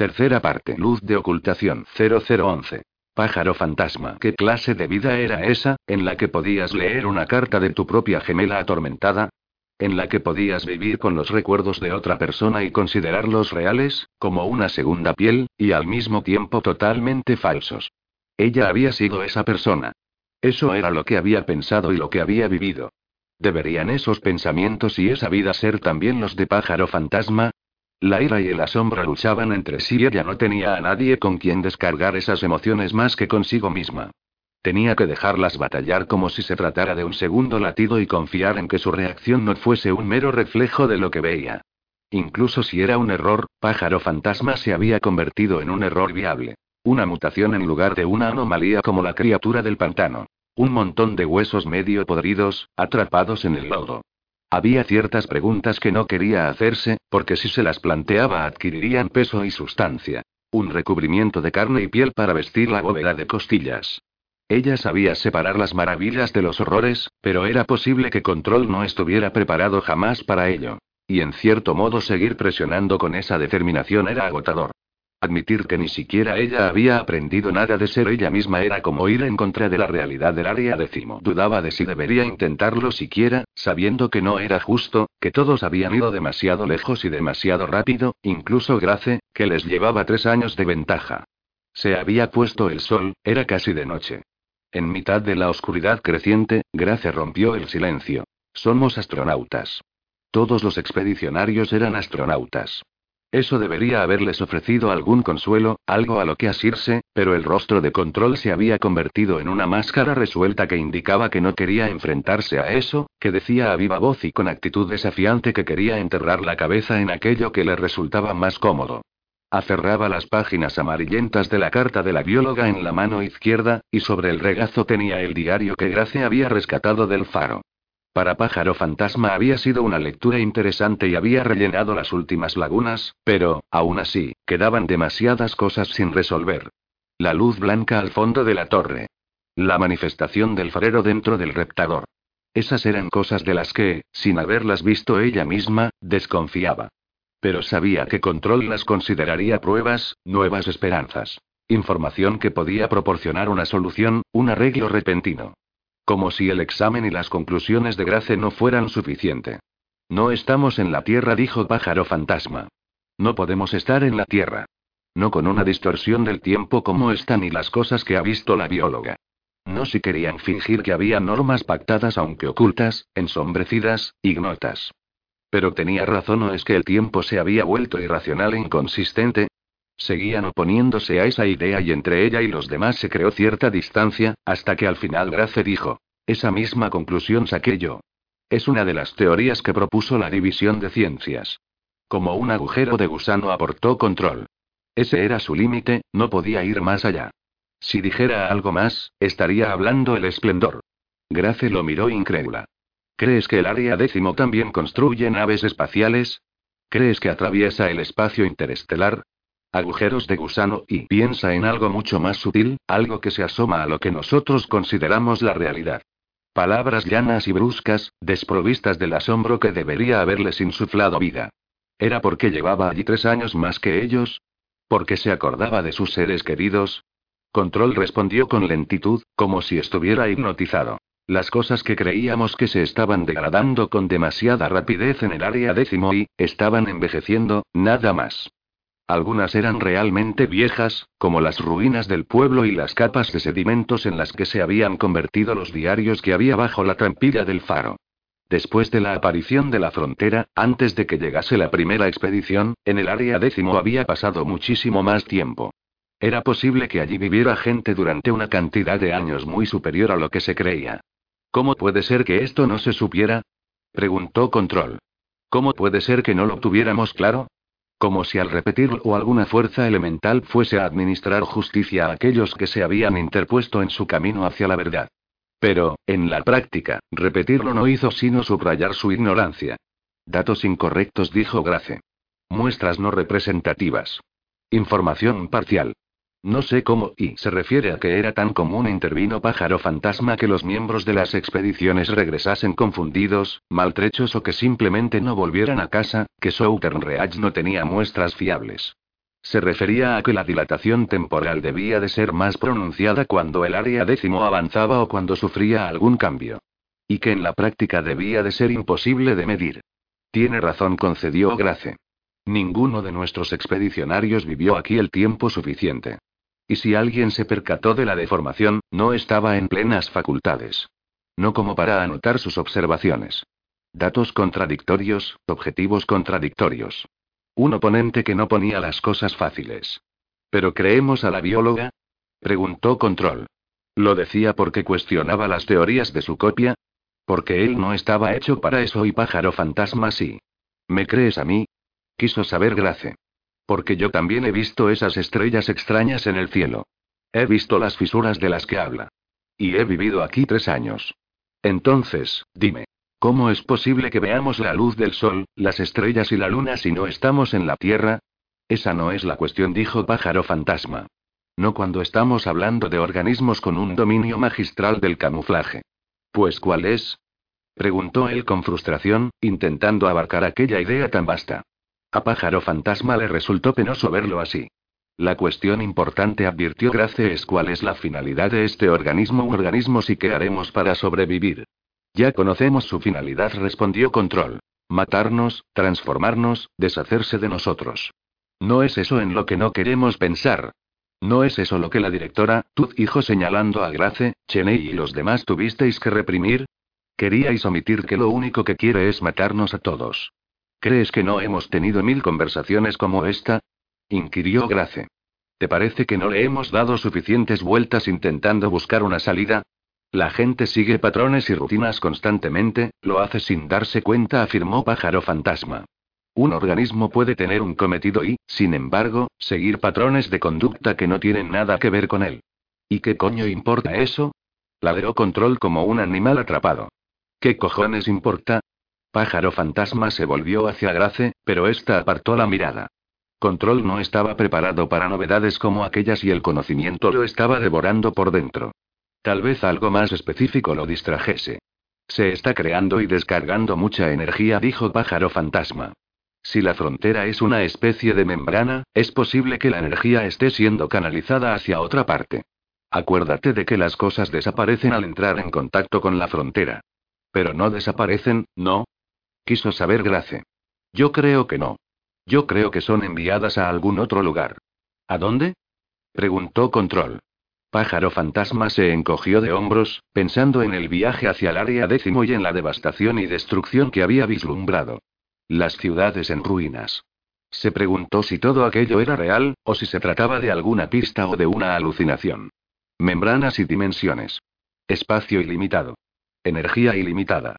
Tercera parte. Luz de ocultación 0011. Pájaro fantasma. ¿Qué clase de vida era esa, en la que podías leer una carta de tu propia gemela atormentada? En la que podías vivir con los recuerdos de otra persona y considerarlos reales, como una segunda piel, y al mismo tiempo totalmente falsos. Ella había sido esa persona. Eso era lo que había pensado y lo que había vivido. ¿Deberían esos pensamientos y esa vida ser también los de pájaro fantasma? La ira y el asombro luchaban entre sí y ella no tenía a nadie con quien descargar esas emociones más que consigo misma. Tenía que dejarlas batallar como si se tratara de un segundo latido y confiar en que su reacción no fuese un mero reflejo de lo que veía. Incluso si era un error, pájaro fantasma se había convertido en un error viable. Una mutación en lugar de una anomalía como la criatura del pantano. Un montón de huesos medio podridos, atrapados en el lodo. Había ciertas preguntas que no quería hacerse, porque si se las planteaba adquirirían peso y sustancia. Un recubrimiento de carne y piel para vestir la bóveda de costillas. Ella sabía separar las maravillas de los horrores, pero era posible que Control no estuviera preparado jamás para ello. Y en cierto modo seguir presionando con esa determinación era agotador. Admitir que ni siquiera ella había aprendido nada de ser ella misma era como ir en contra de la realidad del área décimo. Dudaba de si debería intentarlo siquiera, sabiendo que no era justo, que todos habían ido demasiado lejos y demasiado rápido, incluso Grace, que les llevaba tres años de ventaja. Se había puesto el sol, era casi de noche. En mitad de la oscuridad creciente, Grace rompió el silencio. Somos astronautas. Todos los expedicionarios eran astronautas. Eso debería haberles ofrecido algún consuelo, algo a lo que asirse, pero el rostro de control se había convertido en una máscara resuelta que indicaba que no quería enfrentarse a eso, que decía a viva voz y con actitud desafiante que quería enterrar la cabeza en aquello que le resultaba más cómodo. Aferraba las páginas amarillentas de la carta de la bióloga en la mano izquierda, y sobre el regazo tenía el diario que Grace había rescatado del faro. Para Pájaro Fantasma había sido una lectura interesante y había rellenado las últimas lagunas, pero, aún así, quedaban demasiadas cosas sin resolver. La luz blanca al fondo de la torre. La manifestación del farero dentro del reptador. Esas eran cosas de las que, sin haberlas visto ella misma, desconfiaba. Pero sabía que Control las consideraría pruebas, nuevas esperanzas. Información que podía proporcionar una solución, un arreglo repentino. Como si el examen y las conclusiones de Grace no fueran suficiente. No estamos en la Tierra, dijo Pájaro Fantasma. No podemos estar en la Tierra. No con una distorsión del tiempo como están y las cosas que ha visto la bióloga. No si querían fingir que había normas pactadas aunque ocultas, ensombrecidas, ignotas. Pero tenía razón o es que el tiempo se había vuelto irracional e inconsistente, Seguían oponiéndose a esa idea y entre ella y los demás se creó cierta distancia, hasta que al final Grace dijo. Esa misma conclusión saqué yo. Es una de las teorías que propuso la división de ciencias. Como un agujero de gusano aportó control. Ese era su límite, no podía ir más allá. Si dijera algo más, estaría hablando el esplendor. Grace lo miró incrédula. ¿Crees que el área décimo también construye naves espaciales? ¿Crees que atraviesa el espacio interestelar? Agujeros de gusano y piensa en algo mucho más sutil, algo que se asoma a lo que nosotros consideramos la realidad. Palabras llanas y bruscas, desprovistas del asombro que debería haberles insuflado vida. ¿Era porque llevaba allí tres años más que ellos? ¿Porque se acordaba de sus seres queridos? Control respondió con lentitud, como si estuviera hipnotizado. Las cosas que creíamos que se estaban degradando con demasiada rapidez en el área décimo y, estaban envejeciendo, nada más. Algunas eran realmente viejas, como las ruinas del pueblo y las capas de sedimentos en las que se habían convertido los diarios que había bajo la trampilla del faro. Después de la aparición de la frontera, antes de que llegase la primera expedición, en el área décimo había pasado muchísimo más tiempo. Era posible que allí viviera gente durante una cantidad de años muy superior a lo que se creía. ¿Cómo puede ser que esto no se supiera? preguntó Control. ¿Cómo puede ser que no lo tuviéramos claro? Como si al repetirlo alguna fuerza elemental fuese a administrar justicia a aquellos que se habían interpuesto en su camino hacia la verdad. Pero, en la práctica, repetirlo no hizo sino subrayar su ignorancia. Datos incorrectos, dijo Grace. Muestras no representativas. Información parcial. No sé cómo, y se refiere a que era tan común, intervino pájaro fantasma que los miembros de las expediciones regresasen confundidos, maltrechos o que simplemente no volvieran a casa, que Southern Reach no tenía muestras fiables. Se refería a que la dilatación temporal debía de ser más pronunciada cuando el área décimo avanzaba o cuando sufría algún cambio. Y que en la práctica debía de ser imposible de medir. Tiene razón, concedió Grace. Ninguno de nuestros expedicionarios vivió aquí el tiempo suficiente. Y si alguien se percató de la deformación, no estaba en plenas facultades. No como para anotar sus observaciones. Datos contradictorios, objetivos contradictorios. Un oponente que no ponía las cosas fáciles. ¿Pero creemos a la bióloga? Preguntó Control. ¿Lo decía porque cuestionaba las teorías de su copia? Porque él no estaba hecho para eso y pájaro fantasma sí. ¿Me crees a mí? Quiso saber Grace. Porque yo también he visto esas estrellas extrañas en el cielo. He visto las fisuras de las que habla. Y he vivido aquí tres años. Entonces, dime, ¿cómo es posible que veamos la luz del sol, las estrellas y la luna si no estamos en la Tierra? Esa no es la cuestión, dijo Pájaro Fantasma. No cuando estamos hablando de organismos con un dominio magistral del camuflaje. Pues ¿cuál es? preguntó él con frustración, intentando abarcar aquella idea tan vasta. A pájaro fantasma le resultó penoso verlo así. La cuestión importante, advirtió Grace, es cuál es la finalidad de este organismo u organismos y qué haremos para sobrevivir. Ya conocemos su finalidad, respondió Control. Matarnos, transformarnos, deshacerse de nosotros. No es eso en lo que no queremos pensar. No es eso lo que la directora, tu hijo señalando a Grace, Cheney y los demás tuvisteis que reprimir. Queríais omitir que lo único que quiere es matarnos a todos. ¿Crees que no hemos tenido mil conversaciones como esta? inquirió Grace. ¿Te parece que no le hemos dado suficientes vueltas intentando buscar una salida? La gente sigue patrones y rutinas constantemente, lo hace sin darse cuenta, afirmó Pájaro Fantasma. Un organismo puede tener un cometido y, sin embargo, seguir patrones de conducta que no tienen nada que ver con él. ¿Y qué coño importa eso? Laderó Control como un animal atrapado. ¿Qué cojones importa? Pájaro fantasma se volvió hacia Grace, pero ésta apartó la mirada. Control no estaba preparado para novedades como aquellas y el conocimiento lo estaba devorando por dentro. Tal vez algo más específico lo distrajese. Se está creando y descargando mucha energía, dijo Pájaro Fantasma. Si la frontera es una especie de membrana, es posible que la energía esté siendo canalizada hacia otra parte. Acuérdate de que las cosas desaparecen al entrar en contacto con la frontera. Pero no desaparecen, ¿no? Quiso saber Grace. Yo creo que no. Yo creo que son enviadas a algún otro lugar. ¿A dónde? preguntó Control. Pájaro Fantasma se encogió de hombros, pensando en el viaje hacia el área décimo y en la devastación y destrucción que había vislumbrado. Las ciudades en ruinas. Se preguntó si todo aquello era real, o si se trataba de alguna pista o de una alucinación. Membranas y dimensiones. Espacio ilimitado. Energía ilimitada.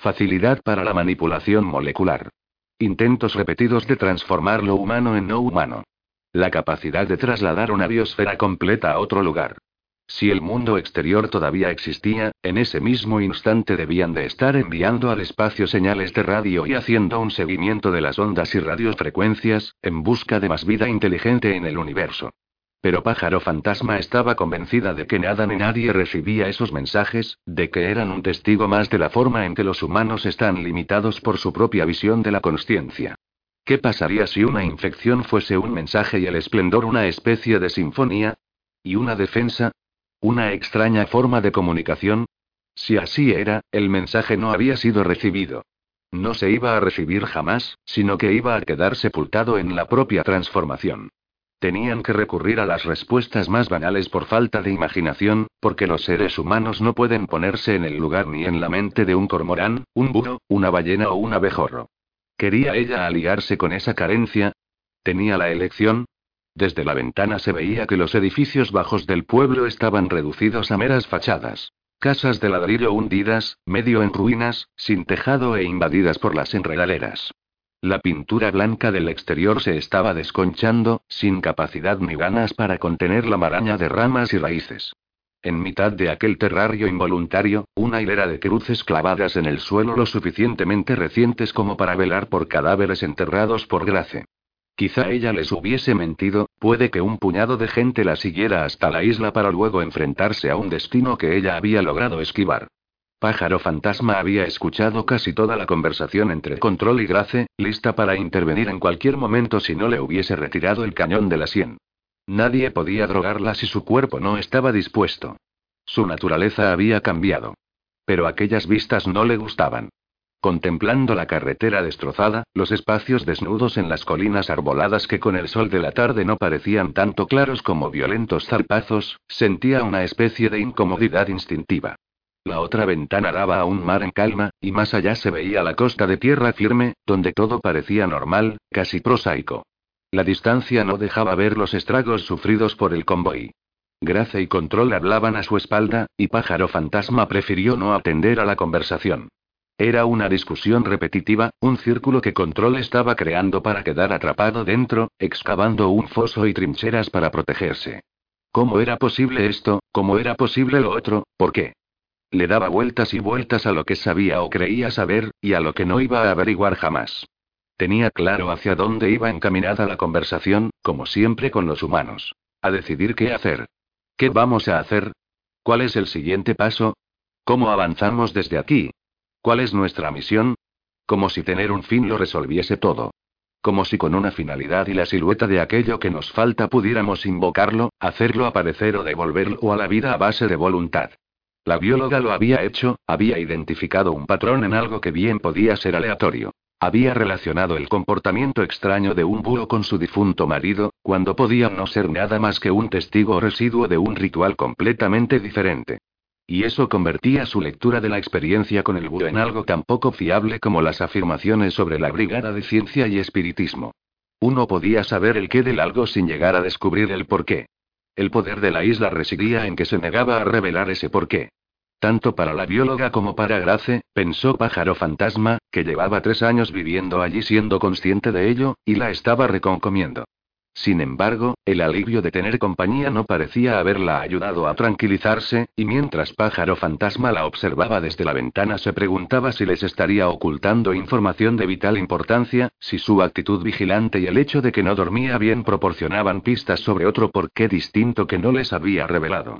Facilidad para la manipulación molecular. Intentos repetidos de transformar lo humano en no humano. La capacidad de trasladar una biosfera completa a otro lugar. Si el mundo exterior todavía existía, en ese mismo instante debían de estar enviando al espacio señales de radio y haciendo un seguimiento de las ondas y radiofrecuencias, en busca de más vida inteligente en el universo. Pero Pájaro Fantasma estaba convencida de que nada ni nadie recibía esos mensajes, de que eran un testigo más de la forma en que los humanos están limitados por su propia visión de la consciencia. ¿Qué pasaría si una infección fuese un mensaje y el esplendor una especie de sinfonía? ¿Y una defensa? ¿Una extraña forma de comunicación? Si así era, el mensaje no había sido recibido. No se iba a recibir jamás, sino que iba a quedar sepultado en la propia transformación. Tenían que recurrir a las respuestas más banales por falta de imaginación, porque los seres humanos no pueden ponerse en el lugar ni en la mente de un cormorán, un búho, una ballena o un abejorro. ¿Quería ella aliarse con esa carencia? ¿Tenía la elección? Desde la ventana se veía que los edificios bajos del pueblo estaban reducidos a meras fachadas. Casas de ladrillo hundidas, medio en ruinas, sin tejado e invadidas por las enredaderas. La pintura blanca del exterior se estaba desconchando, sin capacidad ni ganas para contener la maraña de ramas y raíces. En mitad de aquel terrario involuntario, una hilera de cruces clavadas en el suelo lo suficientemente recientes como para velar por cadáveres enterrados por Grace. Quizá ella les hubiese mentido, puede que un puñado de gente la siguiera hasta la isla para luego enfrentarse a un destino que ella había logrado esquivar. Pájaro Fantasma había escuchado casi toda la conversación entre Control y Grace, lista para intervenir en cualquier momento si no le hubiese retirado el cañón de la sien. Nadie podía drogarla si su cuerpo no estaba dispuesto. Su naturaleza había cambiado. Pero aquellas vistas no le gustaban. Contemplando la carretera destrozada, los espacios desnudos en las colinas arboladas que con el sol de la tarde no parecían tanto claros como violentos zarpazos, sentía una especie de incomodidad instintiva. La otra ventana daba a un mar en calma, y más allá se veía la costa de tierra firme, donde todo parecía normal, casi prosaico. La distancia no dejaba ver los estragos sufridos por el convoy. Gracia y Control hablaban a su espalda, y Pájaro Fantasma prefirió no atender a la conversación. Era una discusión repetitiva, un círculo que Control estaba creando para quedar atrapado dentro, excavando un foso y trincheras para protegerse. ¿Cómo era posible esto? ¿Cómo era posible lo otro? ¿Por qué? Le daba vueltas y vueltas a lo que sabía o creía saber, y a lo que no iba a averiguar jamás. Tenía claro hacia dónde iba encaminada la conversación, como siempre con los humanos. A decidir qué hacer. ¿Qué vamos a hacer? ¿Cuál es el siguiente paso? ¿Cómo avanzamos desde aquí? ¿Cuál es nuestra misión? Como si tener un fin lo resolviese todo. Como si con una finalidad y la silueta de aquello que nos falta pudiéramos invocarlo, hacerlo aparecer o devolverlo a la vida a base de voluntad. La bióloga lo había hecho, había identificado un patrón en algo que bien podía ser aleatorio. Había relacionado el comportamiento extraño de un búho con su difunto marido, cuando podía no ser nada más que un testigo residuo de un ritual completamente diferente. Y eso convertía su lectura de la experiencia con el búho en algo tan poco fiable como las afirmaciones sobre la brigada de ciencia y espiritismo. Uno podía saber el qué del algo sin llegar a descubrir el porqué. El poder de la isla residía en que se negaba a revelar ese porqué. Tanto para la bióloga como para Grace, pensó Pájaro Fantasma, que llevaba tres años viviendo allí siendo consciente de ello, y la estaba reconcomiendo. Sin embargo, el alivio de tener compañía no parecía haberla ayudado a tranquilizarse, y mientras Pájaro Fantasma la observaba desde la ventana se preguntaba si les estaría ocultando información de vital importancia, si su actitud vigilante y el hecho de que no dormía bien proporcionaban pistas sobre otro porqué distinto que no les había revelado.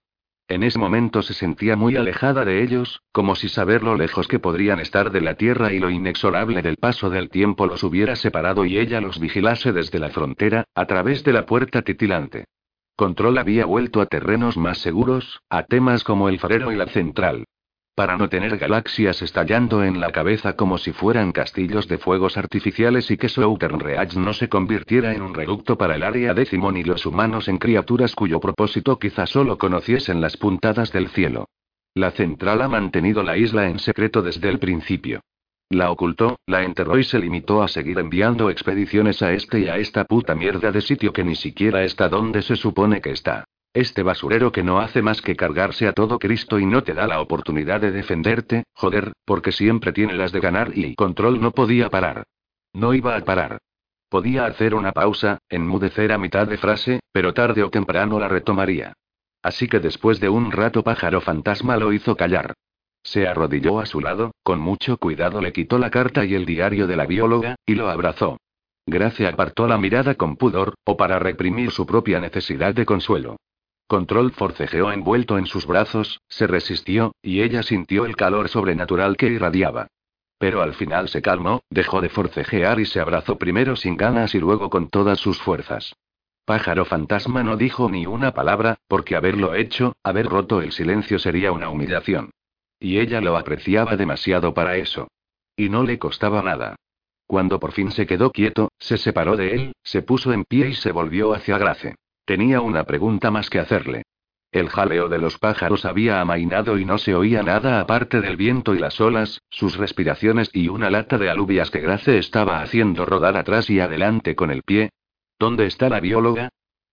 En ese momento se sentía muy alejada de ellos, como si saber lo lejos que podrían estar de la Tierra y lo inexorable del paso del tiempo los hubiera separado y ella los vigilase desde la frontera, a través de la puerta titilante. Control había vuelto a terrenos más seguros, a temas como el farero y la central para no tener galaxias estallando en la cabeza como si fueran castillos de fuegos artificiales y que Southern Reach no se convirtiera en un reducto para el área décimo ni los humanos en criaturas cuyo propósito quizá solo conociesen las puntadas del cielo. La central ha mantenido la isla en secreto desde el principio. La ocultó, la enterró y se limitó a seguir enviando expediciones a este y a esta puta mierda de sitio que ni siquiera está donde se supone que está. Este basurero que no hace más que cargarse a todo Cristo y no te da la oportunidad de defenderte, joder, porque siempre tiene las de ganar y control no podía parar. No iba a parar. Podía hacer una pausa, enmudecer a mitad de frase, pero tarde o temprano la retomaría. Así que después de un rato pájaro fantasma lo hizo callar. Se arrodilló a su lado, con mucho cuidado le quitó la carta y el diario de la bióloga, y lo abrazó. Gracia apartó la mirada con pudor, o para reprimir su propia necesidad de consuelo. Control forcejeó envuelto en sus brazos, se resistió, y ella sintió el calor sobrenatural que irradiaba. Pero al final se calmó, dejó de forcejear y se abrazó primero sin ganas y luego con todas sus fuerzas. Pájaro fantasma no dijo ni una palabra, porque haberlo hecho, haber roto el silencio sería una humillación. Y ella lo apreciaba demasiado para eso. Y no le costaba nada. Cuando por fin se quedó quieto, se separó de él, se puso en pie y se volvió hacia Grace. Tenía una pregunta más que hacerle. El jaleo de los pájaros había amainado y no se oía nada aparte del viento y las olas, sus respiraciones y una lata de alubias que Grace estaba haciendo rodar atrás y adelante con el pie. ¿Dónde está la bióloga?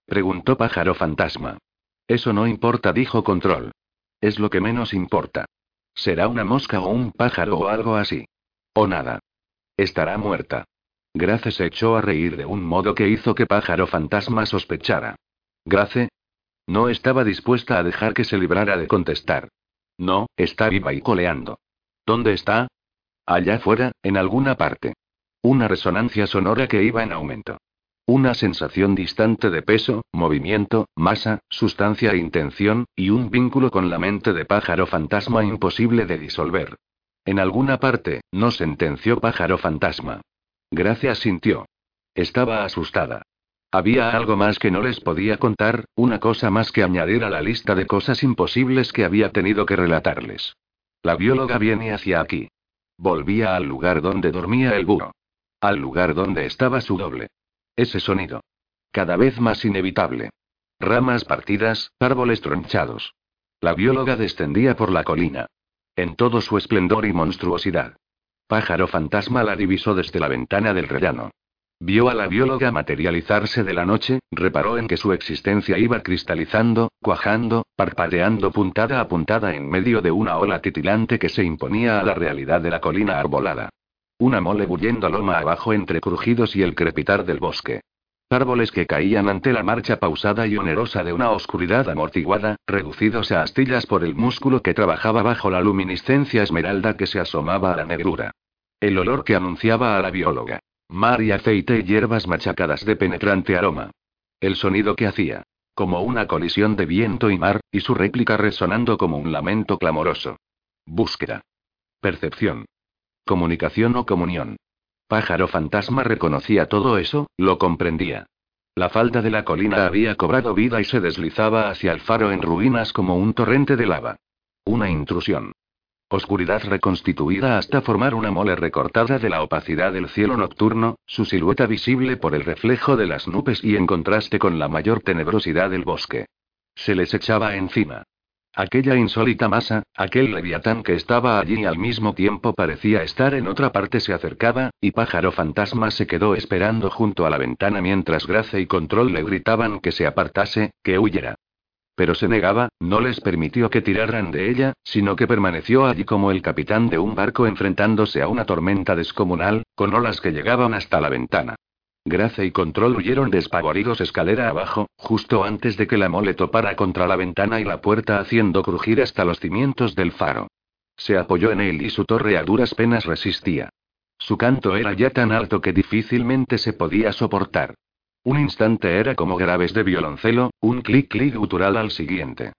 preguntó Pájaro Fantasma. Eso no importa, dijo Control. Es lo que menos importa. Será una mosca o un pájaro o algo así. O nada. Estará muerta. Grace se echó a reír de un modo que hizo que Pájaro Fantasma sospechara. Grace. No estaba dispuesta a dejar que se librara de contestar. No, está viva y coleando. ¿Dónde está? Allá afuera, en alguna parte. Una resonancia sonora que iba en aumento. Una sensación distante de peso, movimiento, masa, sustancia e intención, y un vínculo con la mente de pájaro fantasma imposible de disolver. En alguna parte, no sentenció pájaro fantasma. Gracias sintió. Estaba asustada. Había algo más que no les podía contar, una cosa más que añadir a la lista de cosas imposibles que había tenido que relatarles. La bióloga viene hacia aquí. Volvía al lugar donde dormía el burro. Al lugar donde estaba su doble. Ese sonido. Cada vez más inevitable. Ramas partidas, árboles tronchados. La bióloga descendía por la colina. En todo su esplendor y monstruosidad. Pájaro fantasma la divisó desde la ventana del rellano. Vio a la bióloga materializarse de la noche, reparó en que su existencia iba cristalizando, cuajando, parpadeando puntada a puntada en medio de una ola titilante que se imponía a la realidad de la colina arbolada. Una mole bullendo loma abajo entre crujidos y el crepitar del bosque. Árboles que caían ante la marcha pausada y onerosa de una oscuridad amortiguada, reducidos a astillas por el músculo que trabajaba bajo la luminiscencia esmeralda que se asomaba a la negrura. El olor que anunciaba a la bióloga. Mar y aceite y hierbas machacadas de penetrante aroma. El sonido que hacía. Como una colisión de viento y mar, y su réplica resonando como un lamento clamoroso. Búsqueda. Percepción. Comunicación o comunión. Pájaro fantasma reconocía todo eso, lo comprendía. La falda de la colina había cobrado vida y se deslizaba hacia el faro en ruinas como un torrente de lava. Una intrusión. Oscuridad reconstituida hasta formar una mole recortada de la opacidad del cielo nocturno, su silueta visible por el reflejo de las nubes y en contraste con la mayor tenebrosidad del bosque. Se les echaba encima. Aquella insólita masa, aquel leviatán que estaba allí y al mismo tiempo parecía estar en otra parte se acercaba, y pájaro fantasma se quedó esperando junto a la ventana mientras Grace y Control le gritaban que se apartase, que huyera. Pero se negaba, no les permitió que tiraran de ella, sino que permaneció allí como el capitán de un barco enfrentándose a una tormenta descomunal, con olas que llegaban hasta la ventana. Grace y Control huyeron despavoridos escalera abajo, justo antes de que la mole topara contra la ventana y la puerta haciendo crujir hasta los cimientos del faro. Se apoyó en él y su torre a duras penas resistía. Su canto era ya tan alto que difícilmente se podía soportar. Un instante era como graves de violoncelo, un clic-clic gutural al siguiente.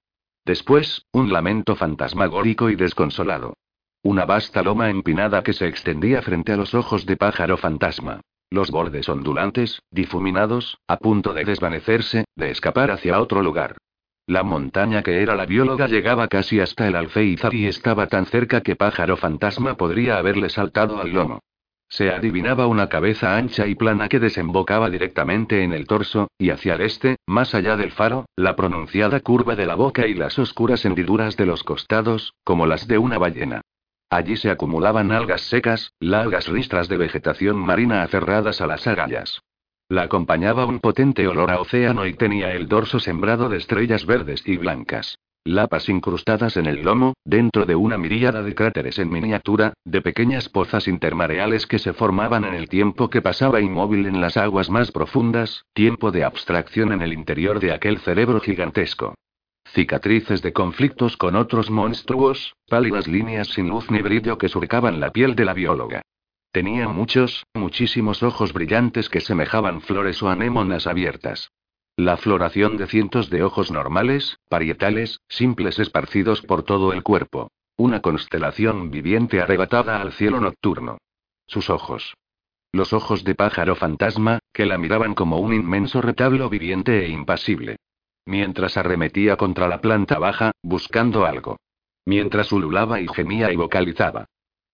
Después, un lamento fantasmagórico y desconsolado. Una vasta loma empinada que se extendía frente a los ojos de pájaro fantasma. Los bordes ondulantes, difuminados, a punto de desvanecerse, de escapar hacia otro lugar. La montaña que era la bióloga llegaba casi hasta el alféizar y estaba tan cerca que pájaro fantasma podría haberle saltado al lomo. Se adivinaba una cabeza ancha y plana que desembocaba directamente en el torso, y hacia el este, más allá del faro, la pronunciada curva de la boca y las oscuras hendiduras de los costados, como las de una ballena. Allí se acumulaban algas secas, largas ristras de vegetación marina aferradas a las agallas. La acompañaba un potente olor a océano y tenía el dorso sembrado de estrellas verdes y blancas. Lapas incrustadas en el lomo, dentro de una miríada de cráteres en miniatura, de pequeñas pozas intermareales que se formaban en el tiempo que pasaba inmóvil en las aguas más profundas, tiempo de abstracción en el interior de aquel cerebro gigantesco. Cicatrices de conflictos con otros monstruos, pálidas líneas sin luz ni brillo que surcaban la piel de la bióloga. Tenía muchos, muchísimos ojos brillantes que semejaban flores o anémonas abiertas. La floración de cientos de ojos normales, parietales, simples esparcidos por todo el cuerpo. Una constelación viviente arrebatada al cielo nocturno. Sus ojos. Los ojos de pájaro fantasma, que la miraban como un inmenso retablo viviente e impasible mientras arremetía contra la planta baja, buscando algo. Mientras ululaba y gemía y vocalizaba.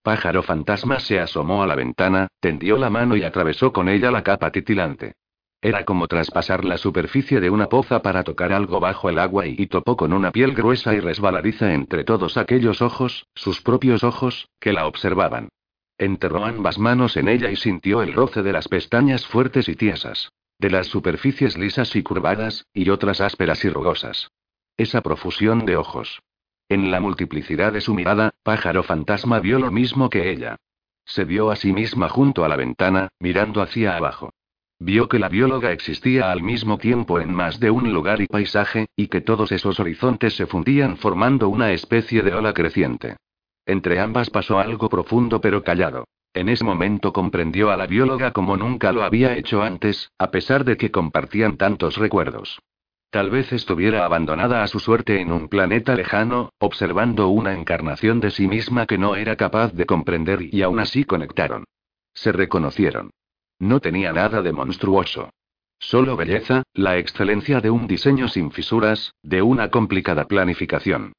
Pájaro fantasma se asomó a la ventana, tendió la mano y atravesó con ella la capa titilante. Era como traspasar la superficie de una poza para tocar algo bajo el agua y, y, topó con una piel gruesa y resbaladiza entre todos aquellos ojos, sus propios ojos, que la observaban. Enterró ambas manos en ella y sintió el roce de las pestañas fuertes y tiesas. De las superficies lisas y curvadas, y otras ásperas y rugosas. Esa profusión de ojos. En la multiplicidad de su mirada, pájaro fantasma vio lo mismo que ella. Se vio a sí misma junto a la ventana, mirando hacia abajo. Vio que la bióloga existía al mismo tiempo en más de un lugar y paisaje, y que todos esos horizontes se fundían formando una especie de ola creciente. Entre ambas pasó algo profundo pero callado. En ese momento comprendió a la bióloga como nunca lo había hecho antes, a pesar de que compartían tantos recuerdos. Tal vez estuviera abandonada a su suerte en un planeta lejano, observando una encarnación de sí misma que no era capaz de comprender y aún así conectaron. Se reconocieron. No tenía nada de monstruoso. Solo belleza, la excelencia de un diseño sin fisuras, de una complicada planificación.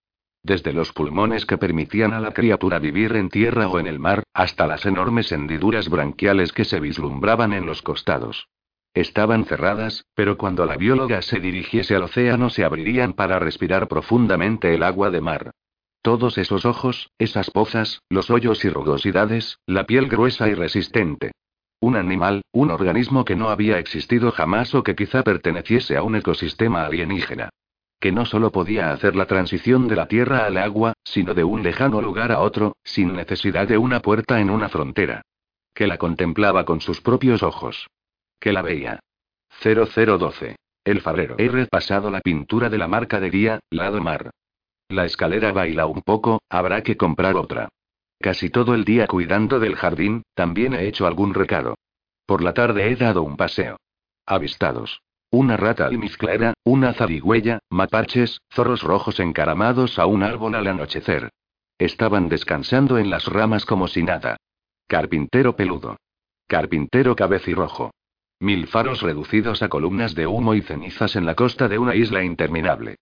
Desde los pulmones que permitían a la criatura vivir en tierra o en el mar, hasta las enormes hendiduras branquiales que se vislumbraban en los costados. Estaban cerradas, pero cuando la bióloga se dirigiese al océano se abrirían para respirar profundamente el agua de mar. Todos esos ojos, esas pozas, los hoyos y rugosidades, la piel gruesa y resistente. Un animal, un organismo que no había existido jamás o que quizá perteneciese a un ecosistema alienígena. Que no solo podía hacer la transición de la tierra al agua, sino de un lejano lugar a otro, sin necesidad de una puerta en una frontera. Que la contemplaba con sus propios ojos que la veía. 0012. El farero. He repasado la pintura de la marca de guía, lado mar. La escalera baila un poco, habrá que comprar otra. Casi todo el día cuidando del jardín, también he hecho algún recado. Por la tarde he dado un paseo. Avistados. Una rata almizclera, una zarigüeya, mapaches, zorros rojos encaramados a un árbol al anochecer. Estaban descansando en las ramas como si nada. Carpintero peludo. Carpintero cabecirrojo. Mil faros reducidos a columnas de humo y cenizas en la costa de una isla interminable.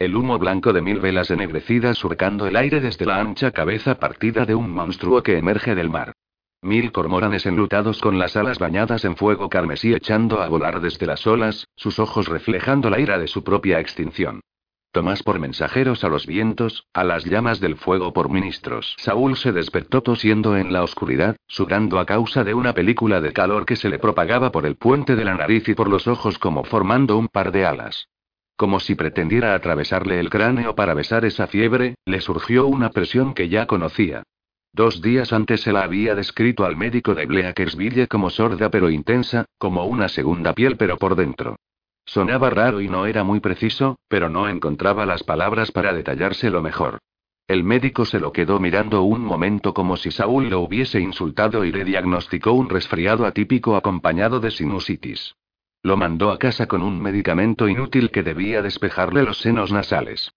El humo blanco de mil velas ennegrecidas surcando el aire desde la ancha cabeza partida de un monstruo que emerge del mar. Mil cormoranes enlutados con las alas bañadas en fuego carmesí echando a volar desde las olas, sus ojos reflejando la ira de su propia extinción. Tomás por mensajeros a los vientos, a las llamas del fuego por ministros. Saúl se despertó tosiendo en la oscuridad, sudando a causa de una película de calor que se le propagaba por el puente de la nariz y por los ojos como formando un par de alas. Como si pretendiera atravesarle el cráneo para besar esa fiebre, le surgió una presión que ya conocía. Dos días antes se la había descrito al médico de Bleakersville como sorda pero intensa, como una segunda piel pero por dentro. Sonaba raro y no era muy preciso, pero no encontraba las palabras para detallárselo mejor. El médico se lo quedó mirando un momento como si Saúl lo hubiese insultado y le diagnosticó un resfriado atípico acompañado de sinusitis. Lo mandó a casa con un medicamento inútil que debía despejarle los senos nasales.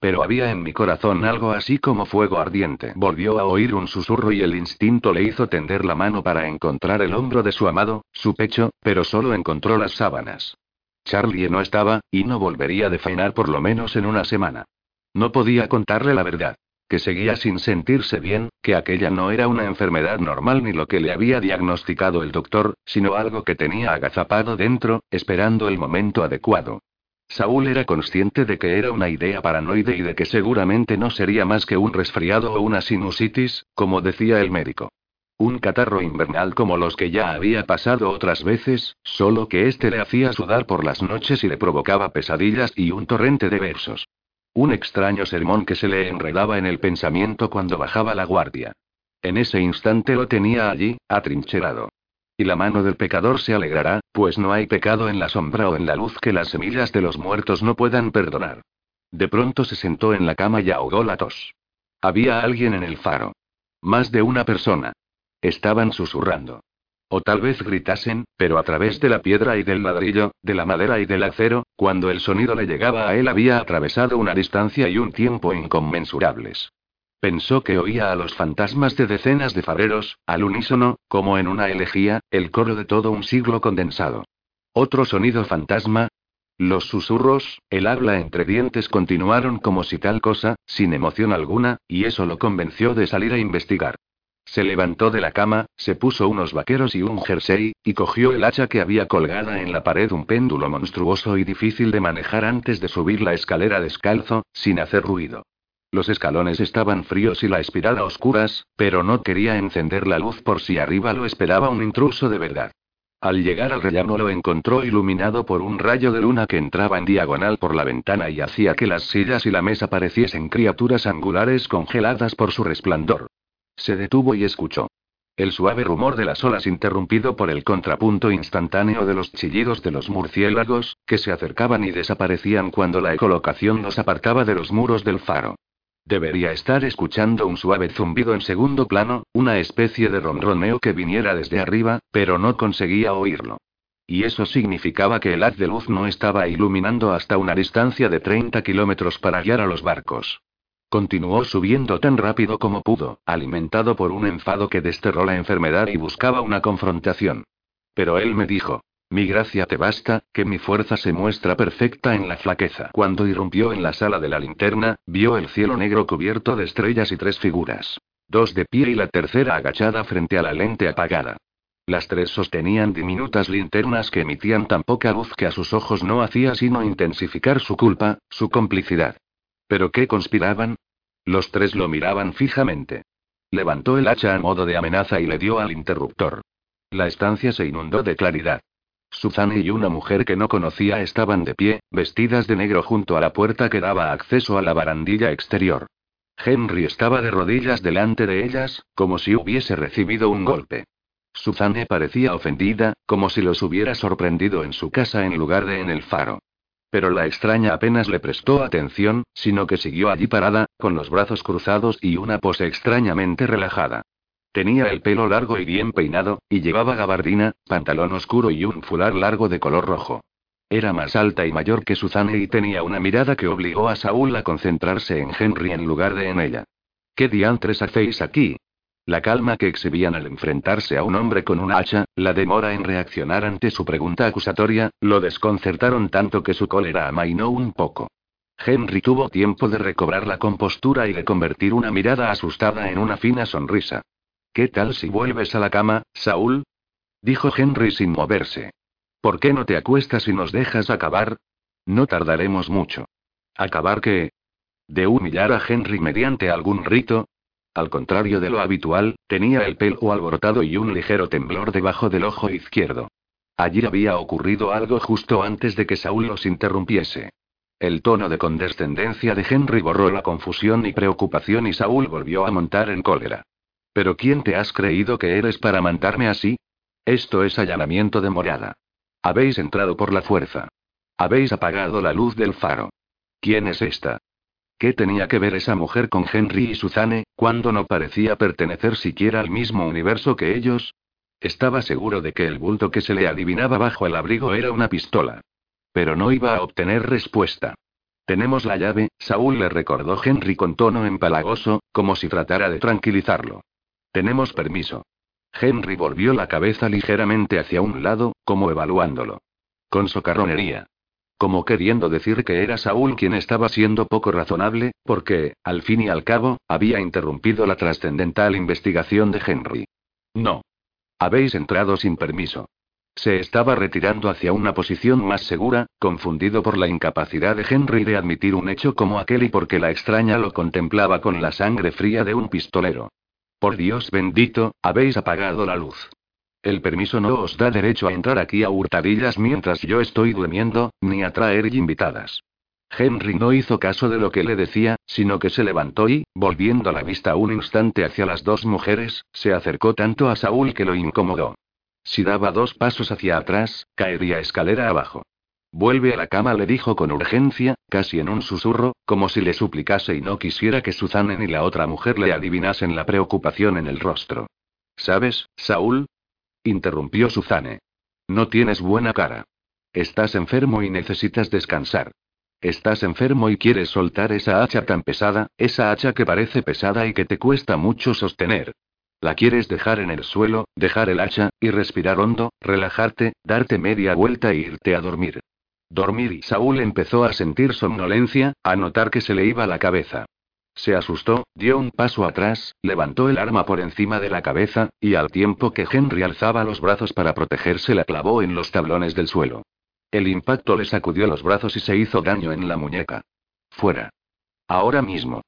Pero había en mi corazón algo así como fuego ardiente. Volvió a oír un susurro y el instinto le hizo tender la mano para encontrar el hombro de su amado, su pecho, pero solo encontró las sábanas. Charlie no estaba, y no volvería de fainar por lo menos en una semana. No podía contarle la verdad. Que seguía sin sentirse bien, que aquella no era una enfermedad normal ni lo que le había diagnosticado el doctor, sino algo que tenía agazapado dentro, esperando el momento adecuado. Saúl era consciente de que era una idea paranoide y de que seguramente no sería más que un resfriado o una sinusitis, como decía el médico. Un catarro invernal como los que ya había pasado otras veces, solo que este le hacía sudar por las noches y le provocaba pesadillas y un torrente de versos. Un extraño sermón que se le enredaba en el pensamiento cuando bajaba la guardia. En ese instante lo tenía allí, atrincherado. Y la mano del pecador se alegrará, pues no hay pecado en la sombra o en la luz que las semillas de los muertos no puedan perdonar. De pronto se sentó en la cama y ahogó la tos. Había alguien en el faro. Más de una persona. Estaban susurrando. O tal vez gritasen, pero a través de la piedra y del ladrillo, de la madera y del acero, cuando el sonido le llegaba a él había atravesado una distancia y un tiempo inconmensurables. Pensó que oía a los fantasmas de decenas de fareros, al unísono, como en una elegía, el coro de todo un siglo condensado. Otro sonido fantasma. Los susurros, el habla entre dientes continuaron como si tal cosa, sin emoción alguna, y eso lo convenció de salir a investigar. Se levantó de la cama, se puso unos vaqueros y un jersey, y cogió el hacha que había colgada en la pared, un péndulo monstruoso y difícil de manejar antes de subir la escalera descalzo, sin hacer ruido. Los escalones estaban fríos y la espiral a oscuras, pero no quería encender la luz por si arriba lo esperaba un intruso de verdad. Al llegar al rellano lo encontró iluminado por un rayo de luna que entraba en diagonal por la ventana y hacía que las sillas y la mesa pareciesen criaturas angulares congeladas por su resplandor. Se detuvo y escuchó. El suave rumor de las olas interrumpido por el contrapunto instantáneo de los chillidos de los murciélagos, que se acercaban y desaparecían cuando la ecolocación los apartaba de los muros del faro. Debería estar escuchando un suave zumbido en segundo plano, una especie de ronroneo que viniera desde arriba, pero no conseguía oírlo. Y eso significaba que el haz de luz no estaba iluminando hasta una distancia de 30 kilómetros para guiar a los barcos. Continuó subiendo tan rápido como pudo, alimentado por un enfado que desterró la enfermedad y buscaba una confrontación. Pero él me dijo, mi gracia te basta, que mi fuerza se muestra perfecta en la flaqueza. Cuando irrumpió en la sala de la linterna, vio el cielo negro cubierto de estrellas y tres figuras. Dos de pie y la tercera agachada frente a la lente apagada. Las tres sostenían diminutas linternas que emitían tan poca luz que a sus ojos no hacía sino intensificar su culpa, su complicidad. ¿Pero qué conspiraban? Los tres lo miraban fijamente. Levantó el hacha a modo de amenaza y le dio al interruptor. La estancia se inundó de claridad. Suzanne y una mujer que no conocía estaban de pie, vestidas de negro junto a la puerta que daba acceso a la barandilla exterior. Henry estaba de rodillas delante de ellas, como si hubiese recibido un golpe. Suzanne parecía ofendida, como si los hubiera sorprendido en su casa en lugar de en el faro. Pero la extraña apenas le prestó atención, sino que siguió allí parada, con los brazos cruzados y una pose extrañamente relajada. Tenía el pelo largo y bien peinado, y llevaba gabardina, pantalón oscuro y un fular largo de color rojo. Era más alta y mayor que Suzanne y tenía una mirada que obligó a Saúl a concentrarse en Henry en lugar de en ella. ¿Qué diantres hacéis aquí? La calma que exhibían al enfrentarse a un hombre con un hacha, la demora en reaccionar ante su pregunta acusatoria, lo desconcertaron tanto que su cólera amainó un poco. Henry tuvo tiempo de recobrar la compostura y de convertir una mirada asustada en una fina sonrisa. ¿Qué tal si vuelves a la cama, Saúl? dijo Henry sin moverse. ¿Por qué no te acuestas y nos dejas acabar? No tardaremos mucho. ¿Acabar qué? ¿De humillar a Henry mediante algún rito? Al contrario de lo habitual, tenía el pelo alborotado y un ligero temblor debajo del ojo izquierdo. Allí había ocurrido algo justo antes de que Saúl los interrumpiese. El tono de condescendencia de Henry borró la confusión y preocupación y Saúl volvió a montar en cólera. ¿Pero quién te has creído que eres para mandarme así? Esto es allanamiento de morada. Habéis entrado por la fuerza. Habéis apagado la luz del faro. ¿Quién es esta? ¿Qué tenía que ver esa mujer con Henry y Suzanne, cuando no parecía pertenecer siquiera al mismo universo que ellos? Estaba seguro de que el bulto que se le adivinaba bajo el abrigo era una pistola. Pero no iba a obtener respuesta. Tenemos la llave, Saúl le recordó Henry con tono empalagoso, como si tratara de tranquilizarlo. Tenemos permiso. Henry volvió la cabeza ligeramente hacia un lado, como evaluándolo. Con socarronería como queriendo decir que era Saúl quien estaba siendo poco razonable, porque, al fin y al cabo, había interrumpido la trascendental investigación de Henry. No. Habéis entrado sin permiso. Se estaba retirando hacia una posición más segura, confundido por la incapacidad de Henry de admitir un hecho como aquel y porque la extraña lo contemplaba con la sangre fría de un pistolero. Por Dios bendito, habéis apagado la luz. El permiso no os da derecho a entrar aquí a hurtadillas mientras yo estoy durmiendo, ni a traer invitadas. Henry no hizo caso de lo que le decía, sino que se levantó y, volviendo la vista un instante hacia las dos mujeres, se acercó tanto a Saúl que lo incomodó. Si daba dos pasos hacia atrás, caería escalera abajo. Vuelve a la cama, le dijo con urgencia, casi en un susurro, como si le suplicase y no quisiera que Suzanne ni la otra mujer le adivinasen la preocupación en el rostro. ¿Sabes, Saúl? Interrumpió Suzanne. No tienes buena cara. Estás enfermo y necesitas descansar. Estás enfermo y quieres soltar esa hacha tan pesada, esa hacha que parece pesada y que te cuesta mucho sostener. La quieres dejar en el suelo, dejar el hacha, y respirar hondo, relajarte, darte media vuelta e irte a dormir. Dormir y Saúl empezó a sentir somnolencia, a notar que se le iba la cabeza. Se asustó, dio un paso atrás, levantó el arma por encima de la cabeza, y al tiempo que Henry alzaba los brazos para protegerse la clavó en los tablones del suelo. El impacto le sacudió los brazos y se hizo daño en la muñeca. Fuera. Ahora mismo.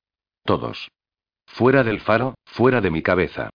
Todos. Fuera del faro, fuera de mi cabeza.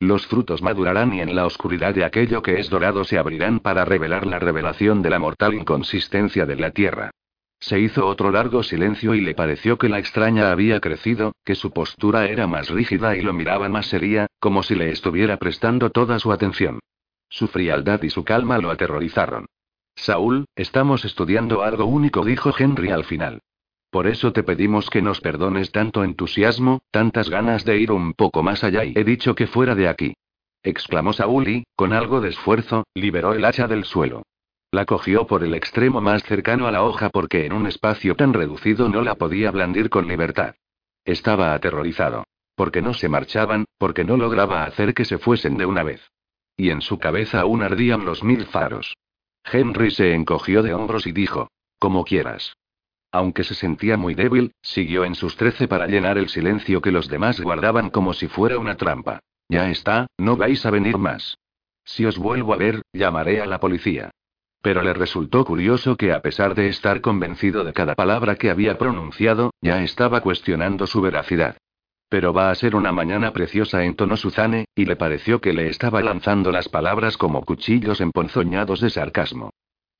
Los frutos madurarán y en la oscuridad de aquello que es dorado se abrirán para revelar la revelación de la mortal inconsistencia de la tierra. Se hizo otro largo silencio y le pareció que la extraña había crecido, que su postura era más rígida y lo miraba más seria, como si le estuviera prestando toda su atención. Su frialdad y su calma lo aterrorizaron. Saúl, estamos estudiando algo único, dijo Henry al final. Por eso te pedimos que nos perdones tanto entusiasmo, tantas ganas de ir un poco más allá y he dicho que fuera de aquí. Exclamó Saúl y, con algo de esfuerzo, liberó el hacha del suelo. La cogió por el extremo más cercano a la hoja porque en un espacio tan reducido no la podía blandir con libertad. Estaba aterrorizado. Porque no se marchaban, porque no lograba hacer que se fuesen de una vez. Y en su cabeza aún ardían los mil faros. Henry se encogió de hombros y dijo, como quieras. Aunque se sentía muy débil, siguió en sus trece para llenar el silencio que los demás guardaban como si fuera una trampa. Ya está, no vais a venir más. Si os vuelvo a ver, llamaré a la policía. Pero le resultó curioso que a pesar de estar convencido de cada palabra que había pronunciado, ya estaba cuestionando su veracidad. Pero va a ser una mañana preciosa, entonó Suzane, y le pareció que le estaba lanzando las palabras como cuchillos emponzoñados de sarcasmo.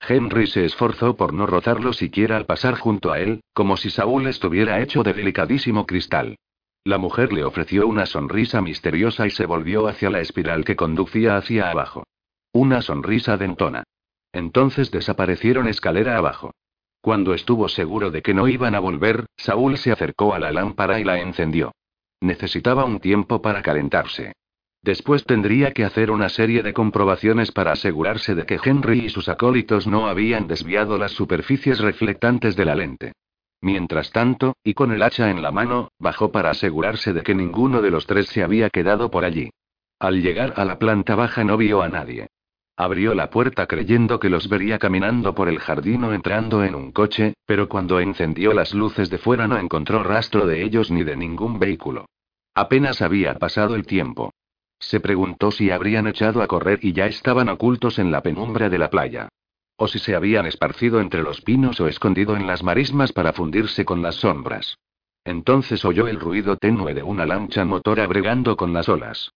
Henry se esforzó por no rozarlo siquiera al pasar junto a él, como si Saúl estuviera hecho de delicadísimo cristal. La mujer le ofreció una sonrisa misteriosa y se volvió hacia la espiral que conducía hacia abajo. Una sonrisa dentona. Entonces desaparecieron escalera abajo. Cuando estuvo seguro de que no iban a volver, Saúl se acercó a la lámpara y la encendió. Necesitaba un tiempo para calentarse. Después tendría que hacer una serie de comprobaciones para asegurarse de que Henry y sus acólitos no habían desviado las superficies reflectantes de la lente. Mientras tanto, y con el hacha en la mano, bajó para asegurarse de que ninguno de los tres se había quedado por allí. Al llegar a la planta baja no vio a nadie. Abrió la puerta creyendo que los vería caminando por el jardín o entrando en un coche, pero cuando encendió las luces de fuera no encontró rastro de ellos ni de ningún vehículo. Apenas había pasado el tiempo. Se preguntó si habrían echado a correr y ya estaban ocultos en la penumbra de la playa. O si se habían esparcido entre los pinos o escondido en las marismas para fundirse con las sombras. Entonces oyó el ruido tenue de una lancha motora bregando con las olas.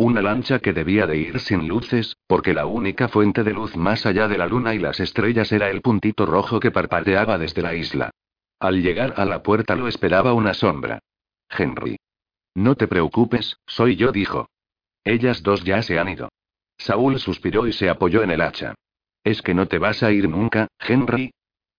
Una lancha que debía de ir sin luces, porque la única fuente de luz más allá de la luna y las estrellas era el puntito rojo que parpadeaba desde la isla. Al llegar a la puerta lo esperaba una sombra. Henry. No te preocupes, soy yo, dijo. Ellas dos ya se han ido. Saúl suspiró y se apoyó en el hacha. ¿Es que no te vas a ir nunca, Henry?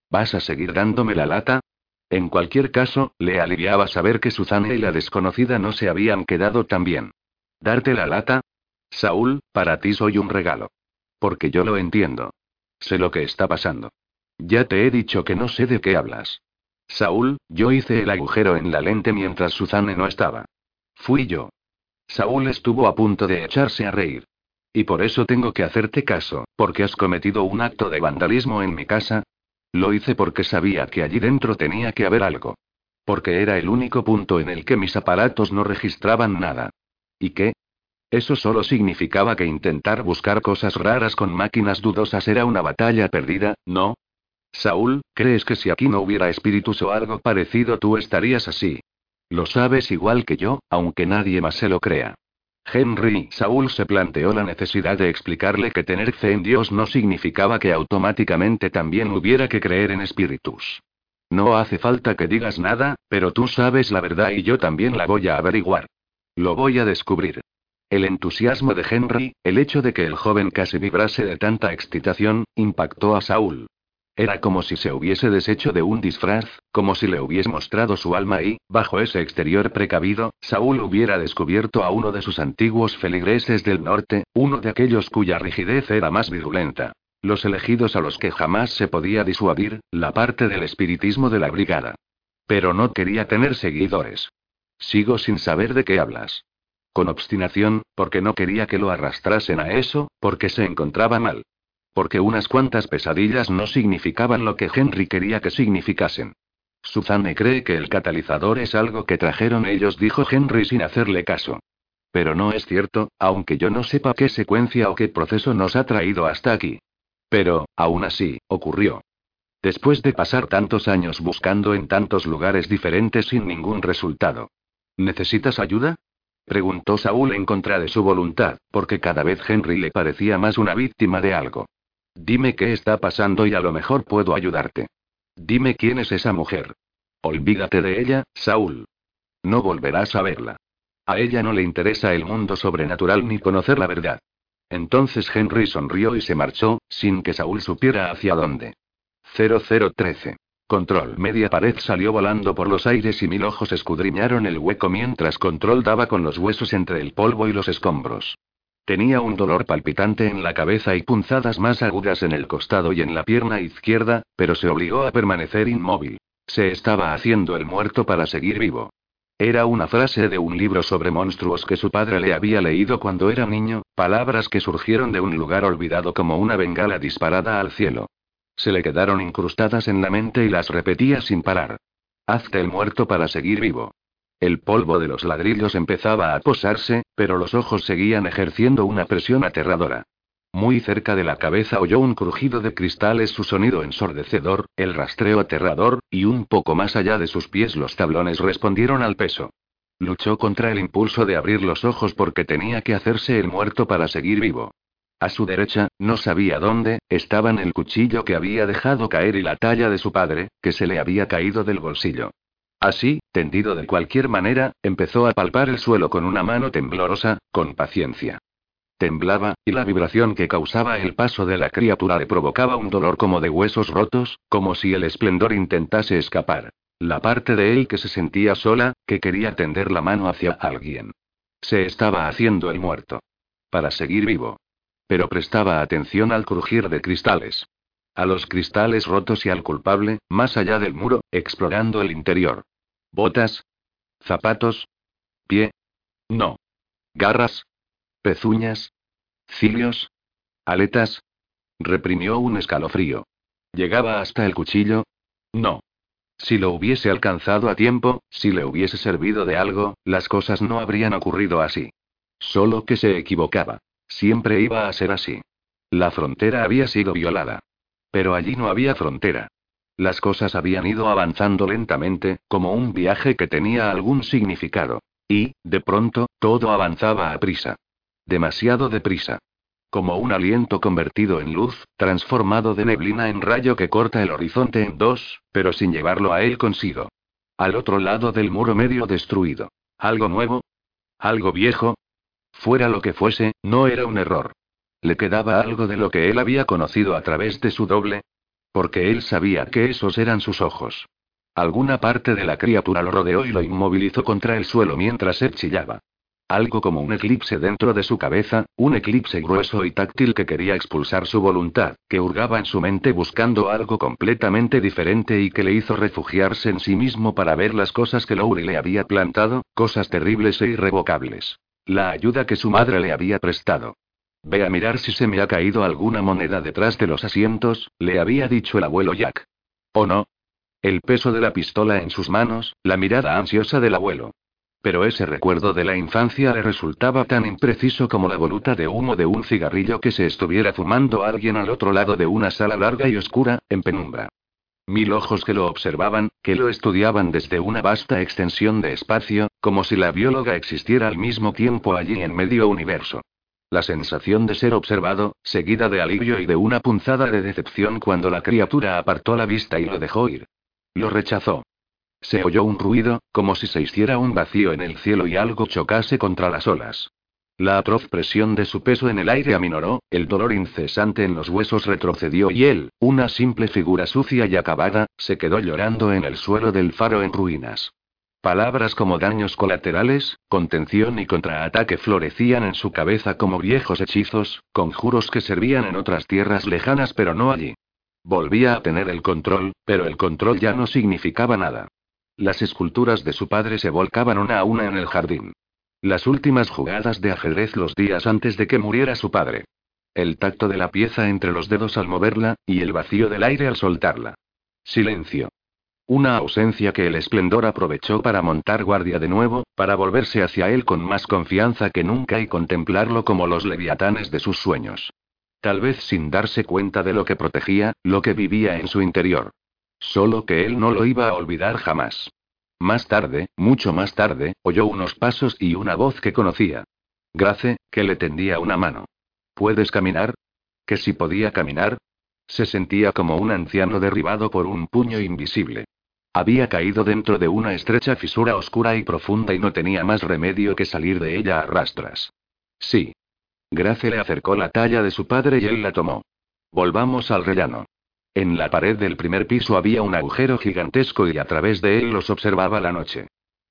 ¿Vas a seguir dándome la lata? En cualquier caso, le aliviaba saber que Suzanne y la desconocida no se habían quedado tan bien. ¿Darte la lata? Saúl, para ti soy un regalo. Porque yo lo entiendo. Sé lo que está pasando. Ya te he dicho que no sé de qué hablas. Saúl, yo hice el agujero en la lente mientras Suzanne no estaba. Fui yo. Saúl estuvo a punto de echarse a reír. Y por eso tengo que hacerte caso, porque has cometido un acto de vandalismo en mi casa. Lo hice porque sabía que allí dentro tenía que haber algo. Porque era el único punto en el que mis aparatos no registraban nada. ¿Y qué? Eso solo significaba que intentar buscar cosas raras con máquinas dudosas era una batalla perdida, ¿no? Saúl, ¿crees que si aquí no hubiera espíritus o algo parecido tú estarías así? Lo sabes igual que yo, aunque nadie más se lo crea. Henry Saúl se planteó la necesidad de explicarle que tener fe en Dios no significaba que automáticamente también hubiera que creer en espíritus. No hace falta que digas nada, pero tú sabes la verdad y yo también la voy a averiguar. Lo voy a descubrir. El entusiasmo de Henry, el hecho de que el joven casi vibrase de tanta excitación, impactó a Saúl. Era como si se hubiese deshecho de un disfraz, como si le hubiese mostrado su alma y, bajo ese exterior precavido, Saúl hubiera descubierto a uno de sus antiguos feligreses del norte, uno de aquellos cuya rigidez era más virulenta. Los elegidos a los que jamás se podía disuadir, la parte del espiritismo de la brigada. Pero no quería tener seguidores. Sigo sin saber de qué hablas. Con obstinación, porque no quería que lo arrastrasen a eso, porque se encontraba mal. Porque unas cuantas pesadillas no significaban lo que Henry quería que significasen. Suzanne cree que el catalizador es algo que trajeron ellos, dijo Henry sin hacerle caso. Pero no es cierto, aunque yo no sepa qué secuencia o qué proceso nos ha traído hasta aquí. Pero, aún así, ocurrió. Después de pasar tantos años buscando en tantos lugares diferentes sin ningún resultado. ¿Necesitas ayuda? Preguntó Saúl en contra de su voluntad, porque cada vez Henry le parecía más una víctima de algo. Dime qué está pasando y a lo mejor puedo ayudarte. Dime quién es esa mujer. Olvídate de ella, Saúl. No volverás a verla. A ella no le interesa el mundo sobrenatural ni conocer la verdad. Entonces Henry sonrió y se marchó, sin que Saúl supiera hacia dónde. 0013. Control. Media pared salió volando por los aires y mil ojos escudriñaron el hueco mientras Control daba con los huesos entre el polvo y los escombros. Tenía un dolor palpitante en la cabeza y punzadas más agudas en el costado y en la pierna izquierda, pero se obligó a permanecer inmóvil. Se estaba haciendo el muerto para seguir vivo. Era una frase de un libro sobre monstruos que su padre le había leído cuando era niño, palabras que surgieron de un lugar olvidado como una bengala disparada al cielo. Se le quedaron incrustadas en la mente y las repetía sin parar. Hazte el muerto para seguir vivo. El polvo de los ladrillos empezaba a posarse, pero los ojos seguían ejerciendo una presión aterradora. Muy cerca de la cabeza oyó un crujido de cristales, su sonido ensordecedor, el rastreo aterrador, y un poco más allá de sus pies los tablones respondieron al peso. Luchó contra el impulso de abrir los ojos porque tenía que hacerse el muerto para seguir vivo. A su derecha, no sabía dónde, estaban el cuchillo que había dejado caer y la talla de su padre, que se le había caído del bolsillo. Así, tendido de cualquier manera, empezó a palpar el suelo con una mano temblorosa, con paciencia. Temblaba, y la vibración que causaba el paso de la criatura le provocaba un dolor como de huesos rotos, como si el esplendor intentase escapar. La parte de él que se sentía sola, que quería tender la mano hacia alguien. Se estaba haciendo el muerto. Para seguir vivo. Pero prestaba atención al crujir de cristales. A los cristales rotos y al culpable, más allá del muro, explorando el interior. ¿Botas? ¿Zapatos? ¿Pie? No. ¿Garras? ¿Pezuñas? ¿Cilios? ¿Aletas? Reprimió un escalofrío. ¿Llegaba hasta el cuchillo? No. Si lo hubiese alcanzado a tiempo, si le hubiese servido de algo, las cosas no habrían ocurrido así. Solo que se equivocaba. Siempre iba a ser así. La frontera había sido violada. Pero allí no había frontera. Las cosas habían ido avanzando lentamente, como un viaje que tenía algún significado. Y, de pronto, todo avanzaba a prisa. Demasiado deprisa. Como un aliento convertido en luz, transformado de neblina en rayo que corta el horizonte en dos, pero sin llevarlo a él consigo. Al otro lado del muro medio destruido. ¿Algo nuevo? ¿Algo viejo? Fuera lo que fuese, no era un error. Le quedaba algo de lo que él había conocido a través de su doble. Porque él sabía que esos eran sus ojos. Alguna parte de la criatura lo rodeó y lo inmovilizó contra el suelo mientras él chillaba. Algo como un eclipse dentro de su cabeza, un eclipse grueso y táctil que quería expulsar su voluntad, que hurgaba en su mente buscando algo completamente diferente y que le hizo refugiarse en sí mismo para ver las cosas que Lowry le había plantado, cosas terribles e irrevocables. La ayuda que su madre le había prestado. Ve a mirar si se me ha caído alguna moneda detrás de los asientos, le había dicho el abuelo Jack. ¿O no? El peso de la pistola en sus manos, la mirada ansiosa del abuelo. Pero ese recuerdo de la infancia le resultaba tan impreciso como la voluta de humo de un cigarrillo que se estuviera fumando alguien al otro lado de una sala larga y oscura, en penumbra. Mil ojos que lo observaban, que lo estudiaban desde una vasta extensión de espacio, como si la bióloga existiera al mismo tiempo allí en medio universo. La sensación de ser observado, seguida de alivio y de una punzada de decepción cuando la criatura apartó la vista y lo dejó ir. Lo rechazó. Se oyó un ruido, como si se hiciera un vacío en el cielo y algo chocase contra las olas. La atroz presión de su peso en el aire aminoró, el dolor incesante en los huesos retrocedió y él, una simple figura sucia y acabada, se quedó llorando en el suelo del faro en ruinas. Palabras como daños colaterales, contención y contraataque florecían en su cabeza como viejos hechizos, conjuros que servían en otras tierras lejanas pero no allí. Volvía a tener el control, pero el control ya no significaba nada. Las esculturas de su padre se volcaban una a una en el jardín. Las últimas jugadas de ajedrez los días antes de que muriera su padre. El tacto de la pieza entre los dedos al moverla, y el vacío del aire al soltarla. Silencio. Una ausencia que el esplendor aprovechó para montar guardia de nuevo, para volverse hacia él con más confianza que nunca y contemplarlo como los leviatanes de sus sueños. Tal vez sin darse cuenta de lo que protegía, lo que vivía en su interior. Solo que él no lo iba a olvidar jamás. Más tarde, mucho más tarde, oyó unos pasos y una voz que conocía. Grace, que le tendía una mano. ¿Puedes caminar? Que si podía caminar. Se sentía como un anciano derribado por un puño invisible. Había caído dentro de una estrecha fisura oscura y profunda y no tenía más remedio que salir de ella a rastras. Sí. Grace le acercó la talla de su padre y él la tomó. Volvamos al rellano. En la pared del primer piso había un agujero gigantesco y a través de él los observaba la noche.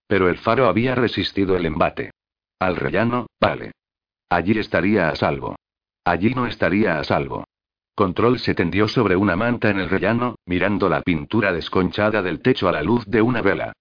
Pero el faro había resistido el embate. Al rellano, vale. Allí estaría a salvo. Allí no estaría a salvo. Control se tendió sobre una manta en el rellano, mirando la pintura desconchada del techo a la luz de una vela.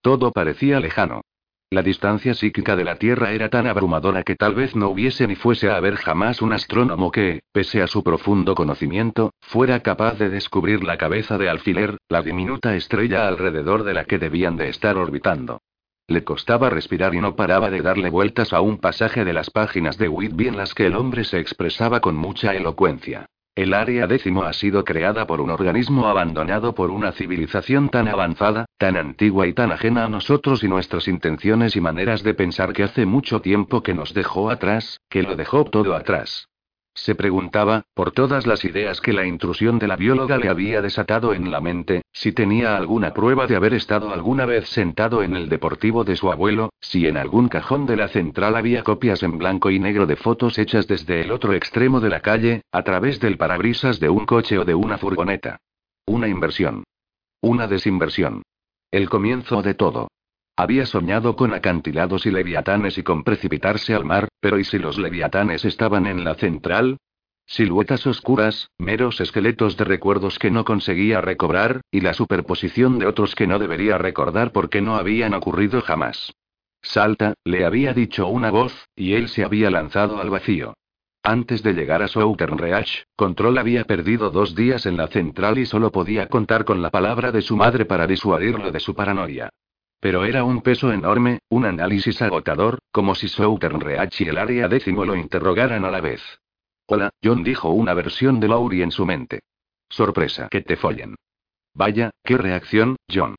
Todo parecía lejano. La distancia psíquica de la Tierra era tan abrumadora que tal vez no hubiese ni fuese a haber jamás un astrónomo que, pese a su profundo conocimiento, fuera capaz de descubrir la cabeza de alfiler, la diminuta estrella alrededor de la que debían de estar orbitando. Le costaba respirar y no paraba de darle vueltas a un pasaje de las páginas de Whitby en las que el hombre se expresaba con mucha elocuencia. El área décimo ha sido creada por un organismo abandonado por una civilización tan avanzada, tan antigua y tan ajena a nosotros y nuestras intenciones y maneras de pensar que hace mucho tiempo que nos dejó atrás, que lo dejó todo atrás. Se preguntaba, por todas las ideas que la intrusión de la bióloga le había desatado en la mente, si tenía alguna prueba de haber estado alguna vez sentado en el deportivo de su abuelo, si en algún cajón de la central había copias en blanco y negro de fotos hechas desde el otro extremo de la calle, a través del parabrisas de un coche o de una furgoneta. Una inversión. Una desinversión. El comienzo de todo. Había soñado con acantilados y leviatanes y con precipitarse al mar, pero ¿y si los leviatanes estaban en la central? Siluetas oscuras, meros esqueletos de recuerdos que no conseguía recobrar, y la superposición de otros que no debería recordar porque no habían ocurrido jamás. Salta, le había dicho una voz, y él se había lanzado al vacío. Antes de llegar a Southern Reach, Control había perdido dos días en la central y solo podía contar con la palabra de su madre para disuadirlo de su paranoia. Pero era un peso enorme, un análisis agotador, como si Southern Reach y el área décimo lo interrogaran a la vez. Hola, John dijo una versión de Laurie en su mente. Sorpresa, que te follen. Vaya, qué reacción, John.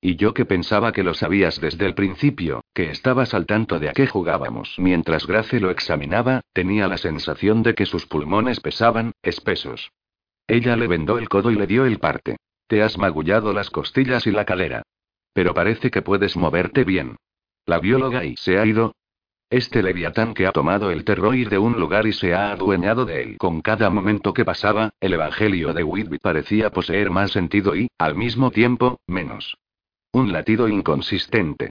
Y yo que pensaba que lo sabías desde el principio, que estabas al tanto de a qué jugábamos. Mientras Grace lo examinaba, tenía la sensación de que sus pulmones pesaban, espesos. Ella le vendó el codo y le dio el parte. Te has magullado las costillas y la cadera. Pero parece que puedes moverte bien. La bióloga y se ha ido. Este leviatán que ha tomado el terroir de un lugar y se ha adueñado de él. Con cada momento que pasaba, el evangelio de Whitby parecía poseer más sentido y, al mismo tiempo, menos. Un latido inconsistente.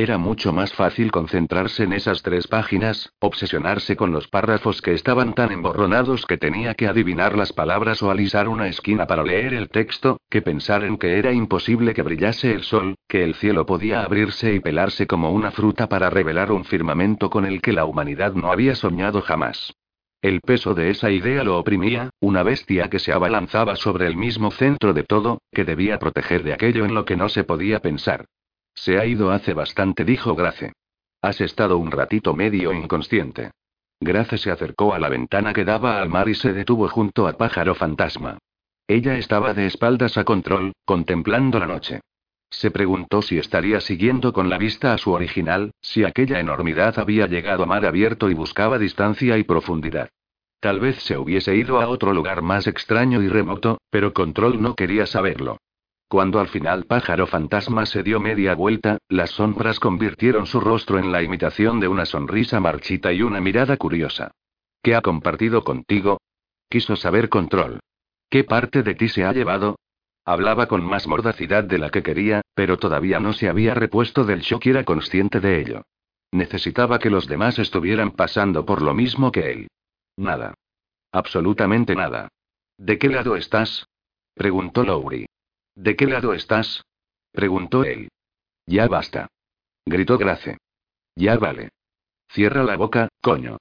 Era mucho más fácil concentrarse en esas tres páginas, obsesionarse con los párrafos que estaban tan emborronados que tenía que adivinar las palabras o alisar una esquina para leer el texto, que pensar en que era imposible que brillase el sol, que el cielo podía abrirse y pelarse como una fruta para revelar un firmamento con el que la humanidad no había soñado jamás. El peso de esa idea lo oprimía, una bestia que se abalanzaba sobre el mismo centro de todo, que debía proteger de aquello en lo que no se podía pensar. Se ha ido hace bastante, dijo Grace. Has estado un ratito medio inconsciente. Grace se acercó a la ventana que daba al mar y se detuvo junto a Pájaro Fantasma. Ella estaba de espaldas a control, contemplando la noche. Se preguntó si estaría siguiendo con la vista a su original, si aquella enormidad había llegado a mar abierto y buscaba distancia y profundidad. Tal vez se hubiese ido a otro lugar más extraño y remoto, pero Control no quería saberlo. Cuando al final Pájaro Fantasma se dio media vuelta, las sombras convirtieron su rostro en la imitación de una sonrisa marchita y una mirada curiosa. ¿Qué ha compartido contigo? Quiso saber control. ¿Qué parte de ti se ha llevado? Hablaba con más mordacidad de la que quería, pero todavía no se había repuesto del shock y era consciente de ello. Necesitaba que los demás estuvieran pasando por lo mismo que él. Nada. Absolutamente nada. ¿De qué lado estás? preguntó Lowry. ¿De qué lado estás? preguntó él. Ya basta. Gritó Grace. Ya vale. Cierra la boca, coño.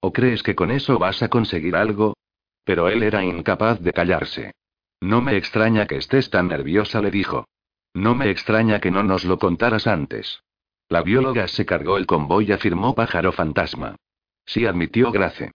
¿O crees que con eso vas a conseguir algo? Pero él era incapaz de callarse. No me extraña que estés tan nerviosa, le dijo. No me extraña que no nos lo contaras antes. La bióloga se cargó el convoy, afirmó Pájaro Fantasma. Sí, admitió Grace.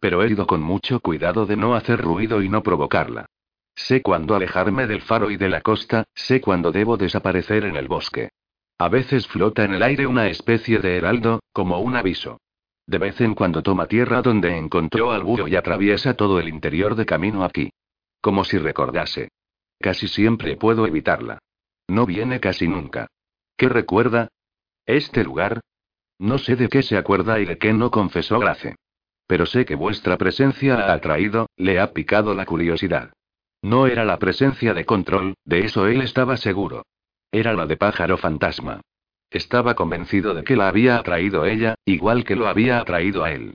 Pero he ido con mucho cuidado de no hacer ruido y no provocarla. Sé cuándo alejarme del faro y de la costa, sé cuándo debo desaparecer en el bosque. A veces flota en el aire una especie de heraldo, como un aviso. De vez en cuando toma tierra donde encontró al búho y atraviesa todo el interior de camino aquí. Como si recordase. Casi siempre puedo evitarla. No viene casi nunca. ¿Qué recuerda? ¿Este lugar? No sé de qué se acuerda y de qué no confesó Grace. Pero sé que vuestra presencia ha atraído, le ha picado la curiosidad. No era la presencia de control, de eso él estaba seguro. Era la de pájaro fantasma. Estaba convencido de que la había atraído ella, igual que lo había atraído a él.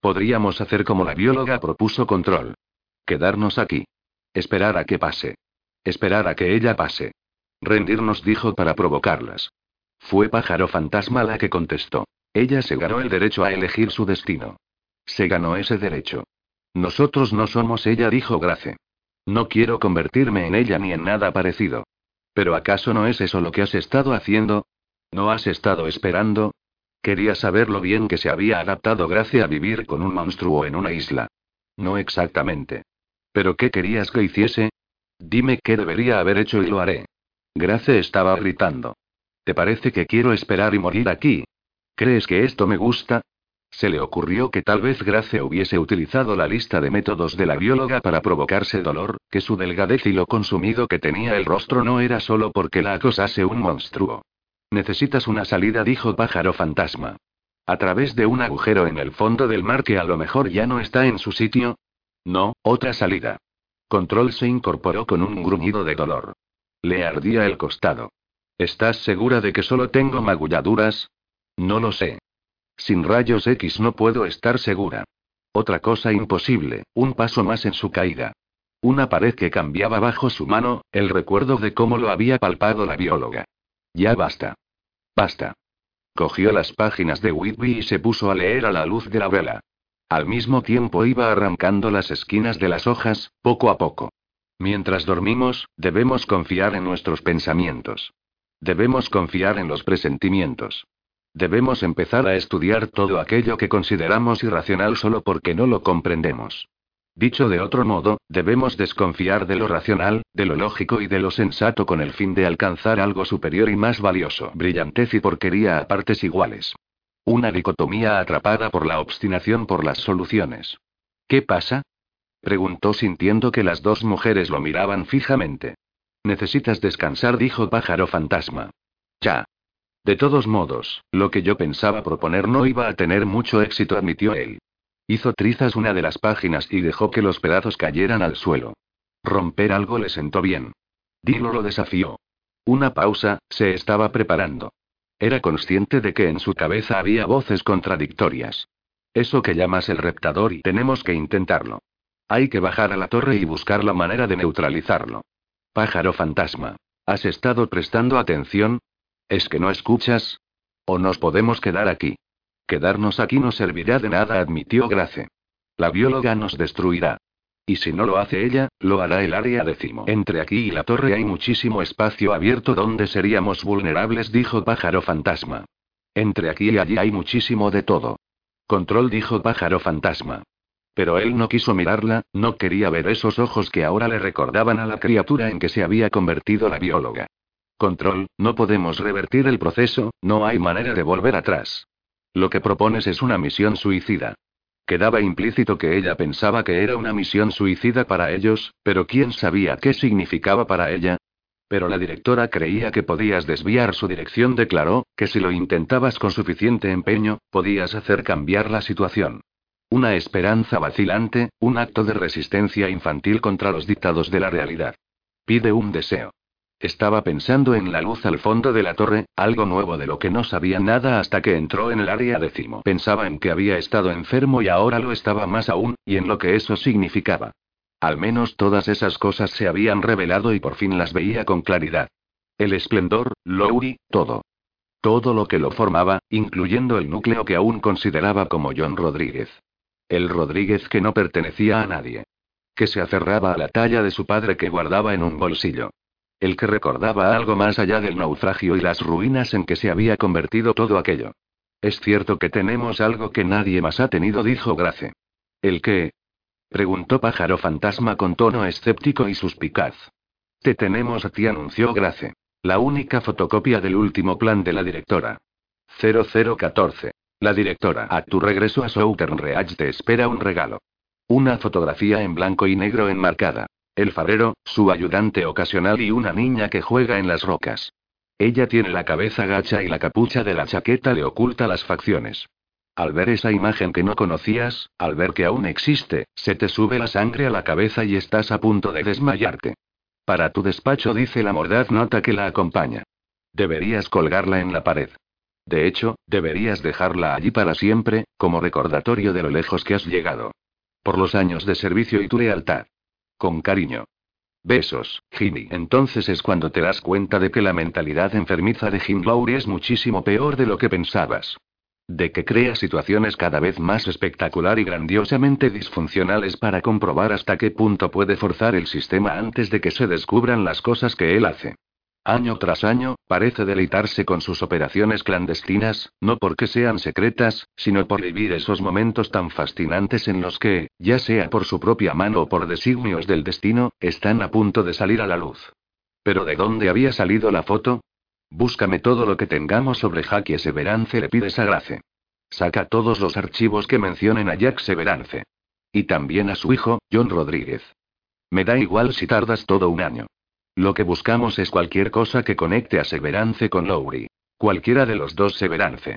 Podríamos hacer como la bióloga propuso control. Quedarnos aquí. Esperar a que pase. Esperar a que ella pase. Rendirnos dijo para provocarlas. Fue pájaro fantasma la que contestó. Ella se ganó el derecho a elegir su destino. Se ganó ese derecho. Nosotros no somos ella, dijo Grace. No quiero convertirme en ella ni en nada parecido. Pero ¿acaso no es eso lo que has estado haciendo? ¿No has estado esperando? Quería saber lo bien que se había adaptado Grace a vivir con un monstruo en una isla. No exactamente. ¿Pero qué querías que hiciese? Dime qué debería haber hecho y lo haré. Grace estaba gritando. ¿Te parece que quiero esperar y morir aquí? ¿Crees que esto me gusta? Se le ocurrió que tal vez Grace hubiese utilizado la lista de métodos de la bióloga para provocarse dolor, que su delgadez y lo consumido que tenía el rostro no era solo porque la acosase un monstruo. Necesitas una salida, dijo Pájaro Fantasma. A través de un agujero en el fondo del mar que a lo mejor ya no está en su sitio. No, otra salida. Control se incorporó con un gruñido de dolor. Le ardía el costado. ¿Estás segura de que solo tengo magulladuras? No lo sé. Sin rayos X no puedo estar segura. Otra cosa imposible, un paso más en su caída. Una pared que cambiaba bajo su mano, el recuerdo de cómo lo había palpado la bióloga. Ya basta. Basta. Cogió las páginas de Whitby y se puso a leer a la luz de la vela. Al mismo tiempo iba arrancando las esquinas de las hojas, poco a poco. Mientras dormimos, debemos confiar en nuestros pensamientos. Debemos confiar en los presentimientos. Debemos empezar a estudiar todo aquello que consideramos irracional solo porque no lo comprendemos. Dicho de otro modo, debemos desconfiar de lo racional, de lo lógico y de lo sensato con el fin de alcanzar algo superior y más valioso. Brillantez y porquería a partes iguales. Una dicotomía atrapada por la obstinación por las soluciones. ¿Qué pasa? preguntó sintiendo que las dos mujeres lo miraban fijamente. Necesitas descansar, dijo pájaro fantasma. Ya. De todos modos, lo que yo pensaba proponer no iba a tener mucho éxito, admitió él. Hizo trizas una de las páginas y dejó que los pedazos cayeran al suelo. Romper algo le sentó bien. Dilo lo desafió. Una pausa, se estaba preparando. Era consciente de que en su cabeza había voces contradictorias. Eso que llamas el reptador y tenemos que intentarlo. Hay que bajar a la torre y buscar la manera de neutralizarlo. Pájaro fantasma. ¿Has estado prestando atención? ¿Es que no escuchas? ¿O nos podemos quedar aquí? Quedarnos aquí no servirá de nada, admitió Grace. La bióloga nos destruirá. Y si no lo hace ella, lo hará el área décimo. Entre aquí y la torre hay muchísimo espacio abierto donde seríamos vulnerables, dijo Pájaro Fantasma. Entre aquí y allí hay muchísimo de todo. Control, dijo Pájaro Fantasma. Pero él no quiso mirarla, no quería ver esos ojos que ahora le recordaban a la criatura en que se había convertido la bióloga. Control, no podemos revertir el proceso, no hay manera de volver atrás. Lo que propones es una misión suicida. Quedaba implícito que ella pensaba que era una misión suicida para ellos, pero ¿quién sabía qué significaba para ella? Pero la directora creía que podías desviar su dirección, declaró, que si lo intentabas con suficiente empeño, podías hacer cambiar la situación. Una esperanza vacilante, un acto de resistencia infantil contra los dictados de la realidad. Pide un deseo. Estaba pensando en la luz al fondo de la torre, algo nuevo de lo que no sabía nada hasta que entró en el área décimo. Pensaba en que había estado enfermo y ahora lo estaba más aún, y en lo que eso significaba. Al menos todas esas cosas se habían revelado y por fin las veía con claridad. El esplendor, Lowry, todo. Todo lo que lo formaba, incluyendo el núcleo que aún consideraba como John Rodríguez. El Rodríguez que no pertenecía a nadie. Que se aferraba a la talla de su padre que guardaba en un bolsillo. El que recordaba algo más allá del naufragio y las ruinas en que se había convertido todo aquello. Es cierto que tenemos algo que nadie más ha tenido, dijo Grace. ¿El qué? Preguntó Pájaro Fantasma con tono escéptico y suspicaz. Te tenemos a ti, anunció Grace. La única fotocopia del último plan de la directora. 0014. La directora. A tu regreso a Southern Reach te espera un regalo. Una fotografía en blanco y negro enmarcada. El farero, su ayudante ocasional y una niña que juega en las rocas. Ella tiene la cabeza gacha y la capucha de la chaqueta le oculta las facciones. Al ver esa imagen que no conocías, al ver que aún existe, se te sube la sangre a la cabeza y estás a punto de desmayarte. Para tu despacho dice la mordaz nota que la acompaña. Deberías colgarla en la pared. De hecho, deberías dejarla allí para siempre, como recordatorio de lo lejos que has llegado. Por los años de servicio y tu lealtad. Con cariño. Besos, Jimmy. Entonces es cuando te das cuenta de que la mentalidad enfermiza de Jim Lowry es muchísimo peor de lo que pensabas. De que crea situaciones cada vez más espectacular y grandiosamente disfuncionales para comprobar hasta qué punto puede forzar el sistema antes de que se descubran las cosas que él hace. Año tras año, parece deleitarse con sus operaciones clandestinas, no porque sean secretas, sino por vivir esos momentos tan fascinantes en los que, ya sea por su propia mano o por designios del destino, están a punto de salir a la luz. ¿Pero de dónde había salido la foto? Búscame todo lo que tengamos sobre Jackie Severance, le pide Sagrace. Saca todos los archivos que mencionen a Jack Severance. Y también a su hijo, John Rodríguez. Me da igual si tardas todo un año. Lo que buscamos es cualquier cosa que conecte a Severance con Lowry. Cualquiera de los dos Severance.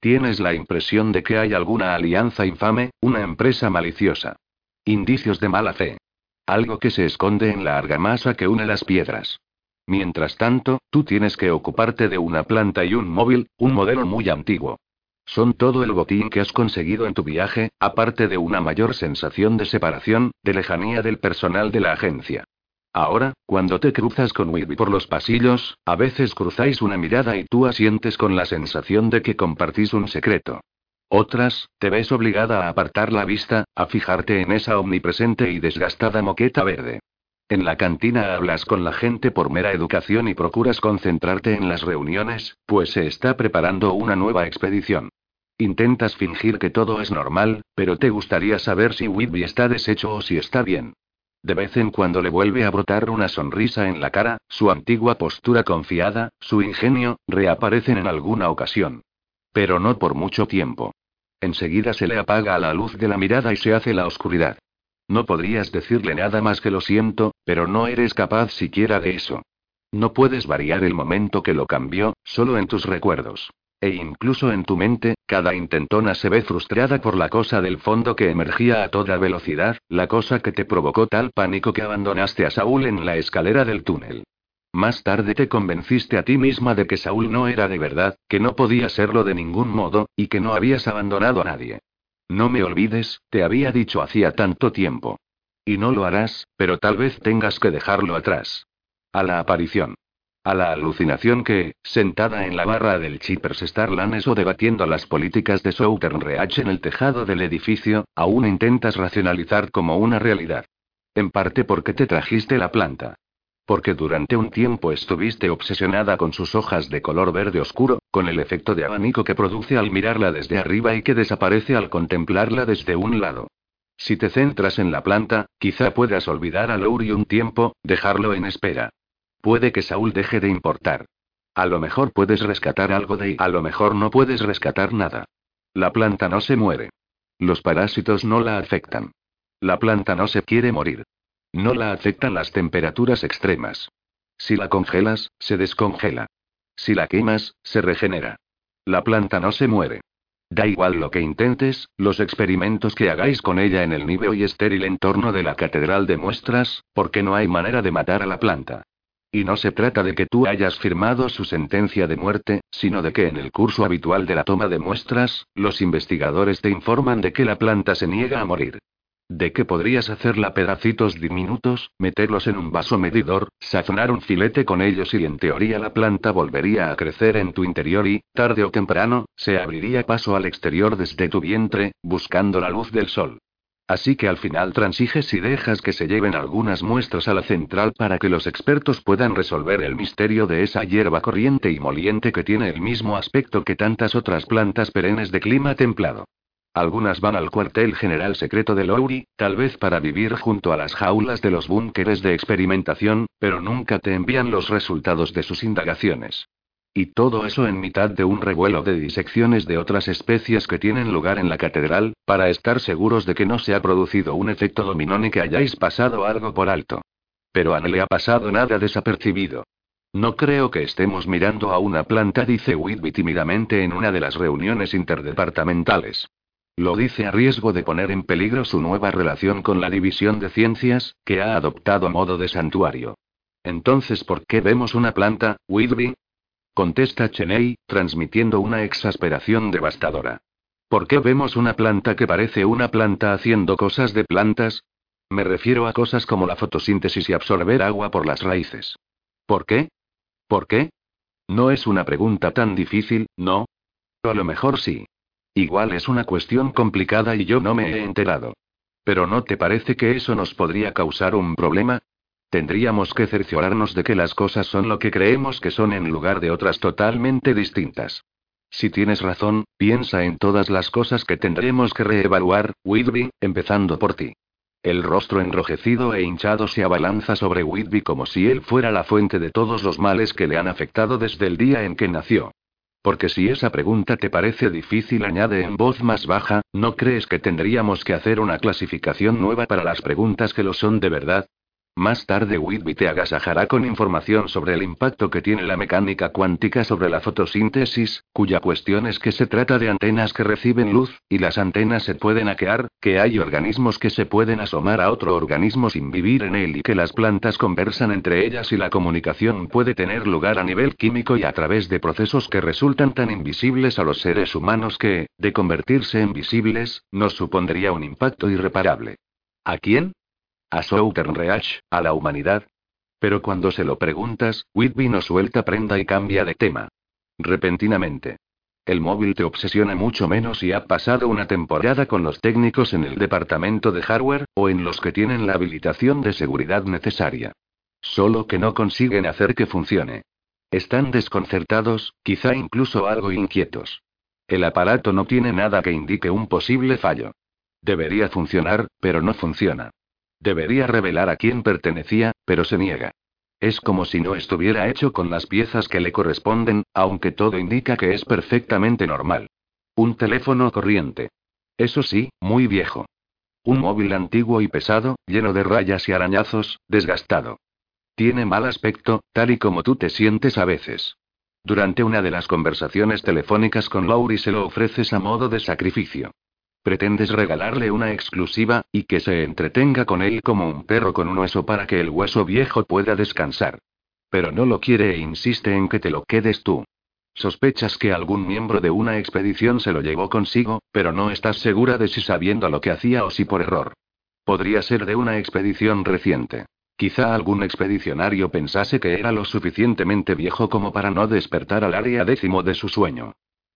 Tienes la impresión de que hay alguna alianza infame, una empresa maliciosa. Indicios de mala fe. Algo que se esconde en la argamasa que une las piedras. Mientras tanto, tú tienes que ocuparte de una planta y un móvil, un modelo muy antiguo. Son todo el botín que has conseguido en tu viaje, aparte de una mayor sensación de separación, de lejanía del personal de la agencia. Ahora, cuando te cruzas con Whitby por los pasillos, a veces cruzáis una mirada y tú asientes con la sensación de que compartís un secreto. Otras, te ves obligada a apartar la vista, a fijarte en esa omnipresente y desgastada moqueta verde. En la cantina hablas con la gente por mera educación y procuras concentrarte en las reuniones, pues se está preparando una nueva expedición. Intentas fingir que todo es normal, pero te gustaría saber si Whitby está deshecho o si está bien. De vez en cuando le vuelve a brotar una sonrisa en la cara, su antigua postura confiada, su ingenio, reaparecen en alguna ocasión. Pero no por mucho tiempo. Enseguida se le apaga la luz de la mirada y se hace la oscuridad. No podrías decirle nada más que lo siento, pero no eres capaz siquiera de eso. No puedes variar el momento que lo cambió, solo en tus recuerdos. E incluso en tu mente, cada intentona se ve frustrada por la cosa del fondo que emergía a toda velocidad, la cosa que te provocó tal pánico que abandonaste a Saúl en la escalera del túnel. Más tarde te convenciste a ti misma de que Saúl no era de verdad, que no podía serlo de ningún modo, y que no habías abandonado a nadie. No me olvides, te había dicho hacía tanto tiempo. Y no lo harás, pero tal vez tengas que dejarlo atrás. A la aparición. A la alucinación que, sentada en la barra del Chippers Starlanes o debatiendo las políticas de Southern Reach en el tejado del edificio, aún intentas racionalizar como una realidad. En parte porque te trajiste la planta. Porque durante un tiempo estuviste obsesionada con sus hojas de color verde oscuro, con el efecto de abanico que produce al mirarla desde arriba y que desaparece al contemplarla desde un lado. Si te centras en la planta, quizá puedas olvidar a Lowry un tiempo, dejarlo en espera. Puede que Saúl deje de importar. A lo mejor puedes rescatar algo de y a lo mejor no puedes rescatar nada. La planta no se muere. Los parásitos no la afectan. La planta no se quiere morir. No la afectan las temperaturas extremas. Si la congelas, se descongela. Si la quemas, se regenera. La planta no se muere. Da igual lo que intentes, los experimentos que hagáis con ella en el níveo y estéril entorno de la catedral de muestras, porque no hay manera de matar a la planta. Y no se trata de que tú hayas firmado su sentencia de muerte, sino de que en el curso habitual de la toma de muestras, los investigadores te informan de que la planta se niega a morir. De que podrías hacerla pedacitos diminutos, meterlos en un vaso medidor, sazonar un filete con ellos y en teoría la planta volvería a crecer en tu interior y, tarde o temprano, se abriría paso al exterior desde tu vientre, buscando la luz del sol. Así que al final transiges y dejas que se lleven algunas muestras a la central para que los expertos puedan resolver el misterio de esa hierba corriente y moliente que tiene el mismo aspecto que tantas otras plantas perennes de clima templado. Algunas van al cuartel general secreto de Lowry, tal vez para vivir junto a las jaulas de los búnkeres de experimentación, pero nunca te envían los resultados de sus indagaciones. Y todo eso en mitad de un revuelo de disecciones de otras especies que tienen lugar en la catedral, para estar seguros de que no se ha producido un efecto dominó ni que hayáis pasado algo por alto. Pero a no le ha pasado nada desapercibido. No creo que estemos mirando a una planta, dice Whitby tímidamente en una de las reuniones interdepartamentales. Lo dice a riesgo de poner en peligro su nueva relación con la División de Ciencias, que ha adoptado modo de santuario. Entonces, ¿por qué vemos una planta, Whitby? Contesta Cheney, transmitiendo una exasperación devastadora. ¿Por qué vemos una planta que parece una planta haciendo cosas de plantas? Me refiero a cosas como la fotosíntesis y absorber agua por las raíces. ¿Por qué? ¿Por qué? No es una pregunta tan difícil, ¿no? a lo mejor sí. Igual es una cuestión complicada y yo no me he enterado. Pero ¿no te parece que eso nos podría causar un problema? Tendríamos que cerciorarnos de que las cosas son lo que creemos que son en lugar de otras totalmente distintas. Si tienes razón, piensa en todas las cosas que tendremos que reevaluar, Whitby, empezando por ti. El rostro enrojecido e hinchado se abalanza sobre Whitby como si él fuera la fuente de todos los males que le han afectado desde el día en que nació. Porque si esa pregunta te parece difícil, añade en voz más baja, ¿no crees que tendríamos que hacer una clasificación nueva para las preguntas que lo son de verdad? Más tarde Whitby te agasajará con información sobre el impacto que tiene la mecánica cuántica sobre la fotosíntesis, cuya cuestión es que se trata de antenas que reciben luz, y las antenas se pueden hackear, que hay organismos que se pueden asomar a otro organismo sin vivir en él y que las plantas conversan entre ellas y la comunicación puede tener lugar a nivel químico y a través de procesos que resultan tan invisibles a los seres humanos que, de convertirse en visibles, nos supondría un impacto irreparable. ¿A quién? A Southern Reach, a la humanidad. Pero cuando se lo preguntas, Whitby no suelta prenda y cambia de tema. Repentinamente. El móvil te obsesiona mucho menos y ha pasado una temporada con los técnicos en el departamento de hardware, o en los que tienen la habilitación de seguridad necesaria. Solo que no consiguen hacer que funcione. Están desconcertados, quizá incluso algo inquietos. El aparato no tiene nada que indique un posible fallo. Debería funcionar, pero no funciona. Debería revelar a quién pertenecía, pero se niega. Es como si no estuviera hecho con las piezas que le corresponden, aunque todo indica que es perfectamente normal. Un teléfono corriente. Eso sí, muy viejo. Un móvil antiguo y pesado, lleno de rayas y arañazos, desgastado. Tiene mal aspecto, tal y como tú te sientes a veces. Durante una de las conversaciones telefónicas con Laurie se lo ofreces a modo de sacrificio. Pretendes regalarle una exclusiva, y que se entretenga con él como un perro con un hueso para que el hueso viejo pueda descansar. Pero no lo quiere e insiste en que te lo quedes tú. Sospechas que algún miembro de una expedición se lo llevó consigo, pero no estás segura de si sabiendo lo que hacía o si por error. Podría ser de una expedición reciente. Quizá algún expedicionario pensase que era lo suficientemente viejo como para no despertar al área décimo de su sueño.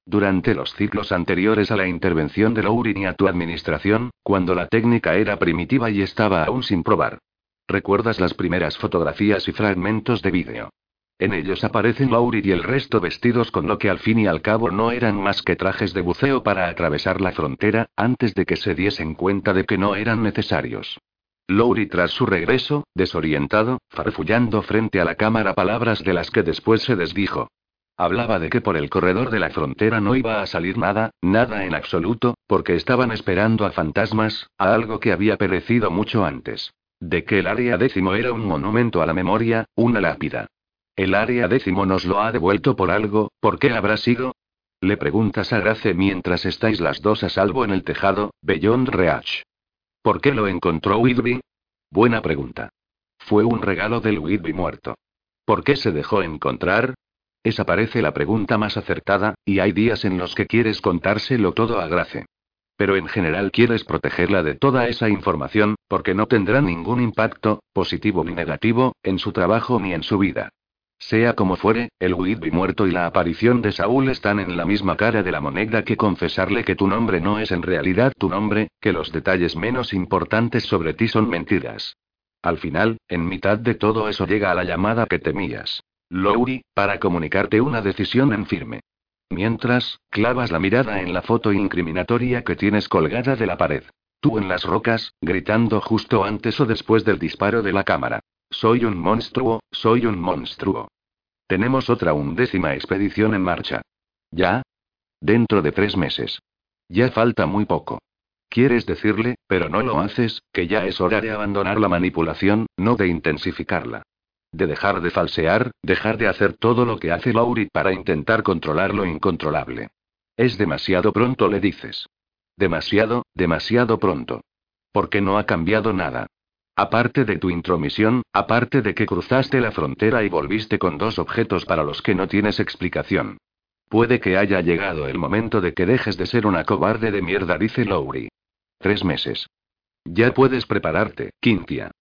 Durante los ciclos anteriores a la intervención de Laurin y a tu administración, cuando la técnica era primitiva y estaba aún sin probar. ¿Recuerdas las primeras fotografías y fragmentos de vídeo? En ellos aparecen Laurie y el resto vestidos con lo que al fin y al cabo no eran más que trajes de buceo para atravesar la frontera, antes de que se diesen cuenta de que no eran necesarios. Lowry tras su regreso, desorientado, farfullando frente a la cámara palabras de las que después se desdijo. Hablaba de que por el corredor de la frontera no iba a salir nada, nada en absoluto, porque estaban esperando a fantasmas, a algo que había perecido mucho antes. De que el área décimo era un monumento a la memoria, una lápida. El área décimo nos lo ha devuelto por algo, ¿por qué habrá sido? Le preguntas a Grace mientras estáis las dos a salvo en el tejado, Beyond Reach. ¿Por qué lo encontró Whitby? Buena pregunta. Fue un regalo del Whitby muerto. ¿Por qué se dejó encontrar? Esa parece la pregunta más acertada, y hay días en los que quieres contárselo todo a Grace. Pero en general quieres protegerla de toda esa información, porque no tendrá ningún impacto, positivo ni negativo, en su trabajo ni en su vida. Sea como fuere, el Whitby muerto y la aparición de Saúl están en la misma cara de la moneda que confesarle que tu nombre no es en realidad tu nombre, que los detalles menos importantes sobre ti son mentiras. Al final, en mitad de todo eso llega a la llamada que temías. Lowry, para comunicarte una decisión en firme. Mientras, clavas la mirada en la foto incriminatoria que tienes colgada de la pared. Tú en las rocas, gritando justo antes o después del disparo de la cámara. Soy un monstruo, soy un monstruo. Tenemos otra undécima expedición en marcha. ¿Ya? Dentro de tres meses. Ya falta muy poco. Quieres decirle, pero no lo haces, que ya es hora de abandonar la manipulación, no de intensificarla. De dejar de falsear, dejar de hacer todo lo que hace Laurie para intentar controlar lo incontrolable. Es demasiado pronto, le dices. Demasiado, demasiado pronto. Porque no ha cambiado nada. Aparte de tu intromisión, aparte de que cruzaste la frontera y volviste con dos objetos para los que no tienes explicación. Puede que haya llegado el momento de que dejes de ser una cobarde de mierda, dice Lowry. Tres meses. Ya puedes prepararte, Quintia.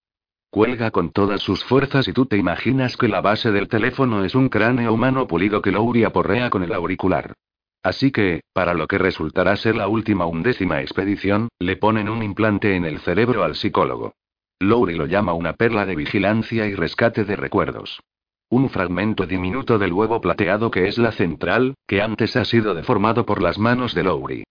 Cuelga con todas sus fuerzas y tú te imaginas que la base del teléfono es un cráneo humano pulido que Lowry aporrea con el auricular. Así que, para lo que resultará ser la última undécima expedición, le ponen un implante en el cerebro al psicólogo. Lowry lo llama una perla de vigilancia y rescate de recuerdos. Un fragmento diminuto del huevo plateado que es la central, que antes ha sido deformado por las manos de Lowry.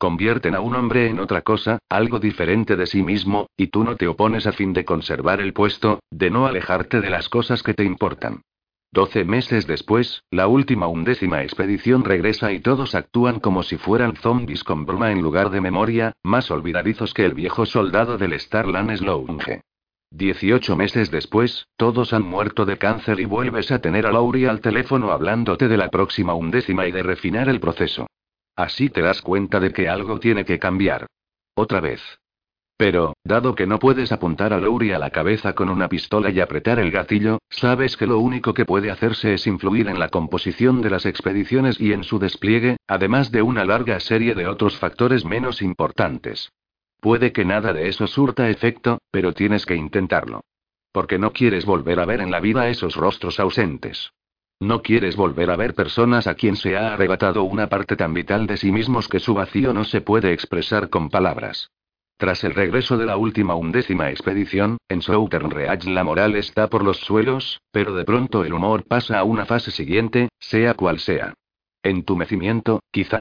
Convierten a un hombre en otra cosa, algo diferente de sí mismo, y tú no te opones a fin de conservar el puesto, de no alejarte de las cosas que te importan. Doce meses después, la última undécima expedición regresa y todos actúan como si fueran zombies con bruma en lugar de memoria, más olvidadizos que el viejo soldado del Starland Slounge. Dieciocho meses después, todos han muerto de cáncer y vuelves a tener a Laurie al teléfono hablándote de la próxima undécima y de refinar el proceso. Así te das cuenta de que algo tiene que cambiar. Otra vez. Pero, dado que no puedes apuntar a Laurie a la cabeza con una pistola y apretar el gatillo, sabes que lo único que puede hacerse es influir en la composición de las expediciones y en su despliegue, además de una larga serie de otros factores menos importantes. Puede que nada de eso surta efecto, pero tienes que intentarlo. Porque no quieres volver a ver en la vida esos rostros ausentes. No quieres volver a ver personas a quien se ha arrebatado una parte tan vital de sí mismos que su vacío no se puede expresar con palabras. Tras el regreso de la última undécima expedición, en Southern Reach la moral está por los suelos, pero de pronto el humor pasa a una fase siguiente, sea cual sea. Entumecimiento, quizá,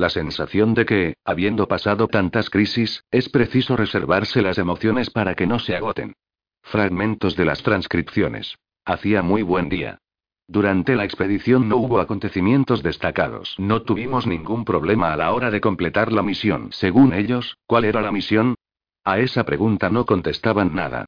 la sensación de que, habiendo pasado tantas crisis, es preciso reservarse las emociones para que no se agoten. Fragmentos de las transcripciones. Hacía muy buen día. Durante la expedición no hubo acontecimientos destacados. No tuvimos ningún problema a la hora de completar la misión. Según ellos, ¿cuál era la misión? A esa pregunta no contestaban nada.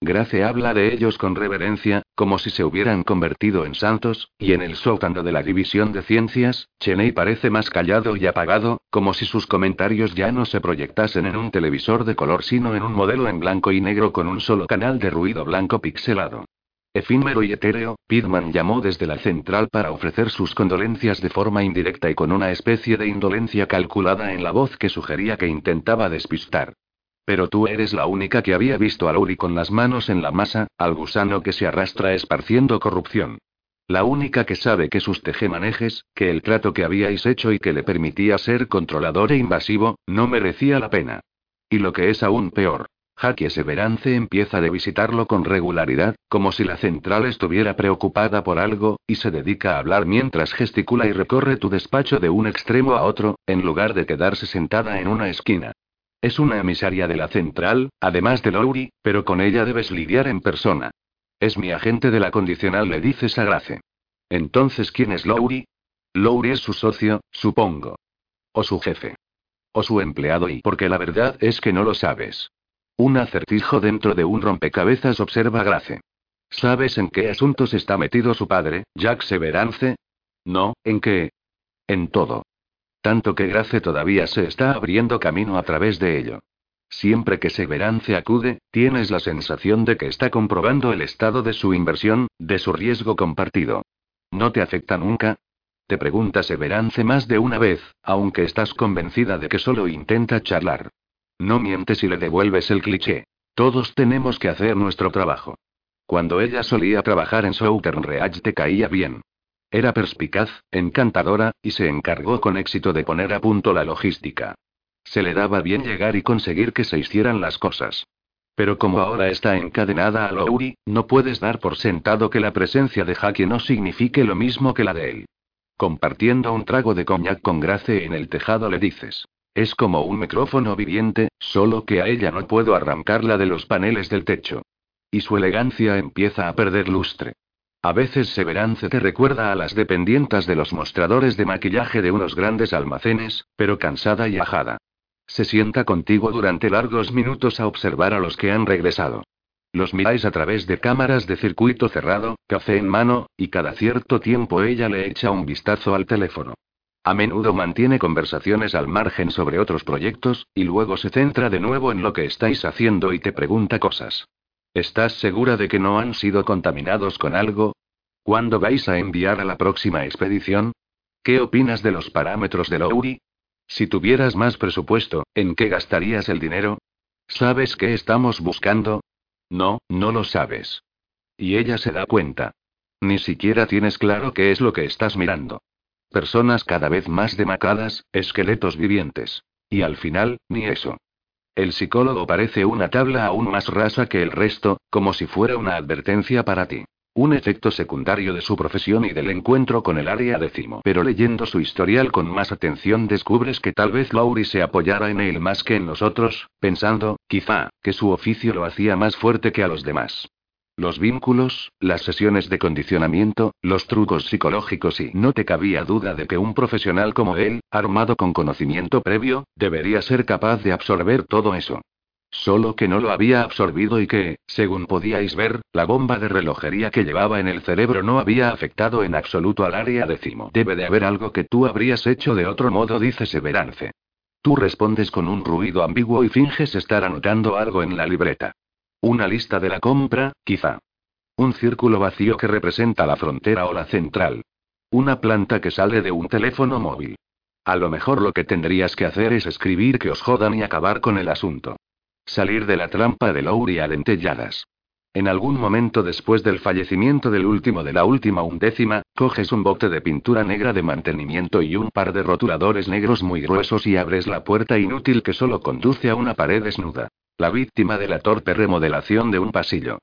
Grace habla de ellos con reverencia, como si se hubieran convertido en santos, y en el sótano de la División de Ciencias, Cheney parece más callado y apagado, como si sus comentarios ya no se proyectasen en un televisor de color sino en un modelo en blanco y negro con un solo canal de ruido blanco pixelado. Efímero y etéreo, Pidman llamó desde la central para ofrecer sus condolencias de forma indirecta y con una especie de indolencia calculada en la voz que sugería que intentaba despistar. Pero tú eres la única que había visto a Lowry con las manos en la masa, al gusano que se arrastra esparciendo corrupción. La única que sabe que sus tejemanejes, que el trato que habíais hecho y que le permitía ser controlador e invasivo, no merecía la pena. Y lo que es aún peor. Jackie Severance empieza de visitarlo con regularidad, como si la central estuviera preocupada por algo, y se dedica a hablar mientras gesticula y recorre tu despacho de un extremo a otro, en lugar de quedarse sentada en una esquina. Es una emisaria de la central, además de Lowry, pero con ella debes lidiar en persona. Es mi agente de la condicional, le dices a Grace. Entonces, ¿quién es Lowry? Lowry es su socio, supongo. O su jefe. O su empleado y porque la verdad es que no lo sabes. Un acertijo dentro de un rompecabezas, observa Grace. ¿Sabes en qué asuntos está metido su padre, Jack Severance? No, ¿en qué? En todo. Tanto que Grace todavía se está abriendo camino a través de ello. Siempre que Severance acude, tienes la sensación de que está comprobando el estado de su inversión, de su riesgo compartido. ¿No te afecta nunca? Te pregunta Severance más de una vez, aunque estás convencida de que solo intenta charlar. No mientes y le devuelves el cliché. Todos tenemos que hacer nuestro trabajo. Cuando ella solía trabajar en Southern Reach te caía bien. Era perspicaz, encantadora, y se encargó con éxito de poner a punto la logística. Se le daba bien llegar y conseguir que se hicieran las cosas. Pero como ahora está encadenada a Lowry, no puedes dar por sentado que la presencia de Jackie no signifique lo mismo que la de él. Compartiendo un trago de coñac con Grace en el tejado le dices. Es como un micrófono viviente, solo que a ella no puedo arrancarla de los paneles del techo. Y su elegancia empieza a perder lustre. A veces Severance te recuerda a las dependientas de los mostradores de maquillaje de unos grandes almacenes, pero cansada y ajada. Se sienta contigo durante largos minutos a observar a los que han regresado. Los miráis a través de cámaras de circuito cerrado, café en mano, y cada cierto tiempo ella le echa un vistazo al teléfono. A menudo mantiene conversaciones al margen sobre otros proyectos, y luego se centra de nuevo en lo que estáis haciendo y te pregunta cosas. ¿Estás segura de que no han sido contaminados con algo? ¿Cuándo vais a enviar a la próxima expedición? ¿Qué opinas de los parámetros de Lowry? Si tuvieras más presupuesto, ¿en qué gastarías el dinero? ¿Sabes qué estamos buscando? No, no lo sabes. Y ella se da cuenta. Ni siquiera tienes claro qué es lo que estás mirando. Personas cada vez más demacadas, esqueletos vivientes. Y al final, ni eso. El psicólogo parece una tabla aún más rasa que el resto, como si fuera una advertencia para ti. Un efecto secundario de su profesión y del encuentro con el área décimo. Pero leyendo su historial con más atención descubres que tal vez Laurie se apoyara en él más que en nosotros, pensando, quizá, que su oficio lo hacía más fuerte que a los demás. Los vínculos, las sesiones de condicionamiento, los trucos psicológicos y no te cabía duda de que un profesional como él, armado con conocimiento previo, debería ser capaz de absorber todo eso. Solo que no lo había absorbido y que, según podíais ver, la bomba de relojería que llevaba en el cerebro no había afectado en absoluto al área décimo. Debe de haber algo que tú habrías hecho de otro modo, dice Severance. Tú respondes con un ruido ambiguo y finges estar anotando algo en la libreta. Una lista de la compra, quizá. Un círculo vacío que representa la frontera o la central. Una planta que sale de un teléfono móvil. A lo mejor lo que tendrías que hacer es escribir que os jodan y acabar con el asunto. Salir de la trampa de Lowry a dentelladas. En algún momento después del fallecimiento del último de la última undécima, coges un bote de pintura negra de mantenimiento y un par de rotuladores negros muy gruesos y abres la puerta inútil que solo conduce a una pared desnuda. La víctima de la torpe remodelación de un pasillo.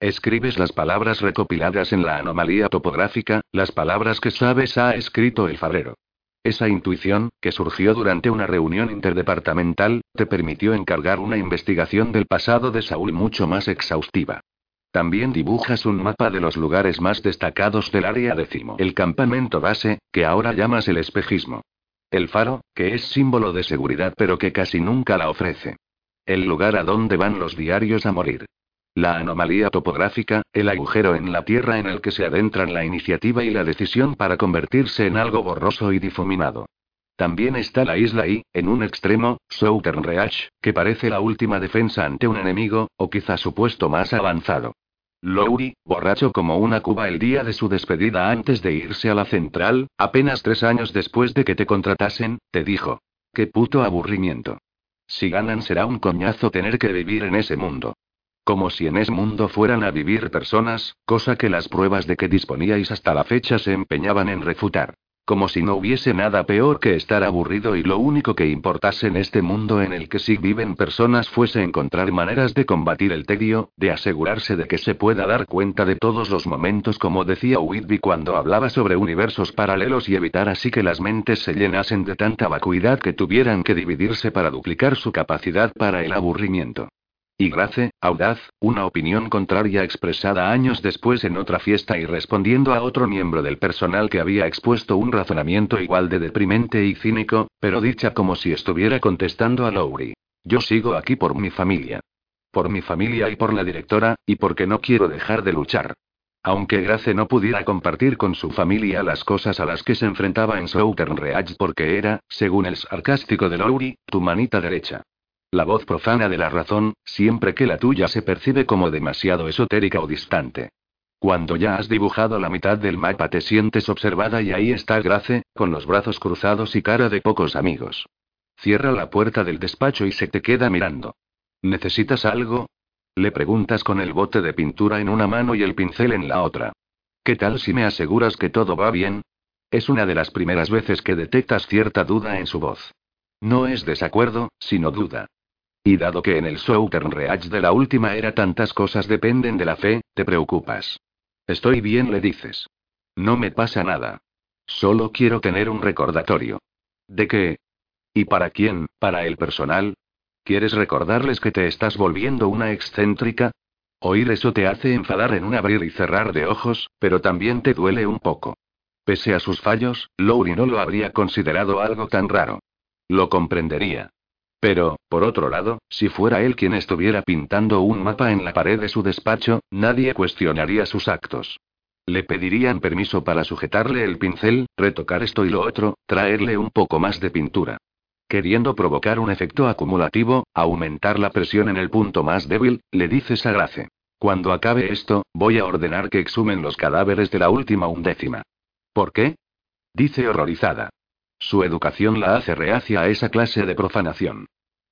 Escribes las palabras recopiladas en la anomalía topográfica, las palabras que sabes ha escrito el fabrero. Esa intuición, que surgió durante una reunión interdepartamental, te permitió encargar una investigación del pasado de Saúl mucho más exhaustiva. También dibujas un mapa de los lugares más destacados del área décimo. El campamento base, que ahora llamas el espejismo. El faro, que es símbolo de seguridad pero que casi nunca la ofrece. El lugar a donde van los diarios a morir. La anomalía topográfica, el agujero en la tierra en el que se adentran la iniciativa y la decisión para convertirse en algo borroso y difuminado. También está la isla y, en un extremo, Southern Reach, que parece la última defensa ante un enemigo, o quizá su puesto más avanzado. Lowry, borracho como una cuba el día de su despedida antes de irse a la central, apenas tres años después de que te contratasen, te dijo. ¡Qué puto aburrimiento! Si ganan será un coñazo tener que vivir en ese mundo. Como si en ese mundo fueran a vivir personas, cosa que las pruebas de que disponíais hasta la fecha se empeñaban en refutar. Como si no hubiese nada peor que estar aburrido y lo único que importase en este mundo en el que sí viven personas fuese encontrar maneras de combatir el tedio, de asegurarse de que se pueda dar cuenta de todos los momentos como decía Whitby cuando hablaba sobre universos paralelos y evitar así que las mentes se llenasen de tanta vacuidad que tuvieran que dividirse para duplicar su capacidad para el aburrimiento. Y Grace, audaz, una opinión contraria expresada años después en otra fiesta y respondiendo a otro miembro del personal que había expuesto un razonamiento igual de deprimente y cínico, pero dicha como si estuviera contestando a Lowry. Yo sigo aquí por mi familia. Por mi familia y por la directora, y porque no quiero dejar de luchar. Aunque Grace no pudiera compartir con su familia las cosas a las que se enfrentaba en Southern Reach porque era, según el sarcástico de Lowry, tu manita derecha. La voz profana de la razón, siempre que la tuya se percibe como demasiado esotérica o distante. Cuando ya has dibujado la mitad del mapa te sientes observada y ahí está Grace, con los brazos cruzados y cara de pocos amigos. Cierra la puerta del despacho y se te queda mirando. ¿Necesitas algo? Le preguntas con el bote de pintura en una mano y el pincel en la otra. ¿Qué tal si me aseguras que todo va bien? Es una de las primeras veces que detectas cierta duda en su voz. No es desacuerdo, sino duda. Y dado que en el Southern Reach de la última era tantas cosas dependen de la fe, te preocupas. Estoy bien, le dices. No me pasa nada. Solo quiero tener un recordatorio. ¿De qué? ¿Y para quién? ¿Para el personal? ¿Quieres recordarles que te estás volviendo una excéntrica? Oír eso te hace enfadar en un abrir y cerrar de ojos, pero también te duele un poco. Pese a sus fallos, Lowry no lo habría considerado algo tan raro. Lo comprendería. Pero, por otro lado, si fuera él quien estuviera pintando un mapa en la pared de su despacho, nadie cuestionaría sus actos. Le pedirían permiso para sujetarle el pincel, retocar esto y lo otro, traerle un poco más de pintura. Queriendo provocar un efecto acumulativo, aumentar la presión en el punto más débil, le dices a Grace. Cuando acabe esto, voy a ordenar que exhumen los cadáveres de la última undécima. ¿Por qué? Dice horrorizada. Su educación la hace reacia a esa clase de profanación.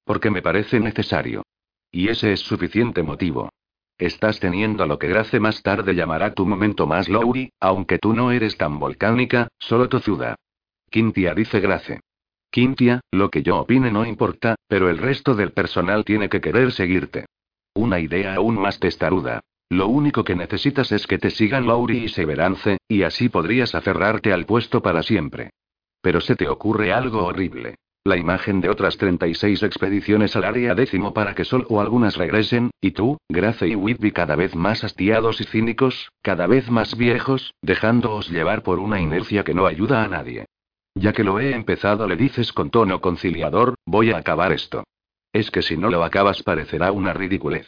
Porque me parece necesario. Y ese es suficiente motivo. Estás teniendo lo que Grace más tarde llamará tu momento más Lowry, aunque tú no eres tan volcánica, solo tozuda. Quintia dice Grace. Quintia, lo que yo opine no importa, pero el resto del personal tiene que querer seguirte. Una idea aún más testaruda. Lo único que necesitas es que te sigan Laurie y Severance, y así podrías aferrarte al puesto para siempre. Pero se te ocurre algo horrible. La imagen de otras 36 expediciones al área décimo para que solo algunas regresen, y tú, Grace y Whitby cada vez más hastiados y cínicos, cada vez más viejos, dejándoos llevar por una inercia que no ayuda a nadie. Ya que lo he empezado, le dices con tono conciliador, voy a acabar esto. Es que si no lo acabas parecerá una ridiculez.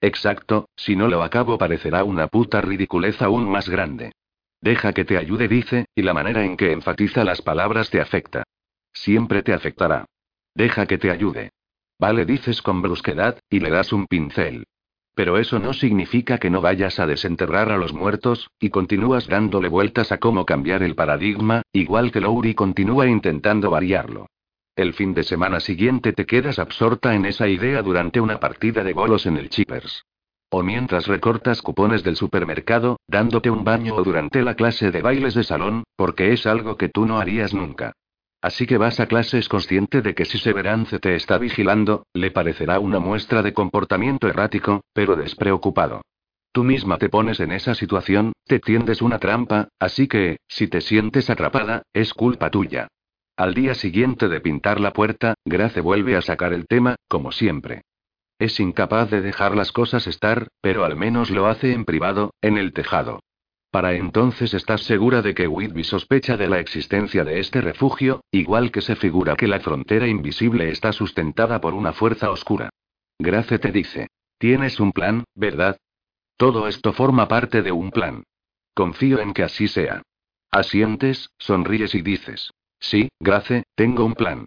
Exacto, si no lo acabo parecerá una puta ridiculez aún más grande. Deja que te ayude, dice, y la manera en que enfatiza las palabras te afecta. Siempre te afectará. Deja que te ayude. Vale, dices con brusquedad, y le das un pincel. Pero eso no significa que no vayas a desenterrar a los muertos, y continúas dándole vueltas a cómo cambiar el paradigma, igual que Lowry continúa intentando variarlo. El fin de semana siguiente te quedas absorta en esa idea durante una partida de bolos en el Chippers. O mientras recortas cupones del supermercado, dándote un baño o durante la clase de bailes de salón, porque es algo que tú no harías nunca. Así que vas a clases consciente de que si Severance te está vigilando, le parecerá una muestra de comportamiento errático, pero despreocupado. Tú misma te pones en esa situación, te tiendes una trampa, así que, si te sientes atrapada, es culpa tuya. Al día siguiente de pintar la puerta, Grace vuelve a sacar el tema, como siempre. Es incapaz de dejar las cosas estar, pero al menos lo hace en privado, en el tejado. Para entonces estás segura de que Whitby sospecha de la existencia de este refugio, igual que se figura que la frontera invisible está sustentada por una fuerza oscura. Grace te dice. Tienes un plan, ¿verdad? Todo esto forma parte de un plan. Confío en que así sea. Asientes, sonríes y dices. Sí, Grace, tengo un plan.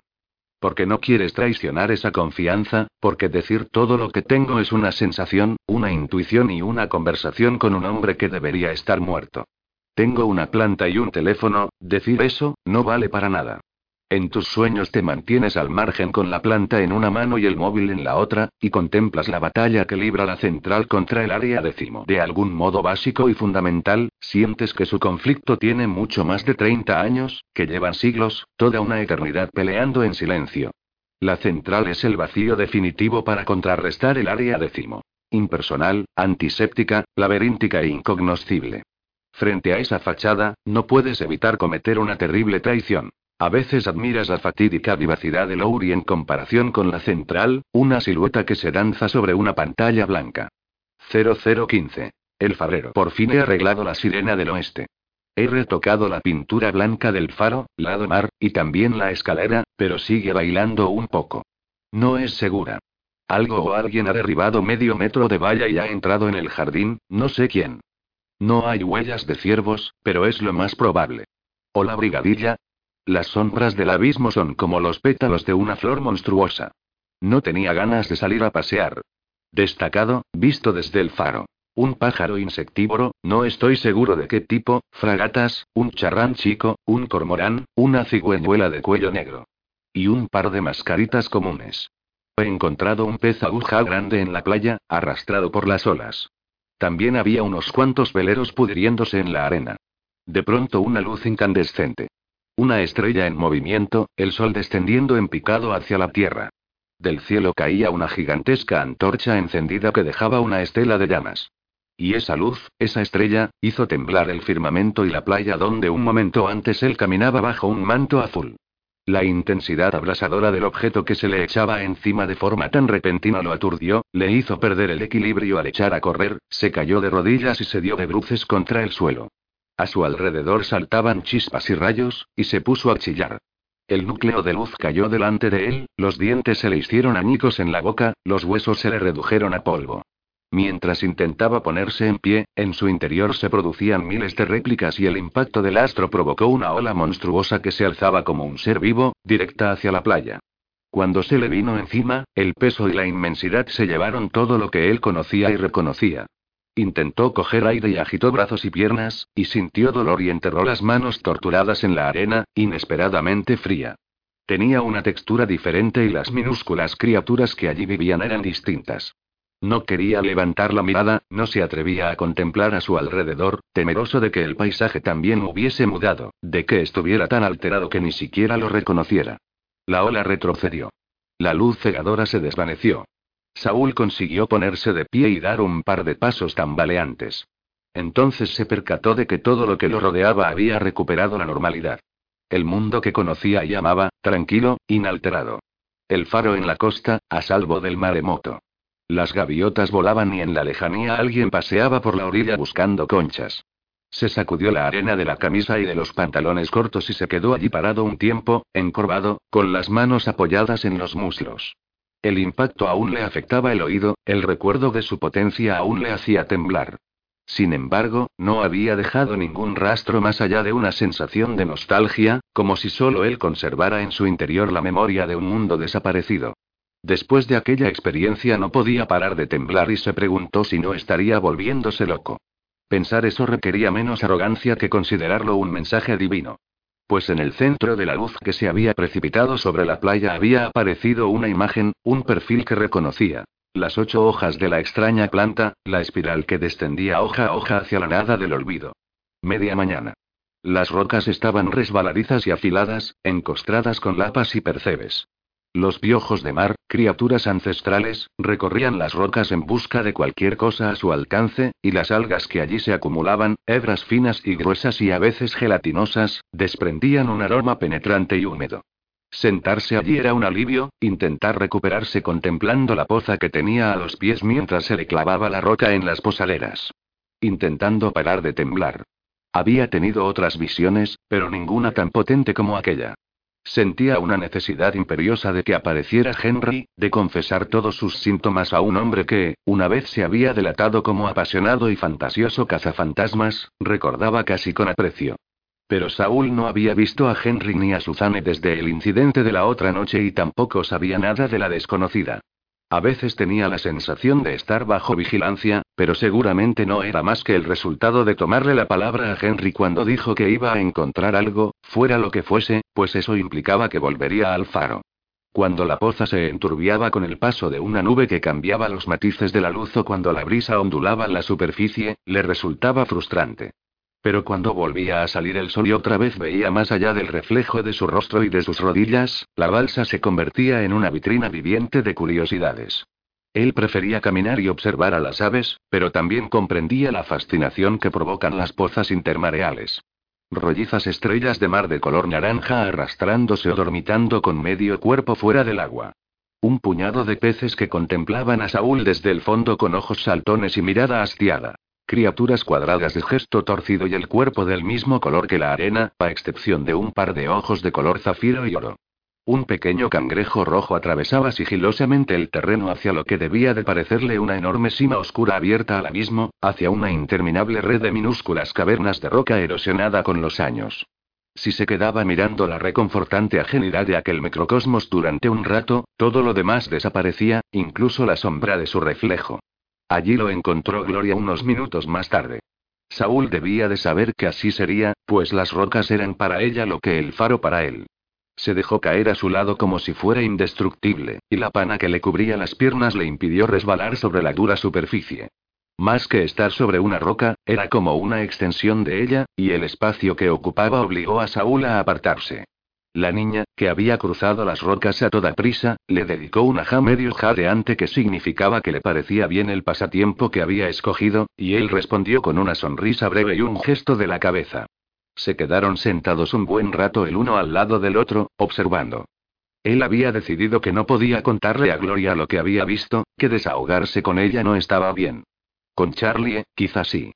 Porque no quieres traicionar esa confianza, porque decir todo lo que tengo es una sensación, una intuición y una conversación con un hombre que debería estar muerto. Tengo una planta y un teléfono, decir eso, no vale para nada. En tus sueños te mantienes al margen con la planta en una mano y el móvil en la otra, y contemplas la batalla que libra la central contra el área décimo. De algún modo básico y fundamental, sientes que su conflicto tiene mucho más de 30 años, que llevan siglos, toda una eternidad peleando en silencio. La central es el vacío definitivo para contrarrestar el área décimo. Impersonal, antiséptica, laberíntica e incognoscible. Frente a esa fachada, no puedes evitar cometer una terrible traición. A veces admiras la fatídica vivacidad de Lowry en comparación con la central, una silueta que se danza sobre una pantalla blanca. 0015. El farero. Por fin he arreglado la sirena del oeste. He retocado la pintura blanca del faro, lado mar, y también la escalera, pero sigue bailando un poco. No es segura. Algo o alguien ha derribado medio metro de valla y ha entrado en el jardín, no sé quién. No hay huellas de ciervos, pero es lo más probable. O la brigadilla, las sombras del abismo son como los pétalos de una flor monstruosa. No tenía ganas de salir a pasear. Destacado, visto desde el faro. Un pájaro insectívoro, no estoy seguro de qué tipo, fragatas, un charrán chico, un cormorán, una cigüeñuela de cuello negro. Y un par de mascaritas comunes. He encontrado un pez aguja grande en la playa, arrastrado por las olas. También había unos cuantos veleros pudriéndose en la arena. De pronto una luz incandescente. Una estrella en movimiento, el sol descendiendo en picado hacia la tierra. Del cielo caía una gigantesca antorcha encendida que dejaba una estela de llamas. Y esa luz, esa estrella, hizo temblar el firmamento y la playa donde un momento antes él caminaba bajo un manto azul. La intensidad abrasadora del objeto que se le echaba encima de forma tan repentina lo aturdió, le hizo perder el equilibrio al echar a correr, se cayó de rodillas y se dio de bruces contra el suelo. A su alrededor saltaban chispas y rayos, y se puso a chillar. El núcleo de luz cayó delante de él, los dientes se le hicieron añicos en la boca, los huesos se le redujeron a polvo. Mientras intentaba ponerse en pie, en su interior se producían miles de réplicas y el impacto del astro provocó una ola monstruosa que se alzaba como un ser vivo, directa hacia la playa. Cuando se le vino encima, el peso y la inmensidad se llevaron todo lo que él conocía y reconocía. Intentó coger aire y agitó brazos y piernas, y sintió dolor y enterró las manos torturadas en la arena, inesperadamente fría. Tenía una textura diferente y las minúsculas criaturas que allí vivían eran distintas. No quería levantar la mirada, no se atrevía a contemplar a su alrededor, temeroso de que el paisaje también hubiese mudado, de que estuviera tan alterado que ni siquiera lo reconociera. La ola retrocedió. La luz cegadora se desvaneció. Saúl consiguió ponerse de pie y dar un par de pasos tambaleantes. Entonces se percató de que todo lo que lo rodeaba había recuperado la normalidad. El mundo que conocía y amaba, tranquilo, inalterado. El faro en la costa, a salvo del maremoto. Las gaviotas volaban y en la lejanía alguien paseaba por la orilla buscando conchas. Se sacudió la arena de la camisa y de los pantalones cortos y se quedó allí parado un tiempo, encorvado, con las manos apoyadas en los muslos. El impacto aún le afectaba el oído, el recuerdo de su potencia aún le hacía temblar. Sin embargo, no había dejado ningún rastro más allá de una sensación de nostalgia, como si solo él conservara en su interior la memoria de un mundo desaparecido. Después de aquella experiencia no podía parar de temblar y se preguntó si no estaría volviéndose loco. Pensar eso requería menos arrogancia que considerarlo un mensaje divino pues en el centro de la luz que se había precipitado sobre la playa había aparecido una imagen, un perfil que reconocía. Las ocho hojas de la extraña planta, la espiral que descendía hoja a hoja hacia la nada del olvido. Media mañana. Las rocas estaban resbaladizas y afiladas, encostradas con lapas y percebes. Los piojos de mar, criaturas ancestrales, recorrían las rocas en busca de cualquier cosa a su alcance, y las algas que allí se acumulaban, hebras finas y gruesas y a veces gelatinosas, desprendían un aroma penetrante y húmedo. Sentarse allí era un alivio, intentar recuperarse contemplando la poza que tenía a los pies mientras se le clavaba la roca en las posaderas. Intentando parar de temblar. Había tenido otras visiones, pero ninguna tan potente como aquella. Sentía una necesidad imperiosa de que apareciera Henry, de confesar todos sus síntomas a un hombre que, una vez se había delatado como apasionado y fantasioso cazafantasmas, recordaba casi con aprecio. Pero Saúl no había visto a Henry ni a Suzanne desde el incidente de la otra noche y tampoco sabía nada de la desconocida. A veces tenía la sensación de estar bajo vigilancia, pero seguramente no era más que el resultado de tomarle la palabra a Henry cuando dijo que iba a encontrar algo, fuera lo que fuese, pues eso implicaba que volvería al faro. Cuando la poza se enturbiaba con el paso de una nube que cambiaba los matices de la luz o cuando la brisa ondulaba la superficie, le resultaba frustrante. Pero cuando volvía a salir el sol y otra vez veía más allá del reflejo de su rostro y de sus rodillas, la balsa se convertía en una vitrina viviente de curiosidades. Él prefería caminar y observar a las aves, pero también comprendía la fascinación que provocan las pozas intermareales. Rollizas estrellas de mar de color naranja arrastrándose o dormitando con medio cuerpo fuera del agua. Un puñado de peces que contemplaban a Saúl desde el fondo con ojos saltones y mirada hastiada. Criaturas cuadradas de gesto torcido y el cuerpo del mismo color que la arena, a excepción de un par de ojos de color zafiro y oro. Un pequeño cangrejo rojo atravesaba sigilosamente el terreno hacia lo que debía de parecerle una enorme sima oscura abierta al abismo, hacia una interminable red de minúsculas cavernas de roca erosionada con los años. Si se quedaba mirando la reconfortante ajenidad de aquel microcosmos durante un rato, todo lo demás desaparecía, incluso la sombra de su reflejo. Allí lo encontró Gloria unos minutos más tarde. Saúl debía de saber que así sería, pues las rocas eran para ella lo que el faro para él. Se dejó caer a su lado como si fuera indestructible, y la pana que le cubría las piernas le impidió resbalar sobre la dura superficie. Más que estar sobre una roca, era como una extensión de ella, y el espacio que ocupaba obligó a Saúl a apartarse. La niña, que había cruzado las rocas a toda prisa, le dedicó una ja medio jadeante que significaba que le parecía bien el pasatiempo que había escogido, y él respondió con una sonrisa breve y un gesto de la cabeza. Se quedaron sentados un buen rato el uno al lado del otro, observando. Él había decidido que no podía contarle a Gloria lo que había visto, que desahogarse con ella no estaba bien. Con Charlie, quizás sí.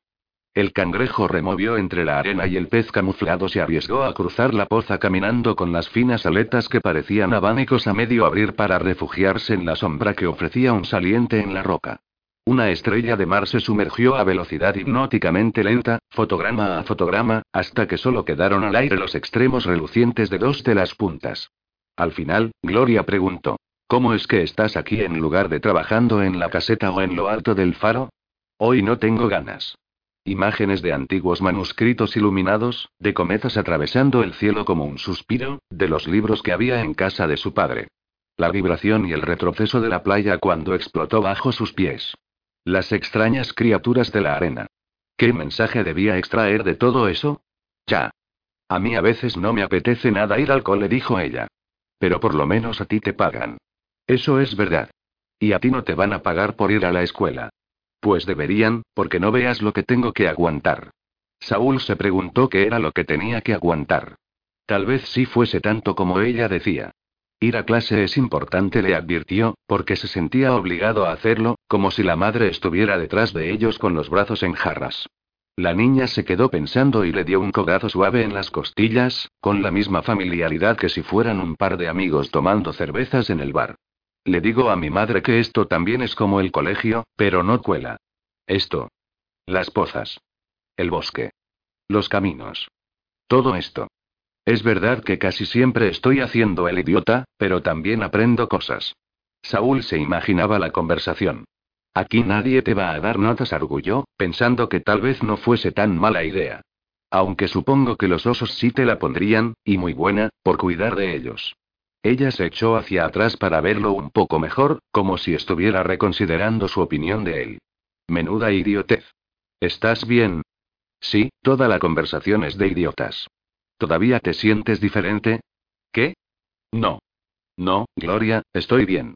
El cangrejo removió entre la arena y el pez camuflado se arriesgó a cruzar la poza caminando con las finas aletas que parecían abanicos a medio abrir para refugiarse en la sombra que ofrecía un saliente en la roca. Una estrella de mar se sumergió a velocidad hipnóticamente lenta, fotograma a fotograma, hasta que solo quedaron al aire los extremos relucientes de dos de las puntas. Al final, Gloria preguntó, ¿Cómo es que estás aquí en lugar de trabajando en la caseta o en lo alto del faro? Hoy no tengo ganas. Imágenes de antiguos manuscritos iluminados, de cometas atravesando el cielo como un suspiro, de los libros que había en casa de su padre. La vibración y el retroceso de la playa cuando explotó bajo sus pies. Las extrañas criaturas de la arena. ¿Qué mensaje debía extraer de todo eso? Ya. A mí a veces no me apetece nada ir al cole, dijo ella. Pero por lo menos a ti te pagan. Eso es verdad. Y a ti no te van a pagar por ir a la escuela. Pues deberían, porque no veas lo que tengo que aguantar. Saúl se preguntó qué era lo que tenía que aguantar. Tal vez sí fuese tanto como ella decía. Ir a clase es importante, le advirtió, porque se sentía obligado a hacerlo, como si la madre estuviera detrás de ellos con los brazos en jarras. La niña se quedó pensando y le dio un codazo suave en las costillas, con la misma familiaridad que si fueran un par de amigos tomando cervezas en el bar. Le digo a mi madre que esto también es como el colegio, pero no cuela. Esto. Las pozas. El bosque. Los caminos. Todo esto. Es verdad que casi siempre estoy haciendo el idiota, pero también aprendo cosas. Saúl se imaginaba la conversación. Aquí nadie te va a dar notas, arguyó, pensando que tal vez no fuese tan mala idea. Aunque supongo que los osos sí te la pondrían, y muy buena, por cuidar de ellos. Ella se echó hacia atrás para verlo un poco mejor, como si estuviera reconsiderando su opinión de él. Menuda idiotez. ¿Estás bien? Sí, toda la conversación es de idiotas. ¿Todavía te sientes diferente? ¿Qué? No. No, Gloria, estoy bien.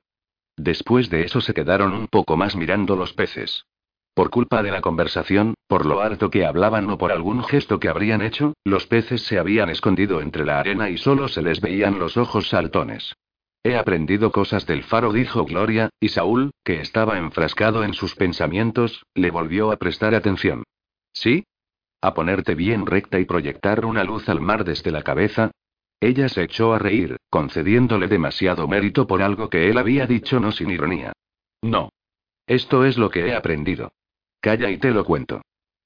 Después de eso se quedaron un poco más mirando los peces. Por culpa de la conversación, por lo alto que hablaban o por algún gesto que habrían hecho, los peces se habían escondido entre la arena y solo se les veían los ojos saltones. He aprendido cosas del faro, dijo Gloria, y Saúl, que estaba enfrascado en sus pensamientos, le volvió a prestar atención. ¿Sí? ¿A ponerte bien recta y proyectar una luz al mar desde la cabeza? Ella se echó a reír, concediéndole demasiado mérito por algo que él había dicho no sin ironía. No. Esto es lo que he aprendido. Calla y te lo cuento.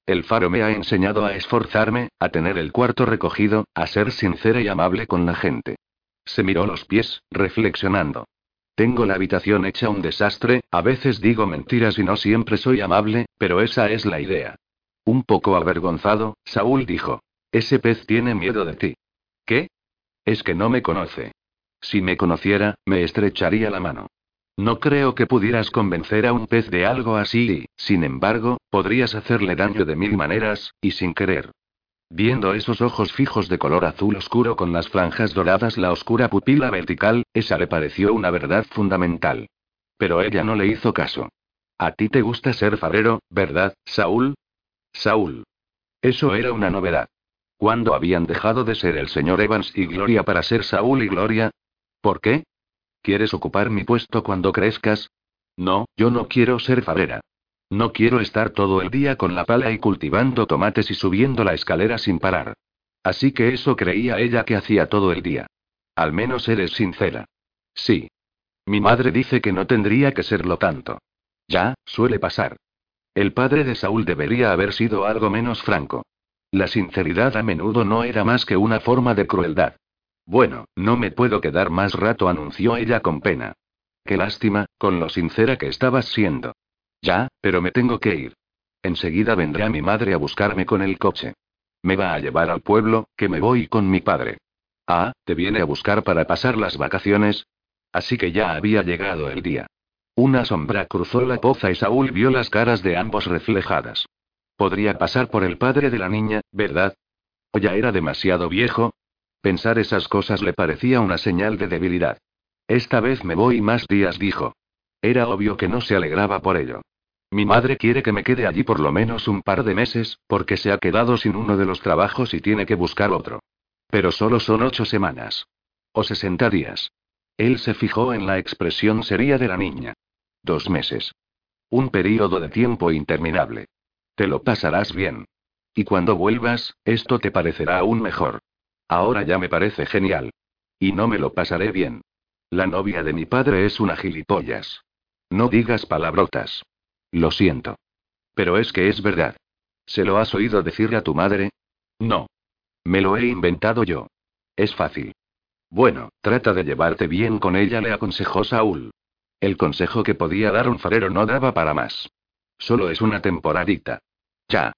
El faro me ha enseñado a esforzarme, a tener el cuarto recogido, a ser sincera y amable con la gente. Se miró los pies, reflexionando. Tengo la habitación hecha un desastre, a veces digo mentiras y no siempre soy amable, pero esa es la idea. Un poco avergonzado, Saúl dijo. Ese pez tiene miedo de ti. ¿Qué? Es que no me conoce. Si me conociera, me estrecharía la mano. No creo que pudieras convencer a un pez de algo así y, sin embargo, podrías hacerle daño de mil maneras, y sin querer. Viendo esos ojos fijos de color azul oscuro con las franjas doradas, la oscura pupila vertical, esa le pareció una verdad fundamental. Pero ella no le hizo caso. A ti te gusta ser farero, ¿verdad, Saúl? Saúl. Eso era una novedad. ¿Cuándo habían dejado de ser el señor Evans y Gloria para ser Saúl y Gloria? ¿Por qué? ¿Quieres ocupar mi puesto cuando crezcas? No, yo no quiero ser farera. No quiero estar todo el día con la pala y cultivando tomates y subiendo la escalera sin parar. Así que eso creía ella que hacía todo el día. Al menos eres sincera. Sí. Mi madre dice que no tendría que serlo tanto. Ya, suele pasar. El padre de Saúl debería haber sido algo menos franco. La sinceridad a menudo no era más que una forma de crueldad. Bueno, no me puedo quedar más rato, anunció ella con pena. Qué lástima, con lo sincera que estabas siendo. Ya, pero me tengo que ir. Enseguida vendrá mi madre a buscarme con el coche. Me va a llevar al pueblo, que me voy con mi padre. Ah, ¿te viene a buscar para pasar las vacaciones? Así que ya había llegado el día. Una sombra cruzó la poza y Saúl vio las caras de ambos reflejadas. Podría pasar por el padre de la niña, ¿verdad? ¿O ya era demasiado viejo? Pensar esas cosas le parecía una señal de debilidad. Esta vez me voy más días, dijo. Era obvio que no se alegraba por ello. Mi madre quiere que me quede allí por lo menos un par de meses, porque se ha quedado sin uno de los trabajos y tiene que buscar otro. Pero solo son ocho semanas. O sesenta días. Él se fijó en la expresión seria de la niña. Dos meses. Un período de tiempo interminable. Te lo pasarás bien. Y cuando vuelvas, esto te parecerá aún mejor. Ahora ya me parece genial. Y no me lo pasaré bien. La novia de mi padre es una gilipollas. No digas palabrotas. Lo siento. Pero es que es verdad. ¿Se lo has oído decirle a tu madre? No. Me lo he inventado yo. Es fácil. Bueno, trata de llevarte bien con ella, le aconsejó Saúl. El consejo que podía dar un farero no daba para más. Solo es una temporadita. Ya.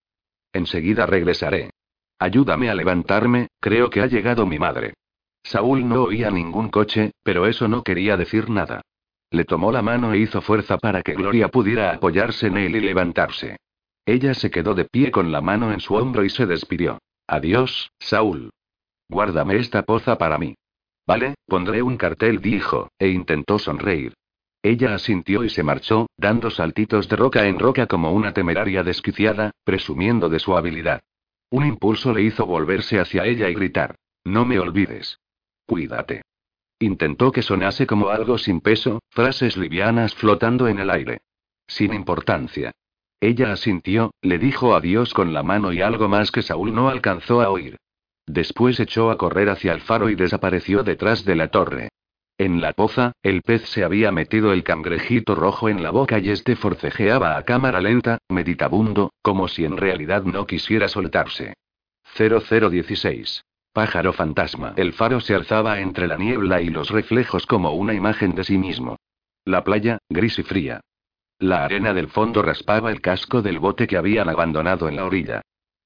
Enseguida regresaré. Ayúdame a levantarme, creo que ha llegado mi madre. Saúl no oía ningún coche, pero eso no quería decir nada. Le tomó la mano e hizo fuerza para que Gloria pudiera apoyarse en él y levantarse. Ella se quedó de pie con la mano en su hombro y se despidió. Adiós, Saúl. Guárdame esta poza para mí. Vale, pondré un cartel, dijo, e intentó sonreír. Ella asintió y se marchó, dando saltitos de roca en roca como una temeraria desquiciada, presumiendo de su habilidad. Un impulso le hizo volverse hacia ella y gritar. No me olvides. Cuídate. Intentó que sonase como algo sin peso, frases livianas flotando en el aire. Sin importancia. Ella asintió, le dijo adiós con la mano y algo más que Saúl no alcanzó a oír. Después echó a correr hacia el faro y desapareció detrás de la torre. En la poza, el pez se había metido el cangrejito rojo en la boca y este forcejeaba a cámara lenta, meditabundo, como si en realidad no quisiera soltarse. 0016. Pájaro fantasma. El faro se alzaba entre la niebla y los reflejos como una imagen de sí mismo. La playa, gris y fría. La arena del fondo raspaba el casco del bote que habían abandonado en la orilla.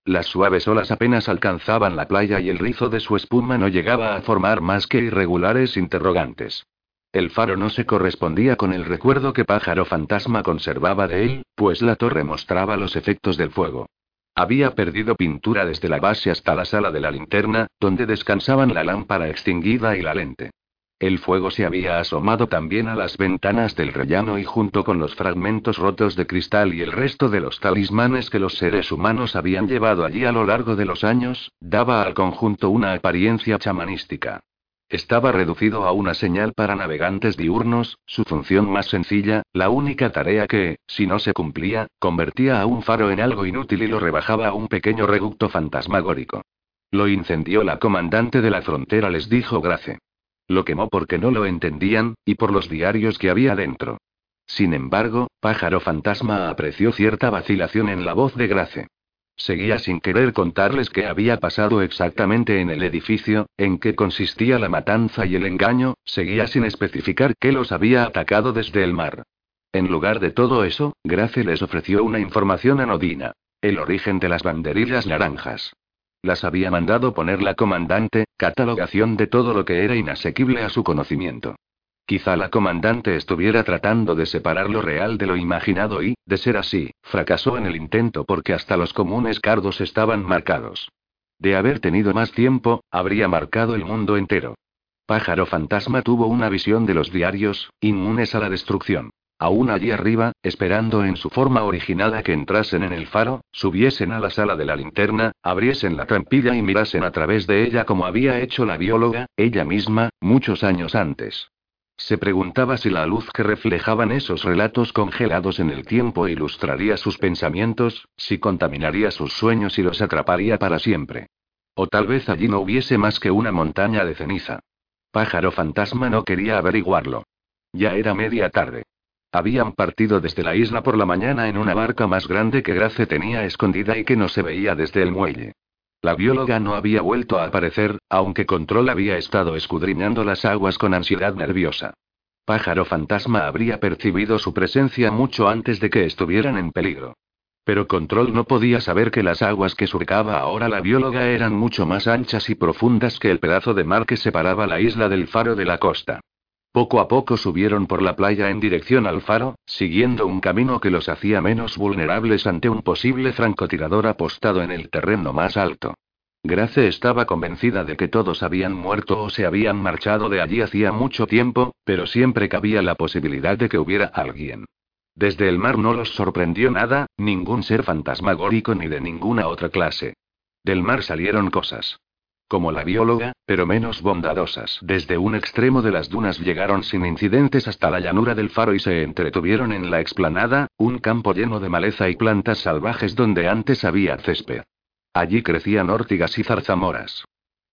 Las suaves olas apenas alcanzaban la playa y el rizo de su espuma no llegaba a formar más que irregulares interrogantes. El faro no se correspondía con el recuerdo que Pájaro Fantasma conservaba de él, pues la torre mostraba los efectos del fuego. Había perdido pintura desde la base hasta la sala de la linterna, donde descansaban la lámpara extinguida y la lente. El fuego se había asomado también a las ventanas del rellano y junto con los fragmentos rotos de cristal y el resto de los talismanes que los seres humanos habían llevado allí a lo largo de los años, daba al conjunto una apariencia chamanística. Estaba reducido a una señal para navegantes diurnos, su función más sencilla, la única tarea que, si no se cumplía, convertía a un faro en algo inútil y lo rebajaba a un pequeño reducto fantasmagórico. Lo incendió la comandante de la frontera, les dijo Grace. Lo quemó porque no lo entendían, y por los diarios que había dentro. Sin embargo, Pájaro Fantasma apreció cierta vacilación en la voz de Grace. Seguía sin querer contarles qué había pasado exactamente en el edificio, en qué consistía la matanza y el engaño, seguía sin especificar qué los había atacado desde el mar. En lugar de todo eso, Grace les ofreció una información anodina. El origen de las banderillas naranjas. Las había mandado poner la comandante, catalogación de todo lo que era inasequible a su conocimiento. Quizá la comandante estuviera tratando de separar lo real de lo imaginado y, de ser así, fracasó en el intento porque hasta los comunes cardos estaban marcados. De haber tenido más tiempo, habría marcado el mundo entero. Pájaro Fantasma tuvo una visión de los diarios, inmunes a la destrucción. Aún allí arriba, esperando en su forma original a que entrasen en el faro, subiesen a la sala de la linterna, abriesen la trampilla y mirasen a través de ella como había hecho la bióloga, ella misma, muchos años antes. Se preguntaba si la luz que reflejaban esos relatos congelados en el tiempo ilustraría sus pensamientos, si contaminaría sus sueños y los atraparía para siempre. O tal vez allí no hubiese más que una montaña de ceniza. Pájaro fantasma no quería averiguarlo. Ya era media tarde. Habían partido desde la isla por la mañana en una barca más grande que Grace tenía escondida y que no se veía desde el muelle. La bióloga no había vuelto a aparecer, aunque Control había estado escudriñando las aguas con ansiedad nerviosa. Pájaro Fantasma habría percibido su presencia mucho antes de que estuvieran en peligro. Pero Control no podía saber que las aguas que surcaba ahora la bióloga eran mucho más anchas y profundas que el pedazo de mar que separaba la isla del faro de la costa. Poco a poco subieron por la playa en dirección al faro, siguiendo un camino que los hacía menos vulnerables ante un posible francotirador apostado en el terreno más alto. Grace estaba convencida de que todos habían muerto o se habían marchado de allí hacía mucho tiempo, pero siempre cabía la posibilidad de que hubiera alguien. Desde el mar no los sorprendió nada, ningún ser fantasmagórico ni de ninguna otra clase. Del mar salieron cosas. Como la bióloga, pero menos bondadosas. Desde un extremo de las dunas llegaron sin incidentes hasta la llanura del faro y se entretuvieron en la explanada, un campo lleno de maleza y plantas salvajes donde antes había césped. Allí crecían órtigas y zarzamoras.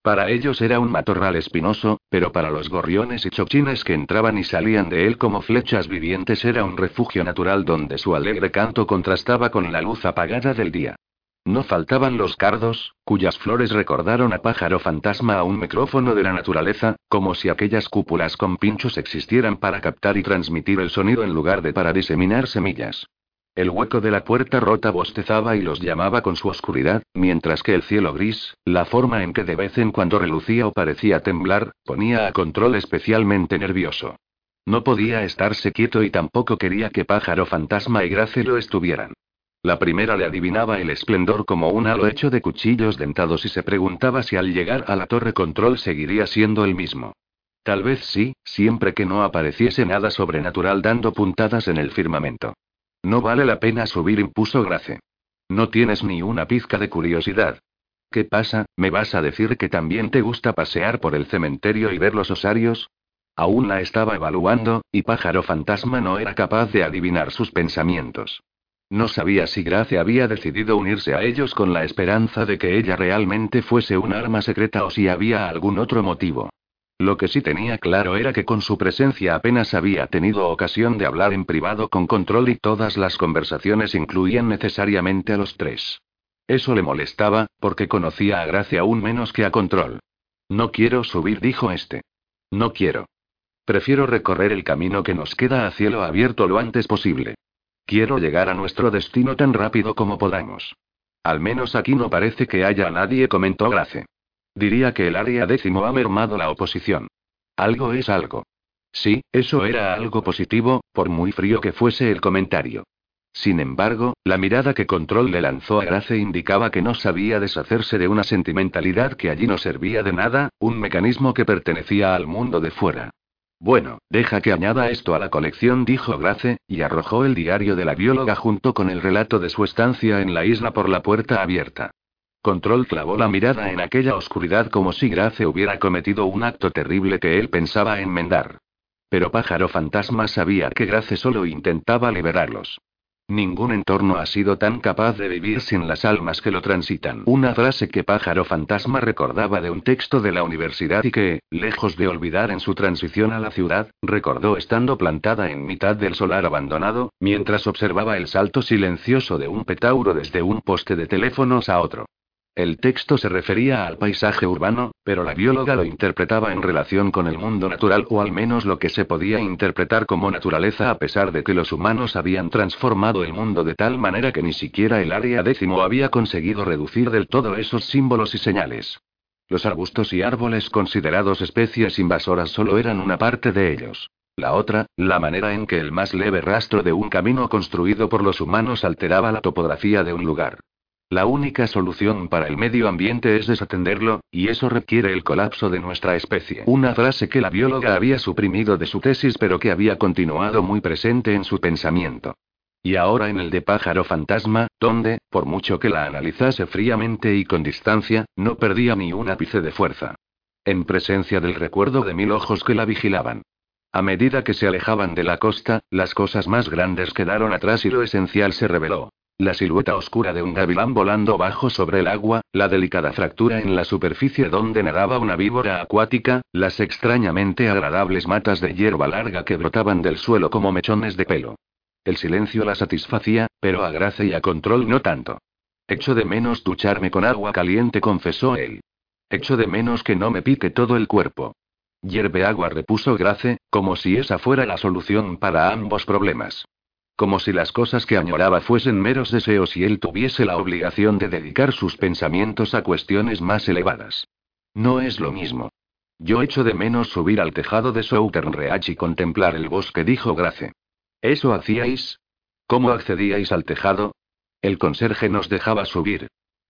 Para ellos era un matorral espinoso, pero para los gorriones y chochines que entraban y salían de él como flechas vivientes era un refugio natural donde su alegre canto contrastaba con la luz apagada del día. No faltaban los cardos, cuyas flores recordaron a pájaro fantasma a un micrófono de la naturaleza, como si aquellas cúpulas con pinchos existieran para captar y transmitir el sonido en lugar de para diseminar semillas. El hueco de la puerta rota bostezaba y los llamaba con su oscuridad, mientras que el cielo gris, la forma en que de vez en cuando relucía o parecía temblar, ponía a control especialmente nervioso. No podía estarse quieto y tampoco quería que pájaro fantasma y Grace lo estuvieran. La primera le adivinaba el esplendor como un halo hecho de cuchillos dentados y se preguntaba si al llegar a la torre control seguiría siendo el mismo. Tal vez sí, siempre que no apareciese nada sobrenatural dando puntadas en el firmamento. No vale la pena subir, impuso Grace. No tienes ni una pizca de curiosidad. ¿Qué pasa? ¿Me vas a decir que también te gusta pasear por el cementerio y ver los osarios? Aún la estaba evaluando, y pájaro fantasma no era capaz de adivinar sus pensamientos. No sabía si Grace había decidido unirse a ellos con la esperanza de que ella realmente fuese un arma secreta o si había algún otro motivo. Lo que sí tenía claro era que con su presencia apenas había tenido ocasión de hablar en privado con control y todas las conversaciones incluían necesariamente a los tres. Eso le molestaba, porque conocía a Grace aún menos que a control. No quiero subir, dijo este. No quiero. Prefiero recorrer el camino que nos queda a cielo abierto lo antes posible. Quiero llegar a nuestro destino tan rápido como podamos. Al menos aquí no parece que haya nadie, comentó Grace. Diría que el área décimo ha mermado la oposición. Algo es algo. Sí, eso era algo positivo, por muy frío que fuese el comentario. Sin embargo, la mirada que Control le lanzó a Grace indicaba que no sabía deshacerse de una sentimentalidad que allí no servía de nada, un mecanismo que pertenecía al mundo de fuera. Bueno, deja que añada esto a la colección, dijo Grace, y arrojó el diario de la bióloga junto con el relato de su estancia en la isla por la puerta abierta. Control clavó la mirada en aquella oscuridad como si Grace hubiera cometido un acto terrible que él pensaba enmendar. Pero Pájaro Fantasma sabía que Grace solo intentaba liberarlos. Ningún entorno ha sido tan capaz de vivir sin las almas que lo transitan. Una frase que Pájaro Fantasma recordaba de un texto de la universidad y que, lejos de olvidar en su transición a la ciudad, recordó estando plantada en mitad del solar abandonado, mientras observaba el salto silencioso de un petauro desde un poste de teléfonos a otro. El texto se refería al paisaje urbano, pero la bióloga lo interpretaba en relación con el mundo natural o al menos lo que se podía interpretar como naturaleza a pesar de que los humanos habían transformado el mundo de tal manera que ni siquiera el área décimo había conseguido reducir del todo esos símbolos y señales. Los arbustos y árboles considerados especies invasoras solo eran una parte de ellos. La otra, la manera en que el más leve rastro de un camino construido por los humanos alteraba la topografía de un lugar. La única solución para el medio ambiente es desatenderlo, y eso requiere el colapso de nuestra especie. Una frase que la bióloga había suprimido de su tesis pero que había continuado muy presente en su pensamiento. Y ahora en el de pájaro fantasma, donde, por mucho que la analizase fríamente y con distancia, no perdía ni un ápice de fuerza. En presencia del recuerdo de mil ojos que la vigilaban. A medida que se alejaban de la costa, las cosas más grandes quedaron atrás y lo esencial se reveló. La silueta oscura de un gavilán volando bajo sobre el agua, la delicada fractura en la superficie donde nadaba una víbora acuática, las extrañamente agradables matas de hierba larga que brotaban del suelo como mechones de pelo. El silencio la satisfacía, pero a Grace y a Control no tanto. Echo de menos ducharme con agua caliente, confesó él. Echo de menos que no me pique todo el cuerpo. Hierve agua, repuso Grace, como si esa fuera la solución para ambos problemas. Como si las cosas que añoraba fuesen meros deseos y él tuviese la obligación de dedicar sus pensamientos a cuestiones más elevadas. No es lo mismo. Yo echo de menos subir al tejado de Southern Reach y contemplar el bosque, dijo Grace. ¿Eso hacíais? ¿Cómo accedíais al tejado? El conserje nos dejaba subir.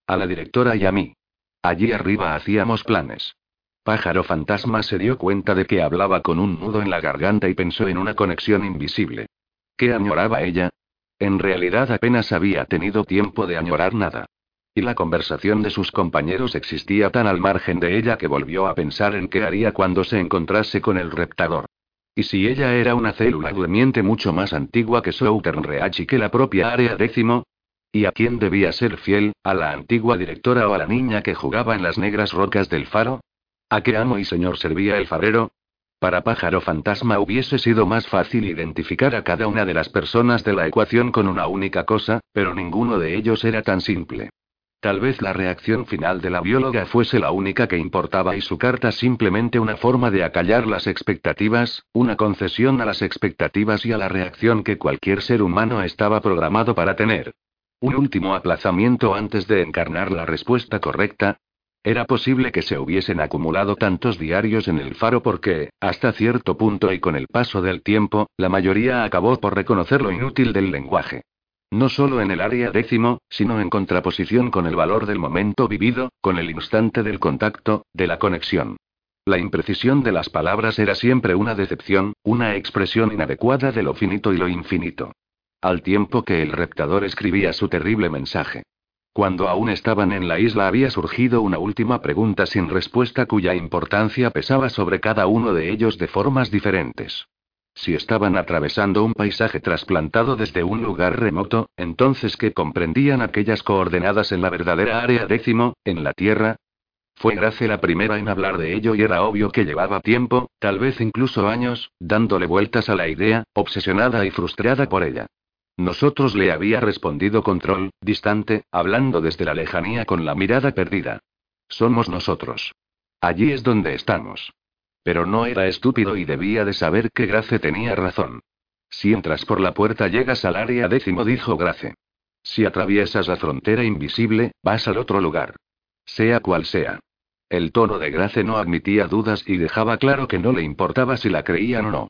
A la directora y a mí. Allí arriba hacíamos planes. Pájaro fantasma se dio cuenta de que hablaba con un nudo en la garganta y pensó en una conexión invisible. ¿Qué añoraba ella? En realidad apenas había tenido tiempo de añorar nada. Y la conversación de sus compañeros existía tan al margen de ella que volvió a pensar en qué haría cuando se encontrase con el reptador. ¿Y si ella era una célula durmiente mucho más antigua que Southern Reach y que la propia área décimo? ¿Y a quién debía ser fiel? ¿A la antigua directora o a la niña que jugaba en las negras rocas del faro? ¿A qué amo y señor servía el farero? Para pájaro fantasma hubiese sido más fácil identificar a cada una de las personas de la ecuación con una única cosa, pero ninguno de ellos era tan simple. Tal vez la reacción final de la bióloga fuese la única que importaba y su carta simplemente una forma de acallar las expectativas, una concesión a las expectativas y a la reacción que cualquier ser humano estaba programado para tener. Un último aplazamiento antes de encarnar la respuesta correcta. Era posible que se hubiesen acumulado tantos diarios en el faro porque, hasta cierto punto y con el paso del tiempo, la mayoría acabó por reconocer lo inútil del lenguaje. No solo en el área décimo, sino en contraposición con el valor del momento vivido, con el instante del contacto, de la conexión. La imprecisión de las palabras era siempre una decepción, una expresión inadecuada de lo finito y lo infinito. Al tiempo que el reptador escribía su terrible mensaje. Cuando aún estaban en la isla había surgido una última pregunta sin respuesta cuya importancia pesaba sobre cada uno de ellos de formas diferentes. Si estaban atravesando un paisaje trasplantado desde un lugar remoto, entonces ¿qué comprendían aquellas coordenadas en la verdadera área décimo, en la Tierra? Fue Grace la primera en hablar de ello y era obvio que llevaba tiempo, tal vez incluso años, dándole vueltas a la idea, obsesionada y frustrada por ella. Nosotros le había respondido Control, distante, hablando desde la lejanía con la mirada perdida. Somos nosotros. Allí es donde estamos. Pero no era estúpido y debía de saber que Grace tenía razón. Si entras por la puerta llegas al área décimo, dijo Grace. Si atraviesas la frontera invisible, vas al otro lugar. Sea cual sea. El tono de Grace no admitía dudas y dejaba claro que no le importaba si la creían o no.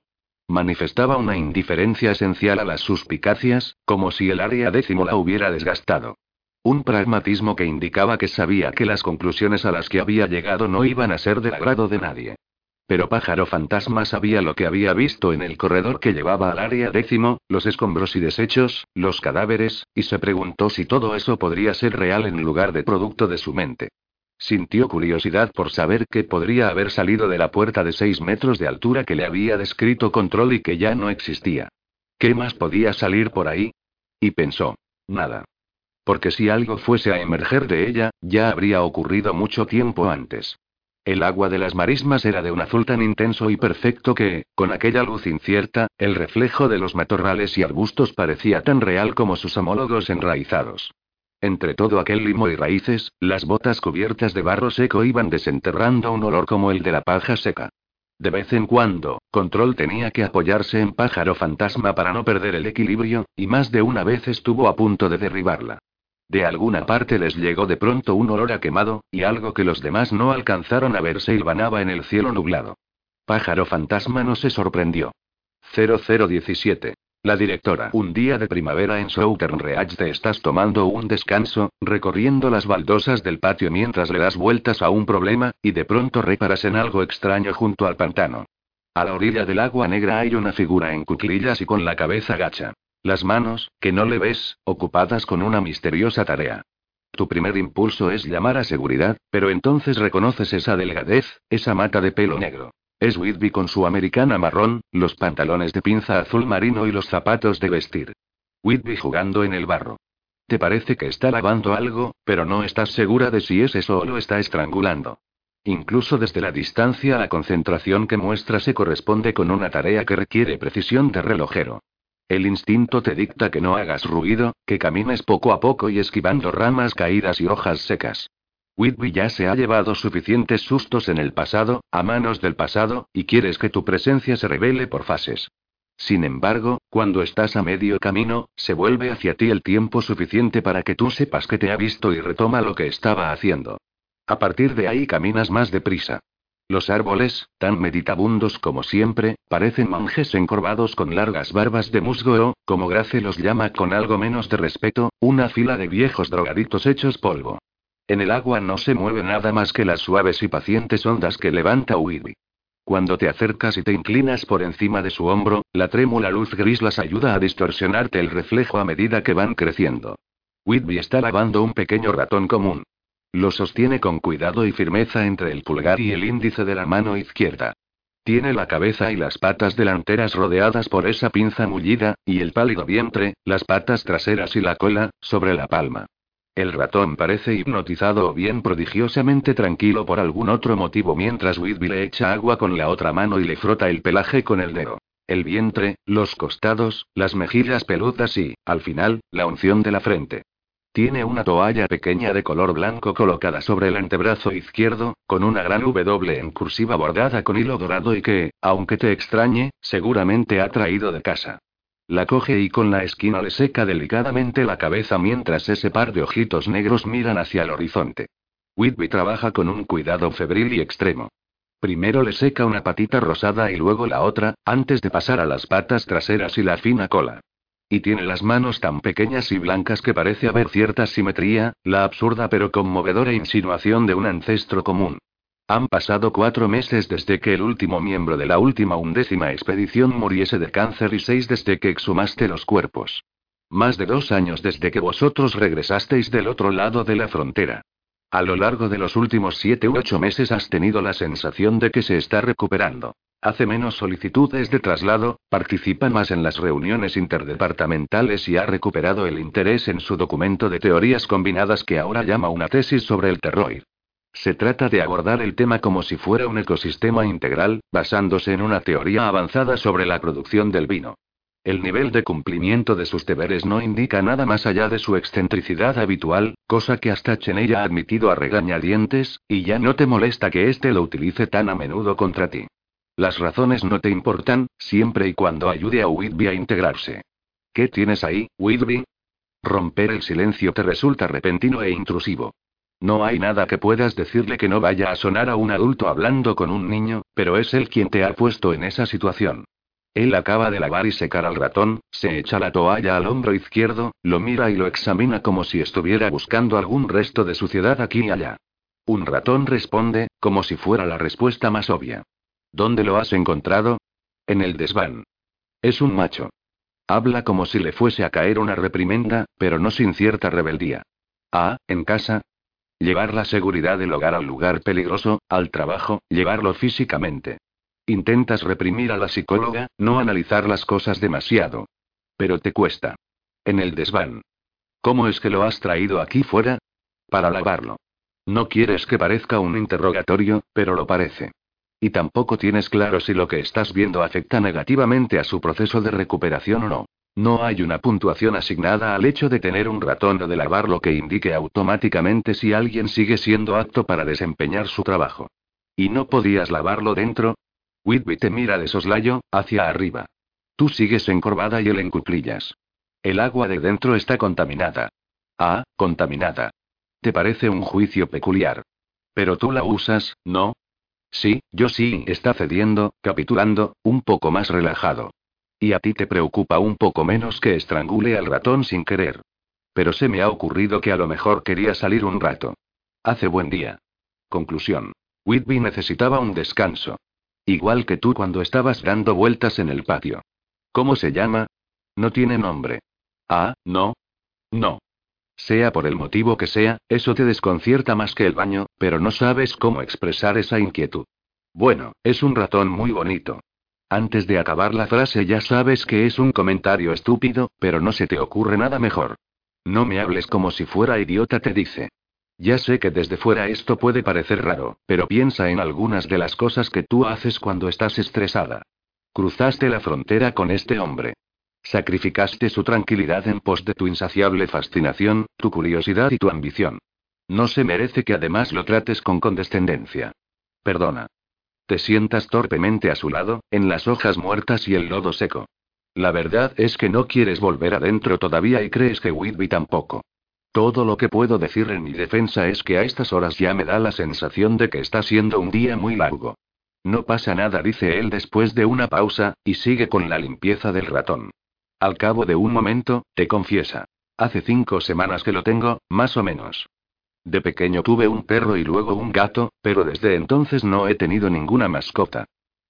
Manifestaba una indiferencia esencial a las suspicacias, como si el área décimo la hubiera desgastado. Un pragmatismo que indicaba que sabía que las conclusiones a las que había llegado no iban a ser del agrado de nadie. Pero Pájaro Fantasma sabía lo que había visto en el corredor que llevaba al área décimo, los escombros y desechos, los cadáveres, y se preguntó si todo eso podría ser real en lugar de producto de su mente. Sintió curiosidad por saber qué podría haber salido de la puerta de seis metros de altura que le había descrito Control y que ya no existía. ¿Qué más podía salir por ahí? Y pensó, nada. Porque si algo fuese a emerger de ella, ya habría ocurrido mucho tiempo antes. El agua de las marismas era de un azul tan intenso y perfecto que, con aquella luz incierta, el reflejo de los matorrales y arbustos parecía tan real como sus homólogos enraizados. Entre todo aquel limo y raíces, las botas cubiertas de barro seco iban desenterrando un olor como el de la paja seca. De vez en cuando, Control tenía que apoyarse en pájaro fantasma para no perder el equilibrio, y más de una vez estuvo a punto de derribarla. De alguna parte les llegó de pronto un olor a quemado, y algo que los demás no alcanzaron a ver se hilvanaba en el cielo nublado. Pájaro fantasma no se sorprendió. 0017. La directora. Un día de primavera en Southern Reach te estás tomando un descanso, recorriendo las baldosas del patio mientras le das vueltas a un problema, y de pronto reparas en algo extraño junto al pantano. A la orilla del agua negra hay una figura en cuclillas y con la cabeza gacha. Las manos, que no le ves, ocupadas con una misteriosa tarea. Tu primer impulso es llamar a seguridad, pero entonces reconoces esa delgadez, esa mata de pelo negro. Es Whitby con su americana marrón, los pantalones de pinza azul marino y los zapatos de vestir. Whitby jugando en el barro. Te parece que está lavando algo, pero no estás segura de si es eso o lo está estrangulando. Incluso desde la distancia la concentración que muestra se corresponde con una tarea que requiere precisión de relojero. El instinto te dicta que no hagas ruido, que camines poco a poco y esquivando ramas caídas y hojas secas. Whitby ya se ha llevado suficientes sustos en el pasado, a manos del pasado, y quieres que tu presencia se revele por fases. Sin embargo, cuando estás a medio camino, se vuelve hacia ti el tiempo suficiente para que tú sepas que te ha visto y retoma lo que estaba haciendo. A partir de ahí caminas más deprisa. Los árboles, tan meditabundos como siempre, parecen monjes encorvados con largas barbas de musgo o, como Grace los llama con algo menos de respeto, una fila de viejos drogaditos hechos polvo. En el agua no se mueve nada más que las suaves y pacientes ondas que levanta Whitby. Cuando te acercas y te inclinas por encima de su hombro, la trémula luz gris las ayuda a distorsionarte el reflejo a medida que van creciendo. Whitby está lavando un pequeño ratón común. Lo sostiene con cuidado y firmeza entre el pulgar y el índice de la mano izquierda. Tiene la cabeza y las patas delanteras rodeadas por esa pinza mullida, y el pálido vientre, las patas traseras y la cola, sobre la palma. El ratón parece hipnotizado o bien prodigiosamente tranquilo por algún otro motivo mientras Whitby le echa agua con la otra mano y le frota el pelaje con el dedo. El vientre, los costados, las mejillas peludas y, al final, la unción de la frente. Tiene una toalla pequeña de color blanco colocada sobre el antebrazo izquierdo, con una gran W en cursiva bordada con hilo dorado y que, aunque te extrañe, seguramente ha traído de casa. La coge y con la esquina le seca delicadamente la cabeza mientras ese par de ojitos negros miran hacia el horizonte. Whitby trabaja con un cuidado febril y extremo. Primero le seca una patita rosada y luego la otra, antes de pasar a las patas traseras y la fina cola. Y tiene las manos tan pequeñas y blancas que parece haber cierta simetría, la absurda pero conmovedora insinuación de un ancestro común. Han pasado cuatro meses desde que el último miembro de la última undécima expedición muriese de cáncer y seis desde que exhumaste los cuerpos. Más de dos años desde que vosotros regresasteis del otro lado de la frontera. A lo largo de los últimos siete u ocho meses has tenido la sensación de que se está recuperando. Hace menos solicitudes de traslado, participa más en las reuniones interdepartamentales y ha recuperado el interés en su documento de teorías combinadas que ahora llama una tesis sobre el terror. Se trata de abordar el tema como si fuera un ecosistema integral, basándose en una teoría avanzada sobre la producción del vino. El nivel de cumplimiento de sus deberes no indica nada más allá de su excentricidad habitual, cosa que hasta Cheney ha admitido a regañadientes, y ya no te molesta que éste lo utilice tan a menudo contra ti. Las razones no te importan, siempre y cuando ayude a Whitby a integrarse. ¿Qué tienes ahí, Whitby? Romper el silencio te resulta repentino e intrusivo. No hay nada que puedas decirle que no vaya a sonar a un adulto hablando con un niño, pero es él quien te ha puesto en esa situación. Él acaba de lavar y secar al ratón, se echa la toalla al hombro izquierdo, lo mira y lo examina como si estuviera buscando algún resto de suciedad aquí y allá. Un ratón responde, como si fuera la respuesta más obvia. ¿Dónde lo has encontrado? En el desván. Es un macho. Habla como si le fuese a caer una reprimenda, pero no sin cierta rebeldía. Ah, en casa, Llevar la seguridad del hogar al lugar peligroso, al trabajo, llevarlo físicamente. Intentas reprimir a la psicóloga, no analizar las cosas demasiado. Pero te cuesta. En el desván. ¿Cómo es que lo has traído aquí fuera? Para lavarlo. No quieres que parezca un interrogatorio, pero lo parece. Y tampoco tienes claro si lo que estás viendo afecta negativamente a su proceso de recuperación o no. No hay una puntuación asignada al hecho de tener un ratón o de lavarlo que indique automáticamente si alguien sigue siendo apto para desempeñar su trabajo. ¿Y no podías lavarlo dentro? Whitby te mira de soslayo, hacia arriba. Tú sigues encorvada y él en cuclillas. El agua de dentro está contaminada. Ah, contaminada. Te parece un juicio peculiar. Pero tú la usas, ¿no? Sí, yo sí, está cediendo, capitulando, un poco más relajado. Y a ti te preocupa un poco menos que estrangule al ratón sin querer. Pero se me ha ocurrido que a lo mejor quería salir un rato. Hace buen día. Conclusión. Whitby necesitaba un descanso. Igual que tú cuando estabas dando vueltas en el patio. ¿Cómo se llama? No tiene nombre. Ah, no. No. Sea por el motivo que sea, eso te desconcierta más que el baño, pero no sabes cómo expresar esa inquietud. Bueno, es un ratón muy bonito. Antes de acabar la frase ya sabes que es un comentario estúpido, pero no se te ocurre nada mejor. No me hables como si fuera idiota, te dice. Ya sé que desde fuera esto puede parecer raro, pero piensa en algunas de las cosas que tú haces cuando estás estresada. Cruzaste la frontera con este hombre. Sacrificaste su tranquilidad en pos de tu insaciable fascinación, tu curiosidad y tu ambición. No se merece que además lo trates con condescendencia. Perdona. Te sientas torpemente a su lado, en las hojas muertas y el lodo seco. La verdad es que no quieres volver adentro todavía y crees que Whitby tampoco. Todo lo que puedo decir en mi defensa es que a estas horas ya me da la sensación de que está siendo un día muy largo. No pasa nada, dice él después de una pausa, y sigue con la limpieza del ratón. Al cabo de un momento, te confiesa. Hace cinco semanas que lo tengo, más o menos. De pequeño tuve un perro y luego un gato, pero desde entonces no he tenido ninguna mascota.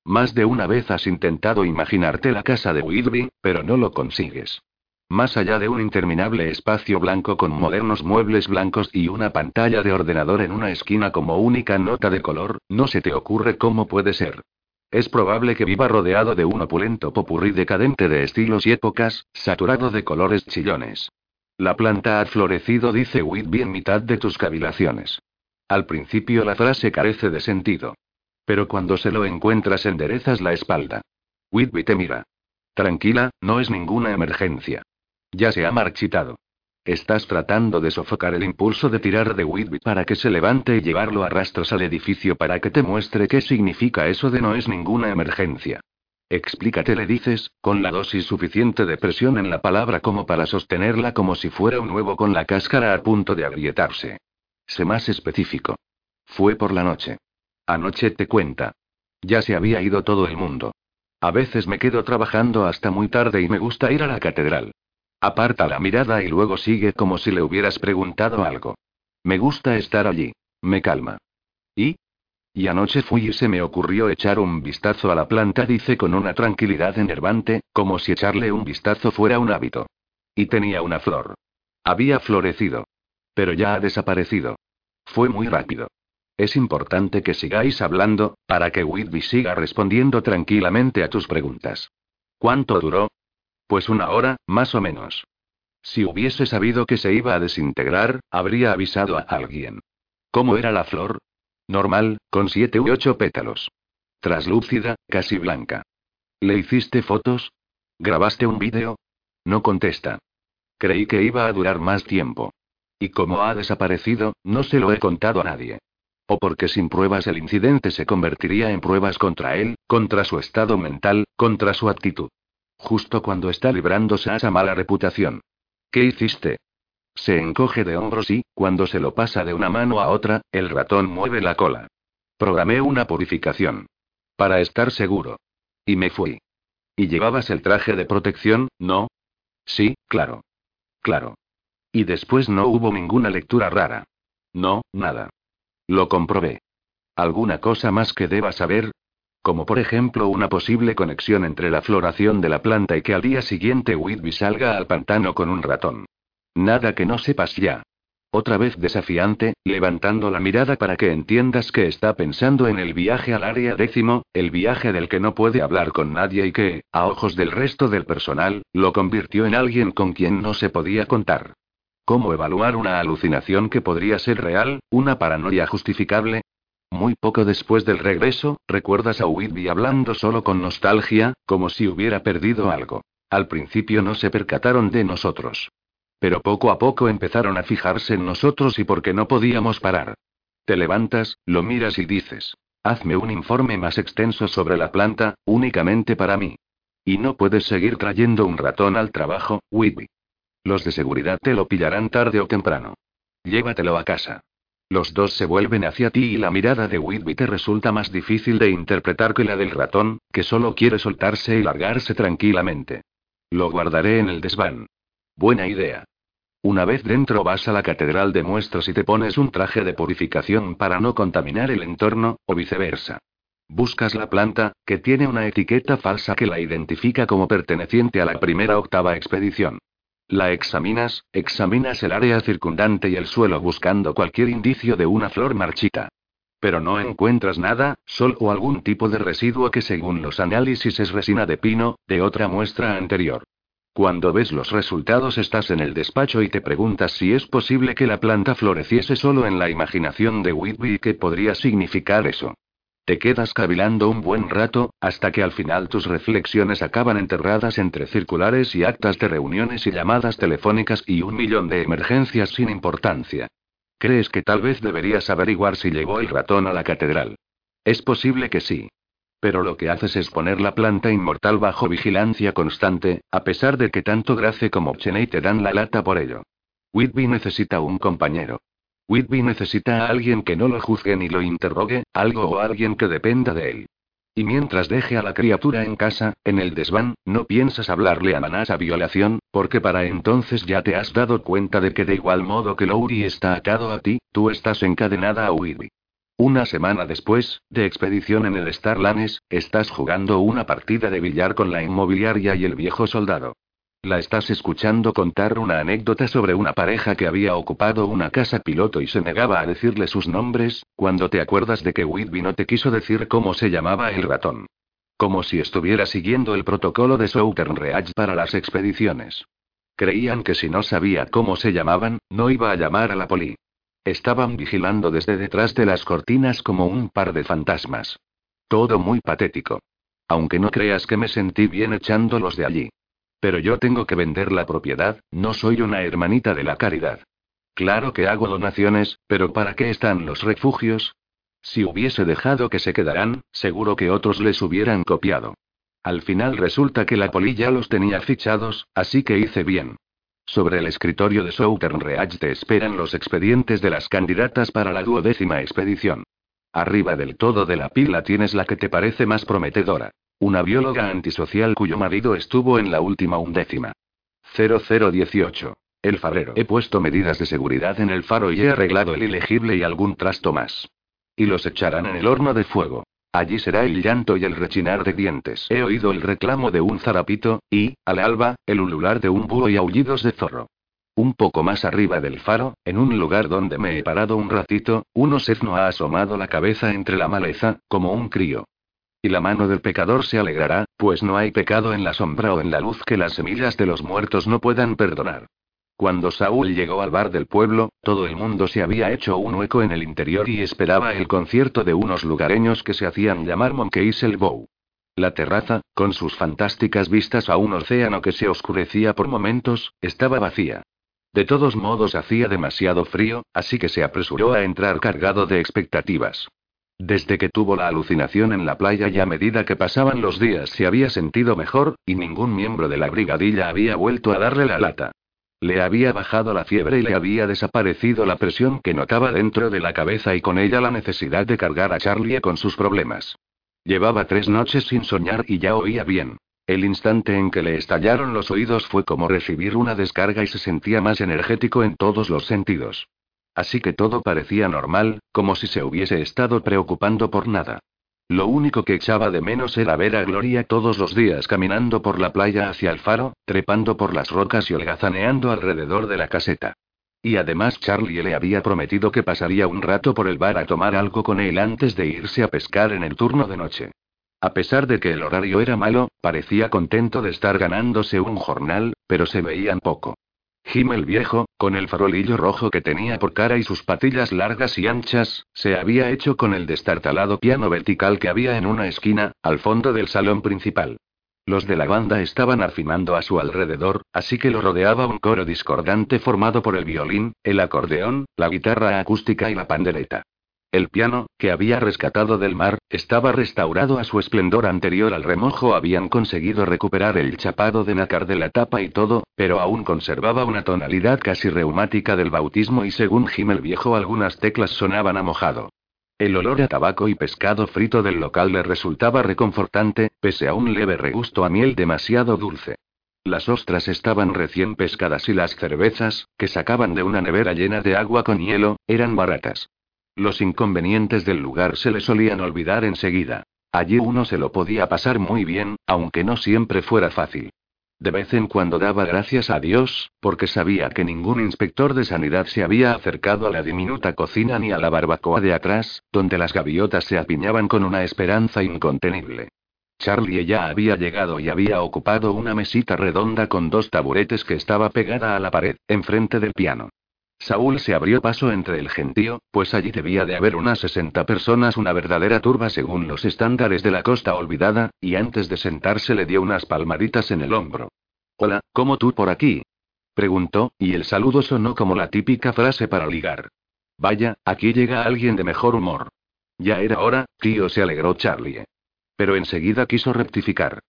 Más de una vez has intentado imaginarte la casa de Whitby, pero no lo consigues. Más allá de un interminable espacio blanco con modernos muebles blancos y una pantalla de ordenador en una esquina como única nota de color, no se te ocurre cómo puede ser. es probable que viva rodeado de un opulento popurrí decadente de estilos y épocas, saturado de colores chillones. La planta ha florecido, dice Whitby en mitad de tus cavilaciones. Al principio la frase carece de sentido. Pero cuando se lo encuentras enderezas la espalda. Whitby te mira. Tranquila, no es ninguna emergencia. Ya se ha marchitado. Estás tratando de sofocar el impulso de tirar de Whitby para que se levante y llevarlo a rastros al edificio para que te muestre qué significa eso de no es ninguna emergencia. Explícate, le dices, con la dosis suficiente de presión en la palabra como para sostenerla como si fuera un huevo con la cáscara a punto de agrietarse. Sé más específico. Fue por la noche. Anoche te cuenta. Ya se había ido todo el mundo. A veces me quedo trabajando hasta muy tarde y me gusta ir a la catedral. Aparta la mirada y luego sigue como si le hubieras preguntado algo. Me gusta estar allí. Me calma. ¿Y? Y anoche fui y se me ocurrió echar un vistazo a la planta, dice con una tranquilidad enervante, como si echarle un vistazo fuera un hábito. Y tenía una flor. Había florecido. Pero ya ha desaparecido. Fue muy rápido. Es importante que sigáis hablando, para que Whitby siga respondiendo tranquilamente a tus preguntas. ¿Cuánto duró? Pues una hora, más o menos. Si hubiese sabido que se iba a desintegrar, habría avisado a alguien. ¿Cómo era la flor? Normal, con siete u ocho pétalos. Traslúcida, casi blanca. ¿Le hiciste fotos? ¿Grabaste un vídeo? No contesta. Creí que iba a durar más tiempo. Y como ha desaparecido, no se lo he contado a nadie. O porque sin pruebas el incidente se convertiría en pruebas contra él, contra su estado mental, contra su actitud. Justo cuando está librándose a esa mala reputación. ¿Qué hiciste? Se encoge de hombros y, cuando se lo pasa de una mano a otra, el ratón mueve la cola. Programé una purificación. Para estar seguro. Y me fui. ¿Y llevabas el traje de protección, no? Sí, claro. Claro. Y después no hubo ninguna lectura rara. No, nada. Lo comprobé. ¿Alguna cosa más que deba saber? Como por ejemplo una posible conexión entre la floración de la planta y que al día siguiente Whitby salga al pantano con un ratón. Nada que no sepas ya. Otra vez desafiante, levantando la mirada para que entiendas que está pensando en el viaje al área décimo, el viaje del que no puede hablar con nadie y que, a ojos del resto del personal, lo convirtió en alguien con quien no se podía contar. ¿Cómo evaluar una alucinación que podría ser real, una paranoia justificable? Muy poco después del regreso, recuerdas a Whitby hablando solo con nostalgia, como si hubiera perdido algo. Al principio no se percataron de nosotros. Pero poco a poco empezaron a fijarse en nosotros y porque no podíamos parar. Te levantas, lo miras y dices, hazme un informe más extenso sobre la planta, únicamente para mí. Y no puedes seguir trayendo un ratón al trabajo, Whitby. Los de seguridad te lo pillarán tarde o temprano. Llévatelo a casa. Los dos se vuelven hacia ti y la mirada de Whitby te resulta más difícil de interpretar que la del ratón, que solo quiere soltarse y largarse tranquilamente. Lo guardaré en el desván. Buena idea. Una vez dentro vas a la catedral de muestras y te pones un traje de purificación para no contaminar el entorno, o viceversa. Buscas la planta, que tiene una etiqueta falsa que la identifica como perteneciente a la primera octava expedición. La examinas, examinas el área circundante y el suelo buscando cualquier indicio de una flor marchita. Pero no encuentras nada, solo algún tipo de residuo que según los análisis es resina de pino, de otra muestra anterior. Cuando ves los resultados estás en el despacho y te preguntas si es posible que la planta floreciese solo en la imaginación de Whitby y qué podría significar eso. Te quedas cavilando un buen rato, hasta que al final tus reflexiones acaban enterradas entre circulares y actas de reuniones y llamadas telefónicas y un millón de emergencias sin importancia. Crees que tal vez deberías averiguar si llevó el ratón a la catedral. Es posible que sí. Pero lo que haces es poner la planta inmortal bajo vigilancia constante, a pesar de que tanto Grace como Cheney te dan la lata por ello. Whitby necesita un compañero. Whitby necesita a alguien que no lo juzgue ni lo interrogue, algo o alguien que dependa de él. Y mientras deje a la criatura en casa, en el desván, no piensas hablarle a Manás a violación, porque para entonces ya te has dado cuenta de que de igual modo que Lowry está atado a ti, tú estás encadenada a Whitby. Una semana después, de expedición en el Starlanes, estás jugando una partida de billar con la inmobiliaria y el viejo soldado. La estás escuchando contar una anécdota sobre una pareja que había ocupado una casa piloto y se negaba a decirle sus nombres, cuando te acuerdas de que Whitby no te quiso decir cómo se llamaba el ratón. Como si estuviera siguiendo el protocolo de Southern Reach para las expediciones. Creían que si no sabía cómo se llamaban, no iba a llamar a la poli. Estaban vigilando desde detrás de las cortinas como un par de fantasmas. Todo muy patético. Aunque no creas que me sentí bien echándolos de allí. Pero yo tengo que vender la propiedad, no soy una hermanita de la caridad. Claro que hago donaciones, pero ¿para qué están los refugios? Si hubiese dejado que se quedaran, seguro que otros les hubieran copiado. Al final resulta que la polilla los tenía fichados, así que hice bien. Sobre el escritorio de Southern Reach te esperan los expedientes de las candidatas para la duodécima expedición. Arriba del todo de la pila tienes la que te parece más prometedora. Una bióloga antisocial cuyo marido estuvo en la última undécima. 0018. El farero. He puesto medidas de seguridad en el faro y he arreglado el ilegible y algún trasto más. Y los echarán en el horno de fuego. Allí será el llanto y el rechinar de dientes. He oído el reclamo de un zarapito, y, al alba, el ulular de un búho y aullidos de zorro. Un poco más arriba del faro, en un lugar donde me he parado un ratito, un osezno ha asomado la cabeza entre la maleza, como un crío. Y la mano del pecador se alegrará, pues no hay pecado en la sombra o en la luz que las semillas de los muertos no puedan perdonar. Cuando Saúl llegó al bar del pueblo, todo el mundo se había hecho un hueco en el interior y esperaba el concierto de unos lugareños que se hacían llamar Monkeys Bow. La terraza, con sus fantásticas vistas a un océano que se oscurecía por momentos, estaba vacía. De todos modos hacía demasiado frío, así que se apresuró a entrar cargado de expectativas. Desde que tuvo la alucinación en la playa y a medida que pasaban los días se había sentido mejor, y ningún miembro de la brigadilla había vuelto a darle la lata. Le había bajado la fiebre y le había desaparecido la presión que notaba dentro de la cabeza y con ella la necesidad de cargar a Charlie con sus problemas. Llevaba tres noches sin soñar y ya oía bien. El instante en que le estallaron los oídos fue como recibir una descarga y se sentía más energético en todos los sentidos. Así que todo parecía normal, como si se hubiese estado preocupando por nada. Lo único que echaba de menos era ver a Gloria todos los días caminando por la playa hacia el faro, trepando por las rocas y holgazaneando alrededor de la caseta. Y además Charlie le había prometido que pasaría un rato por el bar a tomar algo con él antes de irse a pescar en el turno de noche. A pesar de que el horario era malo, parecía contento de estar ganándose un jornal, pero se veían poco. Jim el viejo, con el farolillo rojo que tenía por cara y sus patillas largas y anchas, se había hecho con el destartalado piano vertical que había en una esquina, al fondo del salón principal. Los de la banda estaban afinando a su alrededor, así que lo rodeaba un coro discordante formado por el violín, el acordeón, la guitarra acústica y la pandereta. El piano, que había rescatado del mar, estaba restaurado a su esplendor anterior al remojo. Habían conseguido recuperar el chapado de nácar de la tapa y todo, pero aún conservaba una tonalidad casi reumática del bautismo y según Jim el viejo algunas teclas sonaban a mojado. El olor a tabaco y pescado frito del local le resultaba reconfortante, pese a un leve regusto a miel demasiado dulce. Las ostras estaban recién pescadas y las cervezas, que sacaban de una nevera llena de agua con hielo, eran baratas. Los inconvenientes del lugar se le solían olvidar enseguida. Allí uno se lo podía pasar muy bien, aunque no siempre fuera fácil. De vez en cuando daba gracias a Dios, porque sabía que ningún inspector de sanidad se había acercado a la diminuta cocina ni a la barbacoa de atrás, donde las gaviotas se apiñaban con una esperanza incontenible. Charlie ya había llegado y había ocupado una mesita redonda con dos taburetes que estaba pegada a la pared, enfrente del piano. Saúl se abrió paso entre el gentío, pues allí debía de haber unas 60 personas, una verdadera turba según los estándares de la costa olvidada, y antes de sentarse le dio unas palmaditas en el hombro. Hola, ¿cómo tú por aquí? preguntó, y el saludo sonó como la típica frase para ligar. Vaya, aquí llega alguien de mejor humor. Ya era hora, tío, se alegró Charlie. Pero enseguida quiso rectificar.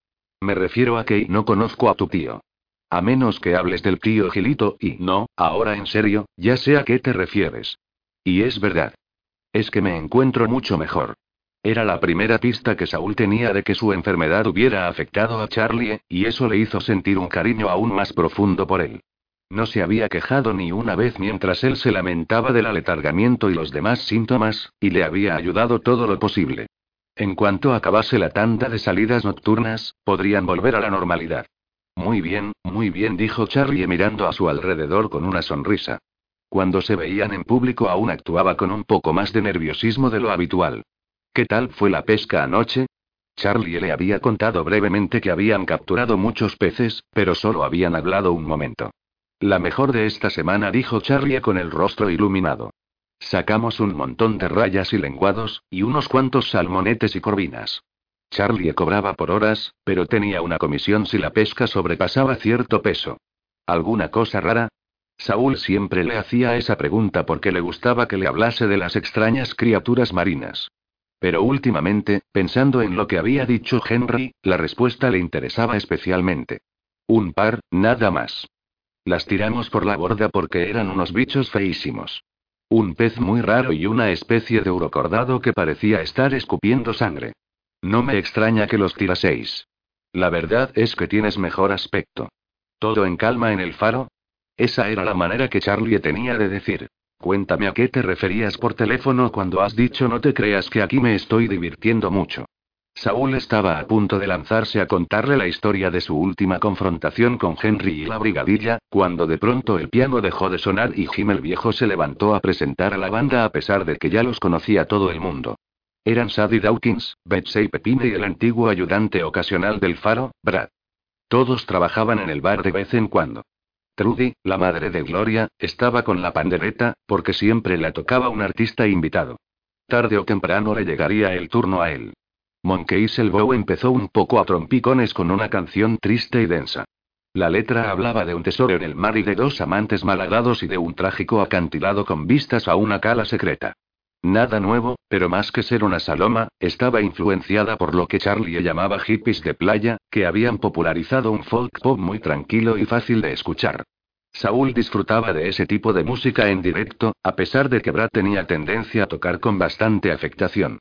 Me refiero a que no conozco a tu tío. A menos que hables del tío Gilito, y no, ahora en serio, ya sé a qué te refieres. Y es verdad. Es que me encuentro mucho mejor. Era la primera pista que Saúl tenía de que su enfermedad hubiera afectado a Charlie, y eso le hizo sentir un cariño aún más profundo por él. No se había quejado ni una vez mientras él se lamentaba del aletargamiento y los demás síntomas, y le había ayudado todo lo posible. En cuanto acabase la tanda de salidas nocturnas, podrían volver a la normalidad. Muy bien, muy bien, dijo Charlie mirando a su alrededor con una sonrisa. Cuando se veían en público aún actuaba con un poco más de nerviosismo de lo habitual. ¿Qué tal fue la pesca anoche? Charlie le había contado brevemente que habían capturado muchos peces, pero solo habían hablado un momento. La mejor de esta semana, dijo Charlie con el rostro iluminado. Sacamos un montón de rayas y lenguados, y unos cuantos salmonetes y corvinas. Charlie cobraba por horas, pero tenía una comisión si la pesca sobrepasaba cierto peso. ¿Alguna cosa rara? Saúl siempre le hacía esa pregunta porque le gustaba que le hablase de las extrañas criaturas marinas. Pero últimamente, pensando en lo que había dicho Henry, la respuesta le interesaba especialmente. Un par, nada más. Las tiramos por la borda porque eran unos bichos feísimos. Un pez muy raro y una especie de urocordado que parecía estar escupiendo sangre. No me extraña que los tiraseis. La verdad es que tienes mejor aspecto. ¿Todo en calma en el faro? Esa era la manera que Charlie tenía de decir. Cuéntame a qué te referías por teléfono cuando has dicho no te creas que aquí me estoy divirtiendo mucho. Saúl estaba a punto de lanzarse a contarle la historia de su última confrontación con Henry y la brigadilla, cuando de pronto el piano dejó de sonar y Jim el viejo se levantó a presentar a la banda a pesar de que ya los conocía todo el mundo. Eran Sadie Dawkins, Betsy Pepine y el antiguo ayudante ocasional del faro, Brad. Todos trabajaban en el bar de vez en cuando. Trudy, la madre de Gloria, estaba con la pandereta, porque siempre la tocaba un artista invitado. Tarde o temprano le llegaría el turno a él. Monkey Selbow empezó un poco a trompicones con una canción triste y densa. La letra hablaba de un tesoro en el mar y de dos amantes malhadados y de un trágico acantilado con vistas a una cala secreta. Nada nuevo, pero más que ser una saloma, estaba influenciada por lo que Charlie llamaba hippies de playa, que habían popularizado un folk pop muy tranquilo y fácil de escuchar. Saúl disfrutaba de ese tipo de música en directo, a pesar de que Brad tenía tendencia a tocar con bastante afectación.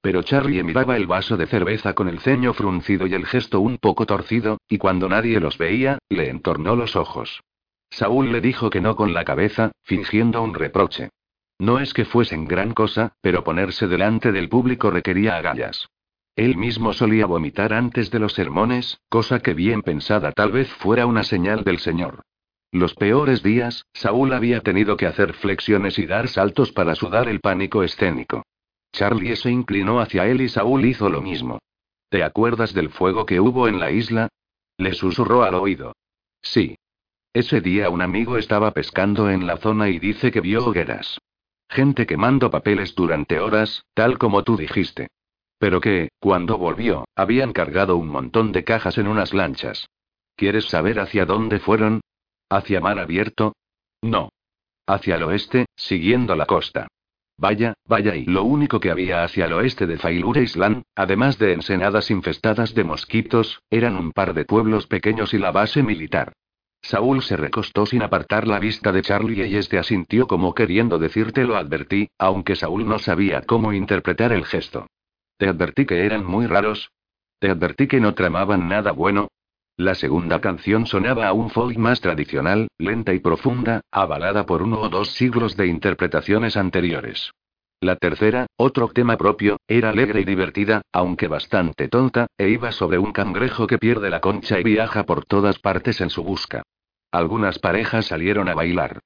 Pero Charlie miraba el vaso de cerveza con el ceño fruncido y el gesto un poco torcido, y cuando nadie los veía, le entornó los ojos. Saúl le dijo que no con la cabeza, fingiendo un reproche. No es que fuesen gran cosa, pero ponerse delante del público requería agallas. Él mismo solía vomitar antes de los sermones, cosa que bien pensada tal vez fuera una señal del Señor. Los peores días, Saúl había tenido que hacer flexiones y dar saltos para sudar el pánico escénico. Charlie se inclinó hacia él y Saúl hizo lo mismo. ¿Te acuerdas del fuego que hubo en la isla? Le susurró al oído. Sí. Ese día un amigo estaba pescando en la zona y dice que vio hogueras. Gente quemando papeles durante horas, tal como tú dijiste. Pero que, cuando volvió, habían cargado un montón de cajas en unas lanchas. ¿Quieres saber hacia dónde fueron? ¿Hacia mar abierto? No. Hacia el oeste, siguiendo la costa. Vaya, vaya y lo único que había hacia el oeste de Failure Island, además de ensenadas infestadas de mosquitos, eran un par de pueblos pequeños y la base militar. Saúl se recostó sin apartar la vista de Charlie y este asintió como queriendo decirte lo advertí, aunque Saúl no sabía cómo interpretar el gesto. Te advertí que eran muy raros. Te advertí que no tramaban nada bueno. La segunda canción sonaba a un folk más tradicional, lenta y profunda, avalada por uno o dos siglos de interpretaciones anteriores. La tercera, otro tema propio, era alegre y divertida, aunque bastante tonta, e iba sobre un cangrejo que pierde la concha y viaja por todas partes en su busca. Algunas parejas salieron a bailar.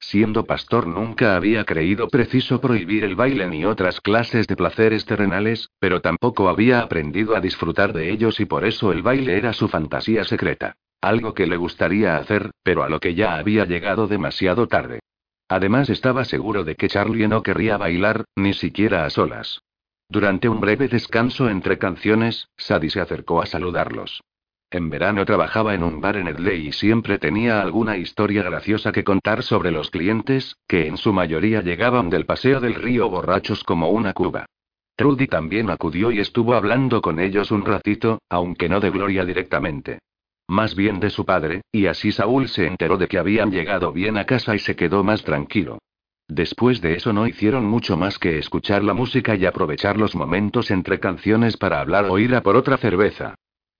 Siendo pastor nunca había creído preciso prohibir el baile ni otras clases de placeres terrenales, pero tampoco había aprendido a disfrutar de ellos y por eso el baile era su fantasía secreta. Algo que le gustaría hacer, pero a lo que ya había llegado demasiado tarde. Además estaba seguro de que Charlie no querría bailar, ni siquiera a solas. Durante un breve descanso entre canciones, Sadie se acercó a saludarlos. En verano trabajaba en un bar en Edley y siempre tenía alguna historia graciosa que contar sobre los clientes, que en su mayoría llegaban del paseo del río borrachos como una cuba. Trudy también acudió y estuvo hablando con ellos un ratito, aunque no de Gloria directamente. Más bien de su padre, y así Saúl se enteró de que habían llegado bien a casa y se quedó más tranquilo. Después de eso no hicieron mucho más que escuchar la música y aprovechar los momentos entre canciones para hablar o ir a por otra cerveza.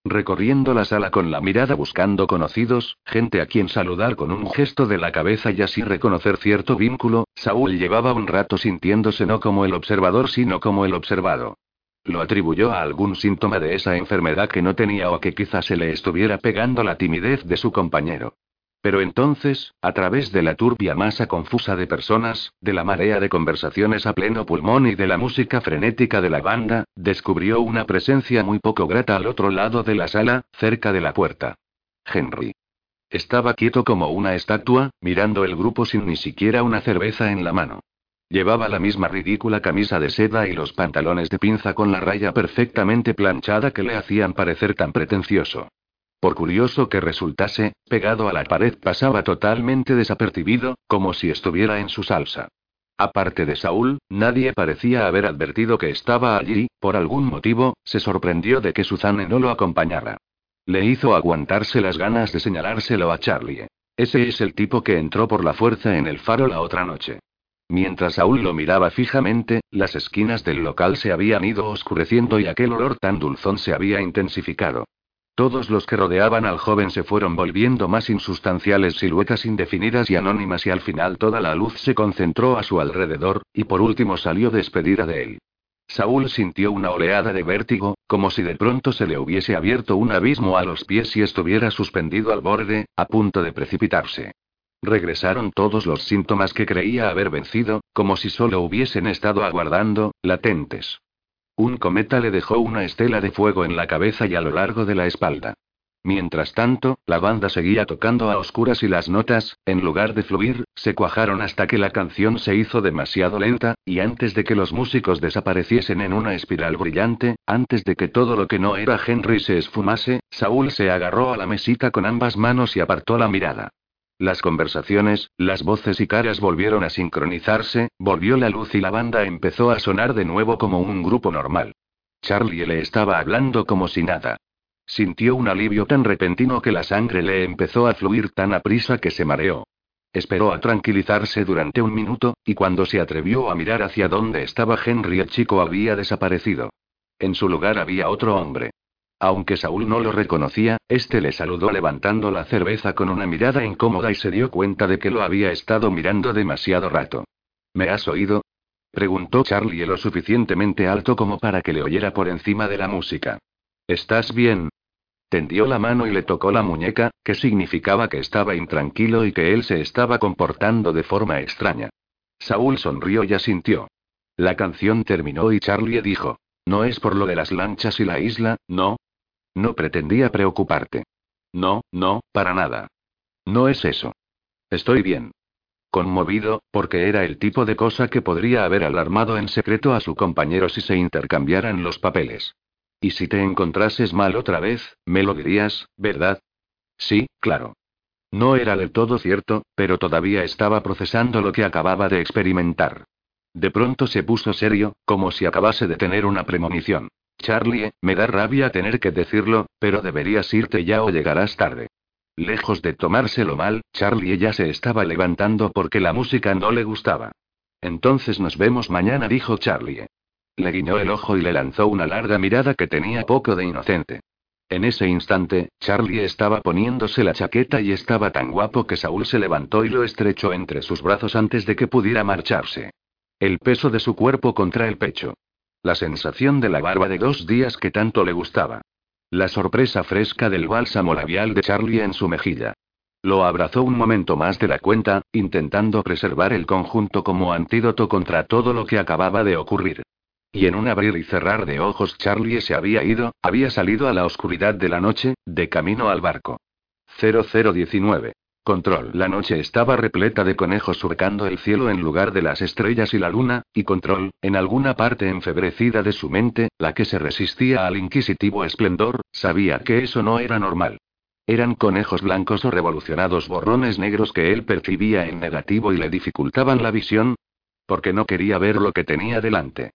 Recorriendo la sala con la mirada buscando conocidos, gente a quien saludar con un gesto de la cabeza y así reconocer cierto vínculo, Saúl llevaba un rato sintiéndose no como el observador sino como el observado. Lo atribuyó a algún síntoma de esa enfermedad que no tenía o que quizás se le estuviera pegando la timidez de su compañero. Pero entonces, a través de la turbia masa confusa de personas, de la marea de conversaciones a pleno pulmón y de la música frenética de la banda, descubrió una presencia muy poco grata al otro lado de la sala, cerca de la puerta. Henry. Estaba quieto como una estatua, mirando el grupo sin ni siquiera una cerveza en la mano. Llevaba la misma ridícula camisa de seda y los pantalones de pinza con la raya perfectamente planchada que le hacían parecer tan pretencioso. Por curioso que resultase, pegado a la pared pasaba totalmente desapercibido, como si estuviera en su salsa. Aparte de Saúl, nadie parecía haber advertido que estaba allí, por algún motivo, se sorprendió de que Suzanne no lo acompañara. Le hizo aguantarse las ganas de señalárselo a Charlie. Ese es el tipo que entró por la fuerza en el faro la otra noche. Mientras Saúl lo miraba fijamente, las esquinas del local se habían ido oscureciendo y aquel olor tan dulzón se había intensificado. Todos los que rodeaban al joven se fueron volviendo más insustanciales siluetas indefinidas y anónimas y al final toda la luz se concentró a su alrededor, y por último salió despedida de él. Saúl sintió una oleada de vértigo, como si de pronto se le hubiese abierto un abismo a los pies y estuviera suspendido al borde, a punto de precipitarse. Regresaron todos los síntomas que creía haber vencido, como si solo hubiesen estado aguardando, latentes. Un cometa le dejó una estela de fuego en la cabeza y a lo largo de la espalda. Mientras tanto, la banda seguía tocando a oscuras y las notas, en lugar de fluir, se cuajaron hasta que la canción se hizo demasiado lenta, y antes de que los músicos desapareciesen en una espiral brillante, antes de que todo lo que no era Henry se esfumase, Saúl se agarró a la mesita con ambas manos y apartó la mirada. Las conversaciones, las voces y caras volvieron a sincronizarse, volvió la luz y la banda empezó a sonar de nuevo como un grupo normal. Charlie le estaba hablando como si nada. Sintió un alivio tan repentino que la sangre le empezó a fluir tan aprisa que se mareó. Esperó a tranquilizarse durante un minuto, y cuando se atrevió a mirar hacia donde estaba Henry el chico había desaparecido. En su lugar había otro hombre. Aunque Saúl no lo reconocía, este le saludó levantando la cerveza con una mirada incómoda y se dio cuenta de que lo había estado mirando demasiado rato. ¿Me has oído? preguntó Charlie lo suficientemente alto como para que le oyera por encima de la música. ¿Estás bien? Tendió la mano y le tocó la muñeca, que significaba que estaba intranquilo y que él se estaba comportando de forma extraña. Saúl sonrió y asintió. La canción terminó y Charlie dijo, no es por lo de las lanchas y la isla, no, no pretendía preocuparte. No, no, para nada. No es eso. Estoy bien. Conmovido, porque era el tipo de cosa que podría haber alarmado en secreto a su compañero si se intercambiaran los papeles. Y si te encontrases mal otra vez, me lo dirías, ¿verdad? Sí, claro. No era del todo cierto, pero todavía estaba procesando lo que acababa de experimentar. De pronto se puso serio, como si acabase de tener una premonición. Charlie, me da rabia tener que decirlo, pero deberías irte ya o llegarás tarde. Lejos de tomárselo mal, Charlie ya se estaba levantando porque la música no le gustaba. Entonces nos vemos mañana, dijo Charlie. Le guiñó el ojo y le lanzó una larga mirada que tenía poco de inocente. En ese instante, Charlie estaba poniéndose la chaqueta y estaba tan guapo que Saúl se levantó y lo estrechó entre sus brazos antes de que pudiera marcharse. El peso de su cuerpo contra el pecho. La sensación de la barba de dos días que tanto le gustaba. La sorpresa fresca del bálsamo labial de Charlie en su mejilla. Lo abrazó un momento más de la cuenta, intentando preservar el conjunto como antídoto contra todo lo que acababa de ocurrir. Y en un abrir y cerrar de ojos Charlie se había ido, había salido a la oscuridad de la noche, de camino al barco. 0019. Control. La noche estaba repleta de conejos surcando el cielo en lugar de las estrellas y la luna, y Control, en alguna parte enfebrecida de su mente, la que se resistía al inquisitivo esplendor, sabía que eso no era normal. Eran conejos blancos o revolucionados borrones negros que él percibía en negativo y le dificultaban la visión. Porque no quería ver lo que tenía delante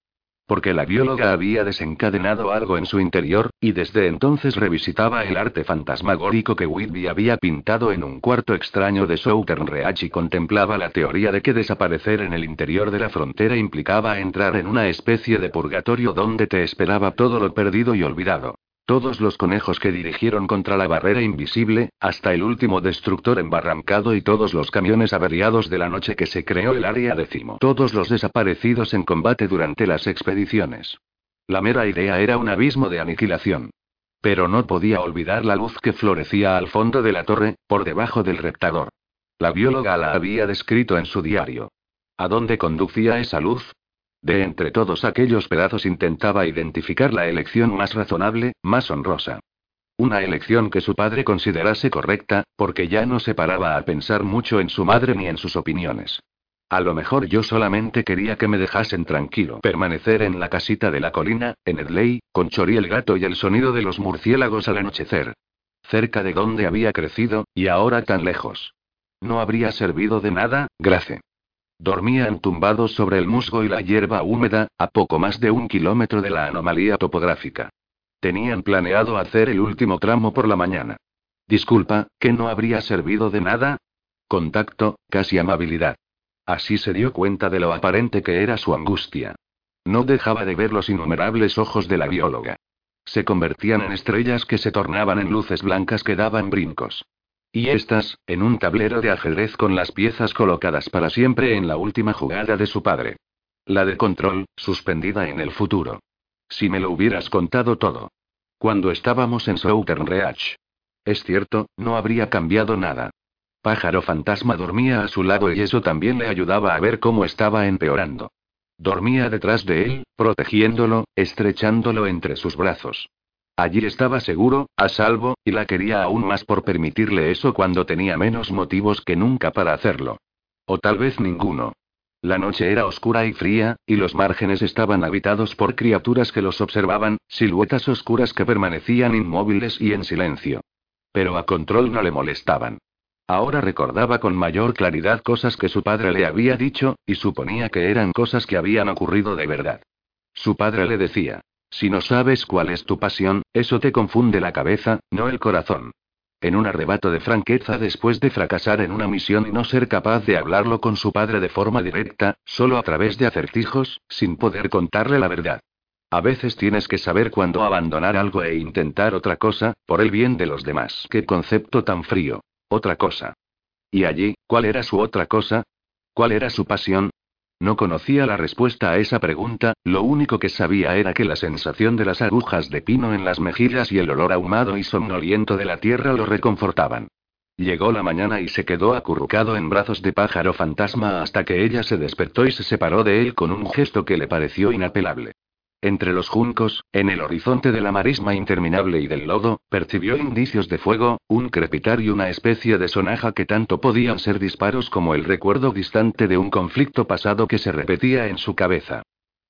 porque la bióloga había desencadenado algo en su interior, y desde entonces revisitaba el arte fantasmagórico que Whitby había pintado en un cuarto extraño de Southern Reach y contemplaba la teoría de que desaparecer en el interior de la frontera implicaba entrar en una especie de purgatorio donde te esperaba todo lo perdido y olvidado. Todos los conejos que dirigieron contra la barrera invisible, hasta el último destructor embarrancado y todos los camiones averiados de la noche que se creó el área décimo. Todos los desaparecidos en combate durante las expediciones. La mera idea era un abismo de aniquilación. Pero no podía olvidar la luz que florecía al fondo de la torre, por debajo del reptador. La bióloga la había descrito en su diario. ¿A dónde conducía esa luz? De entre todos aquellos pedazos intentaba identificar la elección más razonable, más honrosa. Una elección que su padre considerase correcta, porque ya no se paraba a pensar mucho en su madre ni en sus opiniones. A lo mejor yo solamente quería que me dejasen tranquilo permanecer en la casita de la colina, en Edley, con Chori el gato y el sonido de los murciélagos al anochecer. Cerca de donde había crecido, y ahora tan lejos. No habría servido de nada, Grace. Dormían tumbados sobre el musgo y la hierba húmeda, a poco más de un kilómetro de la anomalía topográfica. Tenían planeado hacer el último tramo por la mañana. Disculpa, ¿que no habría servido de nada? Contacto, casi amabilidad. Así se dio cuenta de lo aparente que era su angustia. No dejaba de ver los innumerables ojos de la bióloga. Se convertían en estrellas que se tornaban en luces blancas que daban brincos. Y estas, en un tablero de ajedrez con las piezas colocadas para siempre en la última jugada de su padre. La de control, suspendida en el futuro. Si me lo hubieras contado todo. Cuando estábamos en Southern Reach. Es cierto, no habría cambiado nada. Pájaro fantasma dormía a su lado y eso también le ayudaba a ver cómo estaba empeorando. Dormía detrás de él, protegiéndolo, estrechándolo entre sus brazos. Allí estaba seguro, a salvo, y la quería aún más por permitirle eso cuando tenía menos motivos que nunca para hacerlo. O tal vez ninguno. La noche era oscura y fría, y los márgenes estaban habitados por criaturas que los observaban, siluetas oscuras que permanecían inmóviles y en silencio. Pero a control no le molestaban. Ahora recordaba con mayor claridad cosas que su padre le había dicho, y suponía que eran cosas que habían ocurrido de verdad. Su padre le decía, si no sabes cuál es tu pasión, eso te confunde la cabeza, no el corazón. En un arrebato de franqueza después de fracasar en una misión y no ser capaz de hablarlo con su padre de forma directa, solo a través de acertijos, sin poder contarle la verdad. A veces tienes que saber cuándo abandonar algo e intentar otra cosa, por el bien de los demás. Qué concepto tan frío. Otra cosa. ¿Y allí, cuál era su otra cosa? ¿Cuál era su pasión? No conocía la respuesta a esa pregunta, lo único que sabía era que la sensación de las agujas de pino en las mejillas y el olor ahumado y somnoliento de la tierra lo reconfortaban. Llegó la mañana y se quedó acurrucado en brazos de pájaro fantasma hasta que ella se despertó y se separó de él con un gesto que le pareció inapelable. Entre los juncos, en el horizonte de la marisma interminable y del lodo, percibió indicios de fuego, un crepitar y una especie de sonaja que tanto podían ser disparos como el recuerdo distante de un conflicto pasado que se repetía en su cabeza.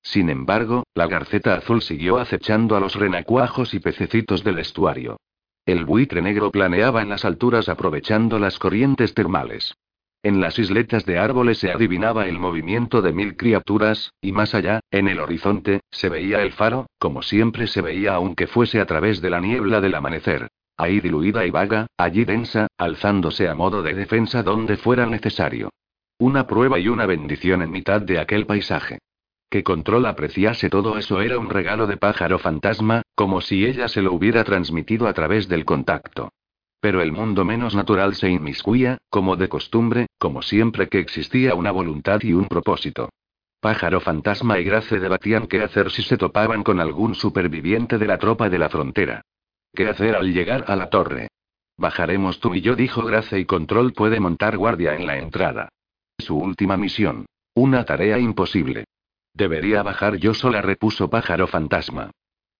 Sin embargo, la garceta azul siguió acechando a los renacuajos y pececitos del estuario. El buitre negro planeaba en las alturas aprovechando las corrientes termales. En las isletas de árboles se adivinaba el movimiento de mil criaturas, y más allá, en el horizonte, se veía el faro, como siempre se veía aunque fuese a través de la niebla del amanecer. Ahí diluida y vaga, allí densa, alzándose a modo de defensa donde fuera necesario. Una prueba y una bendición en mitad de aquel paisaje. Que Control apreciase todo eso era un regalo de pájaro fantasma, como si ella se lo hubiera transmitido a través del contacto. Pero el mundo menos natural se inmiscuía, como de costumbre, como siempre que existía una voluntad y un propósito. Pájaro fantasma y Grace debatían qué hacer si se topaban con algún superviviente de la tropa de la frontera. ¿Qué hacer al llegar a la torre? Bajaremos tú y yo, dijo Grace, y Control puede montar guardia en la entrada. Su última misión. Una tarea imposible. Debería bajar yo sola, repuso Pájaro fantasma.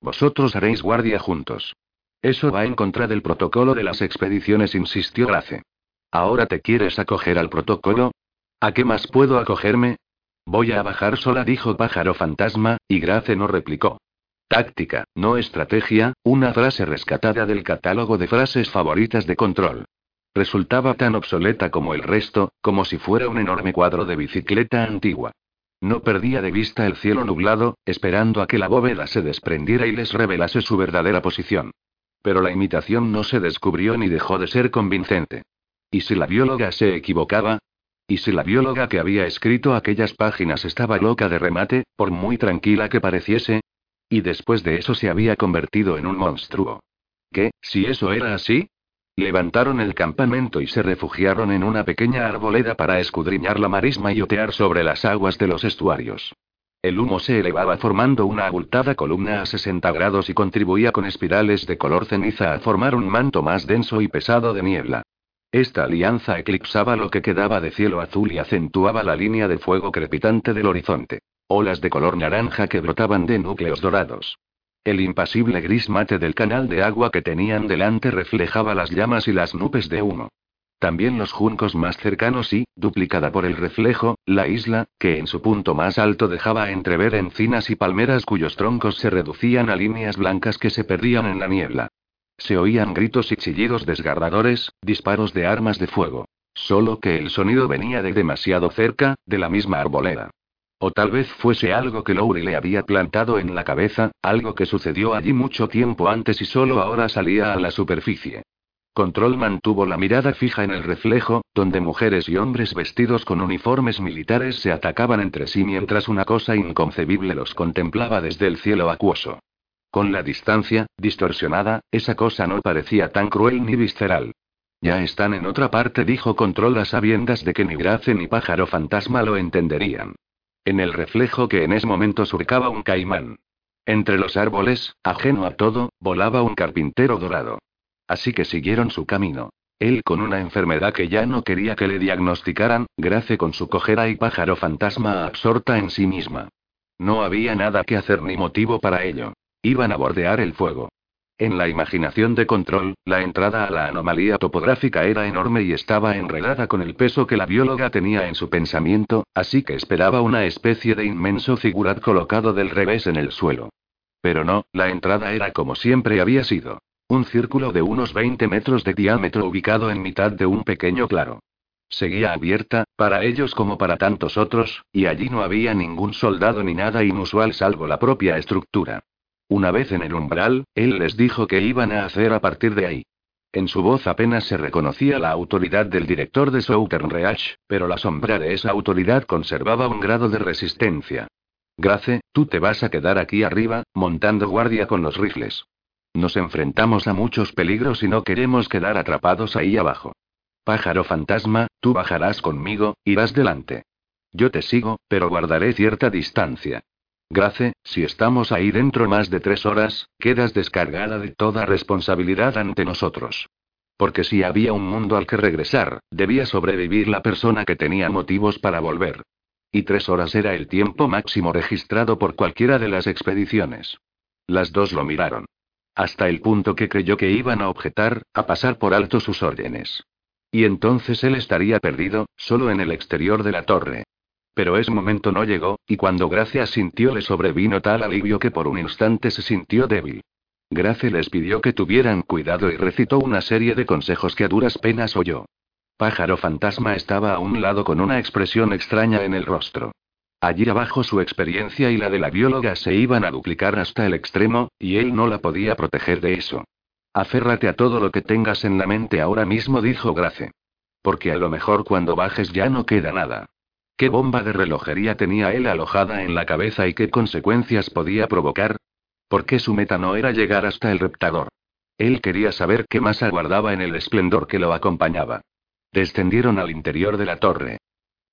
Vosotros haréis guardia juntos. Eso va en contra del protocolo de las expediciones, insistió Grace. ¿Ahora te quieres acoger al protocolo? ¿A qué más puedo acogerme? Voy a bajar sola, dijo Pájaro Fantasma, y Grace no replicó. Táctica, no estrategia, una frase rescatada del catálogo de frases favoritas de control. Resultaba tan obsoleta como el resto, como si fuera un enorme cuadro de bicicleta antigua. No perdía de vista el cielo nublado, esperando a que la bóveda se desprendiera y les revelase su verdadera posición. Pero la imitación no se descubrió ni dejó de ser convincente. ¿Y si la bióloga se equivocaba? ¿Y si la bióloga que había escrito aquellas páginas estaba loca de remate, por muy tranquila que pareciese? Y después de eso se había convertido en un monstruo. ¿Qué, si eso era así? Levantaron el campamento y se refugiaron en una pequeña arboleda para escudriñar la marisma y otear sobre las aguas de los estuarios. El humo se elevaba formando una abultada columna a 60 grados y contribuía con espirales de color ceniza a formar un manto más denso y pesado de niebla. Esta alianza eclipsaba lo que quedaba de cielo azul y acentuaba la línea de fuego crepitante del horizonte. Olas de color naranja que brotaban de núcleos dorados. El impasible gris mate del canal de agua que tenían delante reflejaba las llamas y las nubes de humo. También los juncos más cercanos y, duplicada por el reflejo, la isla, que en su punto más alto dejaba entrever encinas y palmeras cuyos troncos se reducían a líneas blancas que se perdían en la niebla. Se oían gritos y chillidos desgarradores, disparos de armas de fuego. Solo que el sonido venía de demasiado cerca, de la misma arboleda. O tal vez fuese algo que Lowry le había plantado en la cabeza, algo que sucedió allí mucho tiempo antes y solo ahora salía a la superficie. Control mantuvo la mirada fija en el reflejo, donde mujeres y hombres vestidos con uniformes militares se atacaban entre sí mientras una cosa inconcebible los contemplaba desde el cielo acuoso. Con la distancia, distorsionada, esa cosa no parecía tan cruel ni visceral. Ya están en otra parte, dijo Control a sabiendas de que ni Grace ni pájaro fantasma lo entenderían. En el reflejo que en ese momento surcaba un caimán. Entre los árboles, ajeno a todo, volaba un carpintero dorado. Así que siguieron su camino. Él con una enfermedad que ya no quería que le diagnosticaran, Grace con su cojera y pájaro fantasma absorta en sí misma. No había nada que hacer ni motivo para ello. Iban a bordear el fuego. En la imaginación de control, la entrada a la anomalía topográfica era enorme y estaba enredada con el peso que la bióloga tenía en su pensamiento, así que esperaba una especie de inmenso figurat colocado del revés en el suelo. Pero no, la entrada era como siempre había sido. Un círculo de unos 20 metros de diámetro ubicado en mitad de un pequeño claro. Seguía abierta, para ellos como para tantos otros, y allí no había ningún soldado ni nada inusual salvo la propia estructura. Una vez en el umbral, él les dijo qué iban a hacer a partir de ahí. En su voz apenas se reconocía la autoridad del director de Southern Reach, pero la sombra de esa autoridad conservaba un grado de resistencia. Grace, tú te vas a quedar aquí arriba, montando guardia con los rifles. Nos enfrentamos a muchos peligros y no queremos quedar atrapados ahí abajo. Pájaro fantasma, tú bajarás conmigo, irás delante. Yo te sigo, pero guardaré cierta distancia. Grace, si estamos ahí dentro más de tres horas, quedas descargada de toda responsabilidad ante nosotros. Porque si había un mundo al que regresar, debía sobrevivir la persona que tenía motivos para volver. Y tres horas era el tiempo máximo registrado por cualquiera de las expediciones. Las dos lo miraron. Hasta el punto que creyó que iban a objetar, a pasar por alto sus órdenes. Y entonces él estaría perdido, solo en el exterior de la torre. Pero ese momento no llegó, y cuando Gracia sintió le sobrevino tal alivio que por un instante se sintió débil. Gracia les pidió que tuvieran cuidado y recitó una serie de consejos que a duras penas oyó. Pájaro fantasma estaba a un lado con una expresión extraña en el rostro. Allí abajo su experiencia y la de la bióloga se iban a duplicar hasta el extremo, y él no la podía proteger de eso. Aférrate a todo lo que tengas en la mente ahora mismo, dijo Grace. Porque a lo mejor cuando bajes ya no queda nada. ¿Qué bomba de relojería tenía él alojada en la cabeza y qué consecuencias podía provocar? ¿Por qué su meta no era llegar hasta el reptador? Él quería saber qué más aguardaba en el esplendor que lo acompañaba. Descendieron al interior de la torre.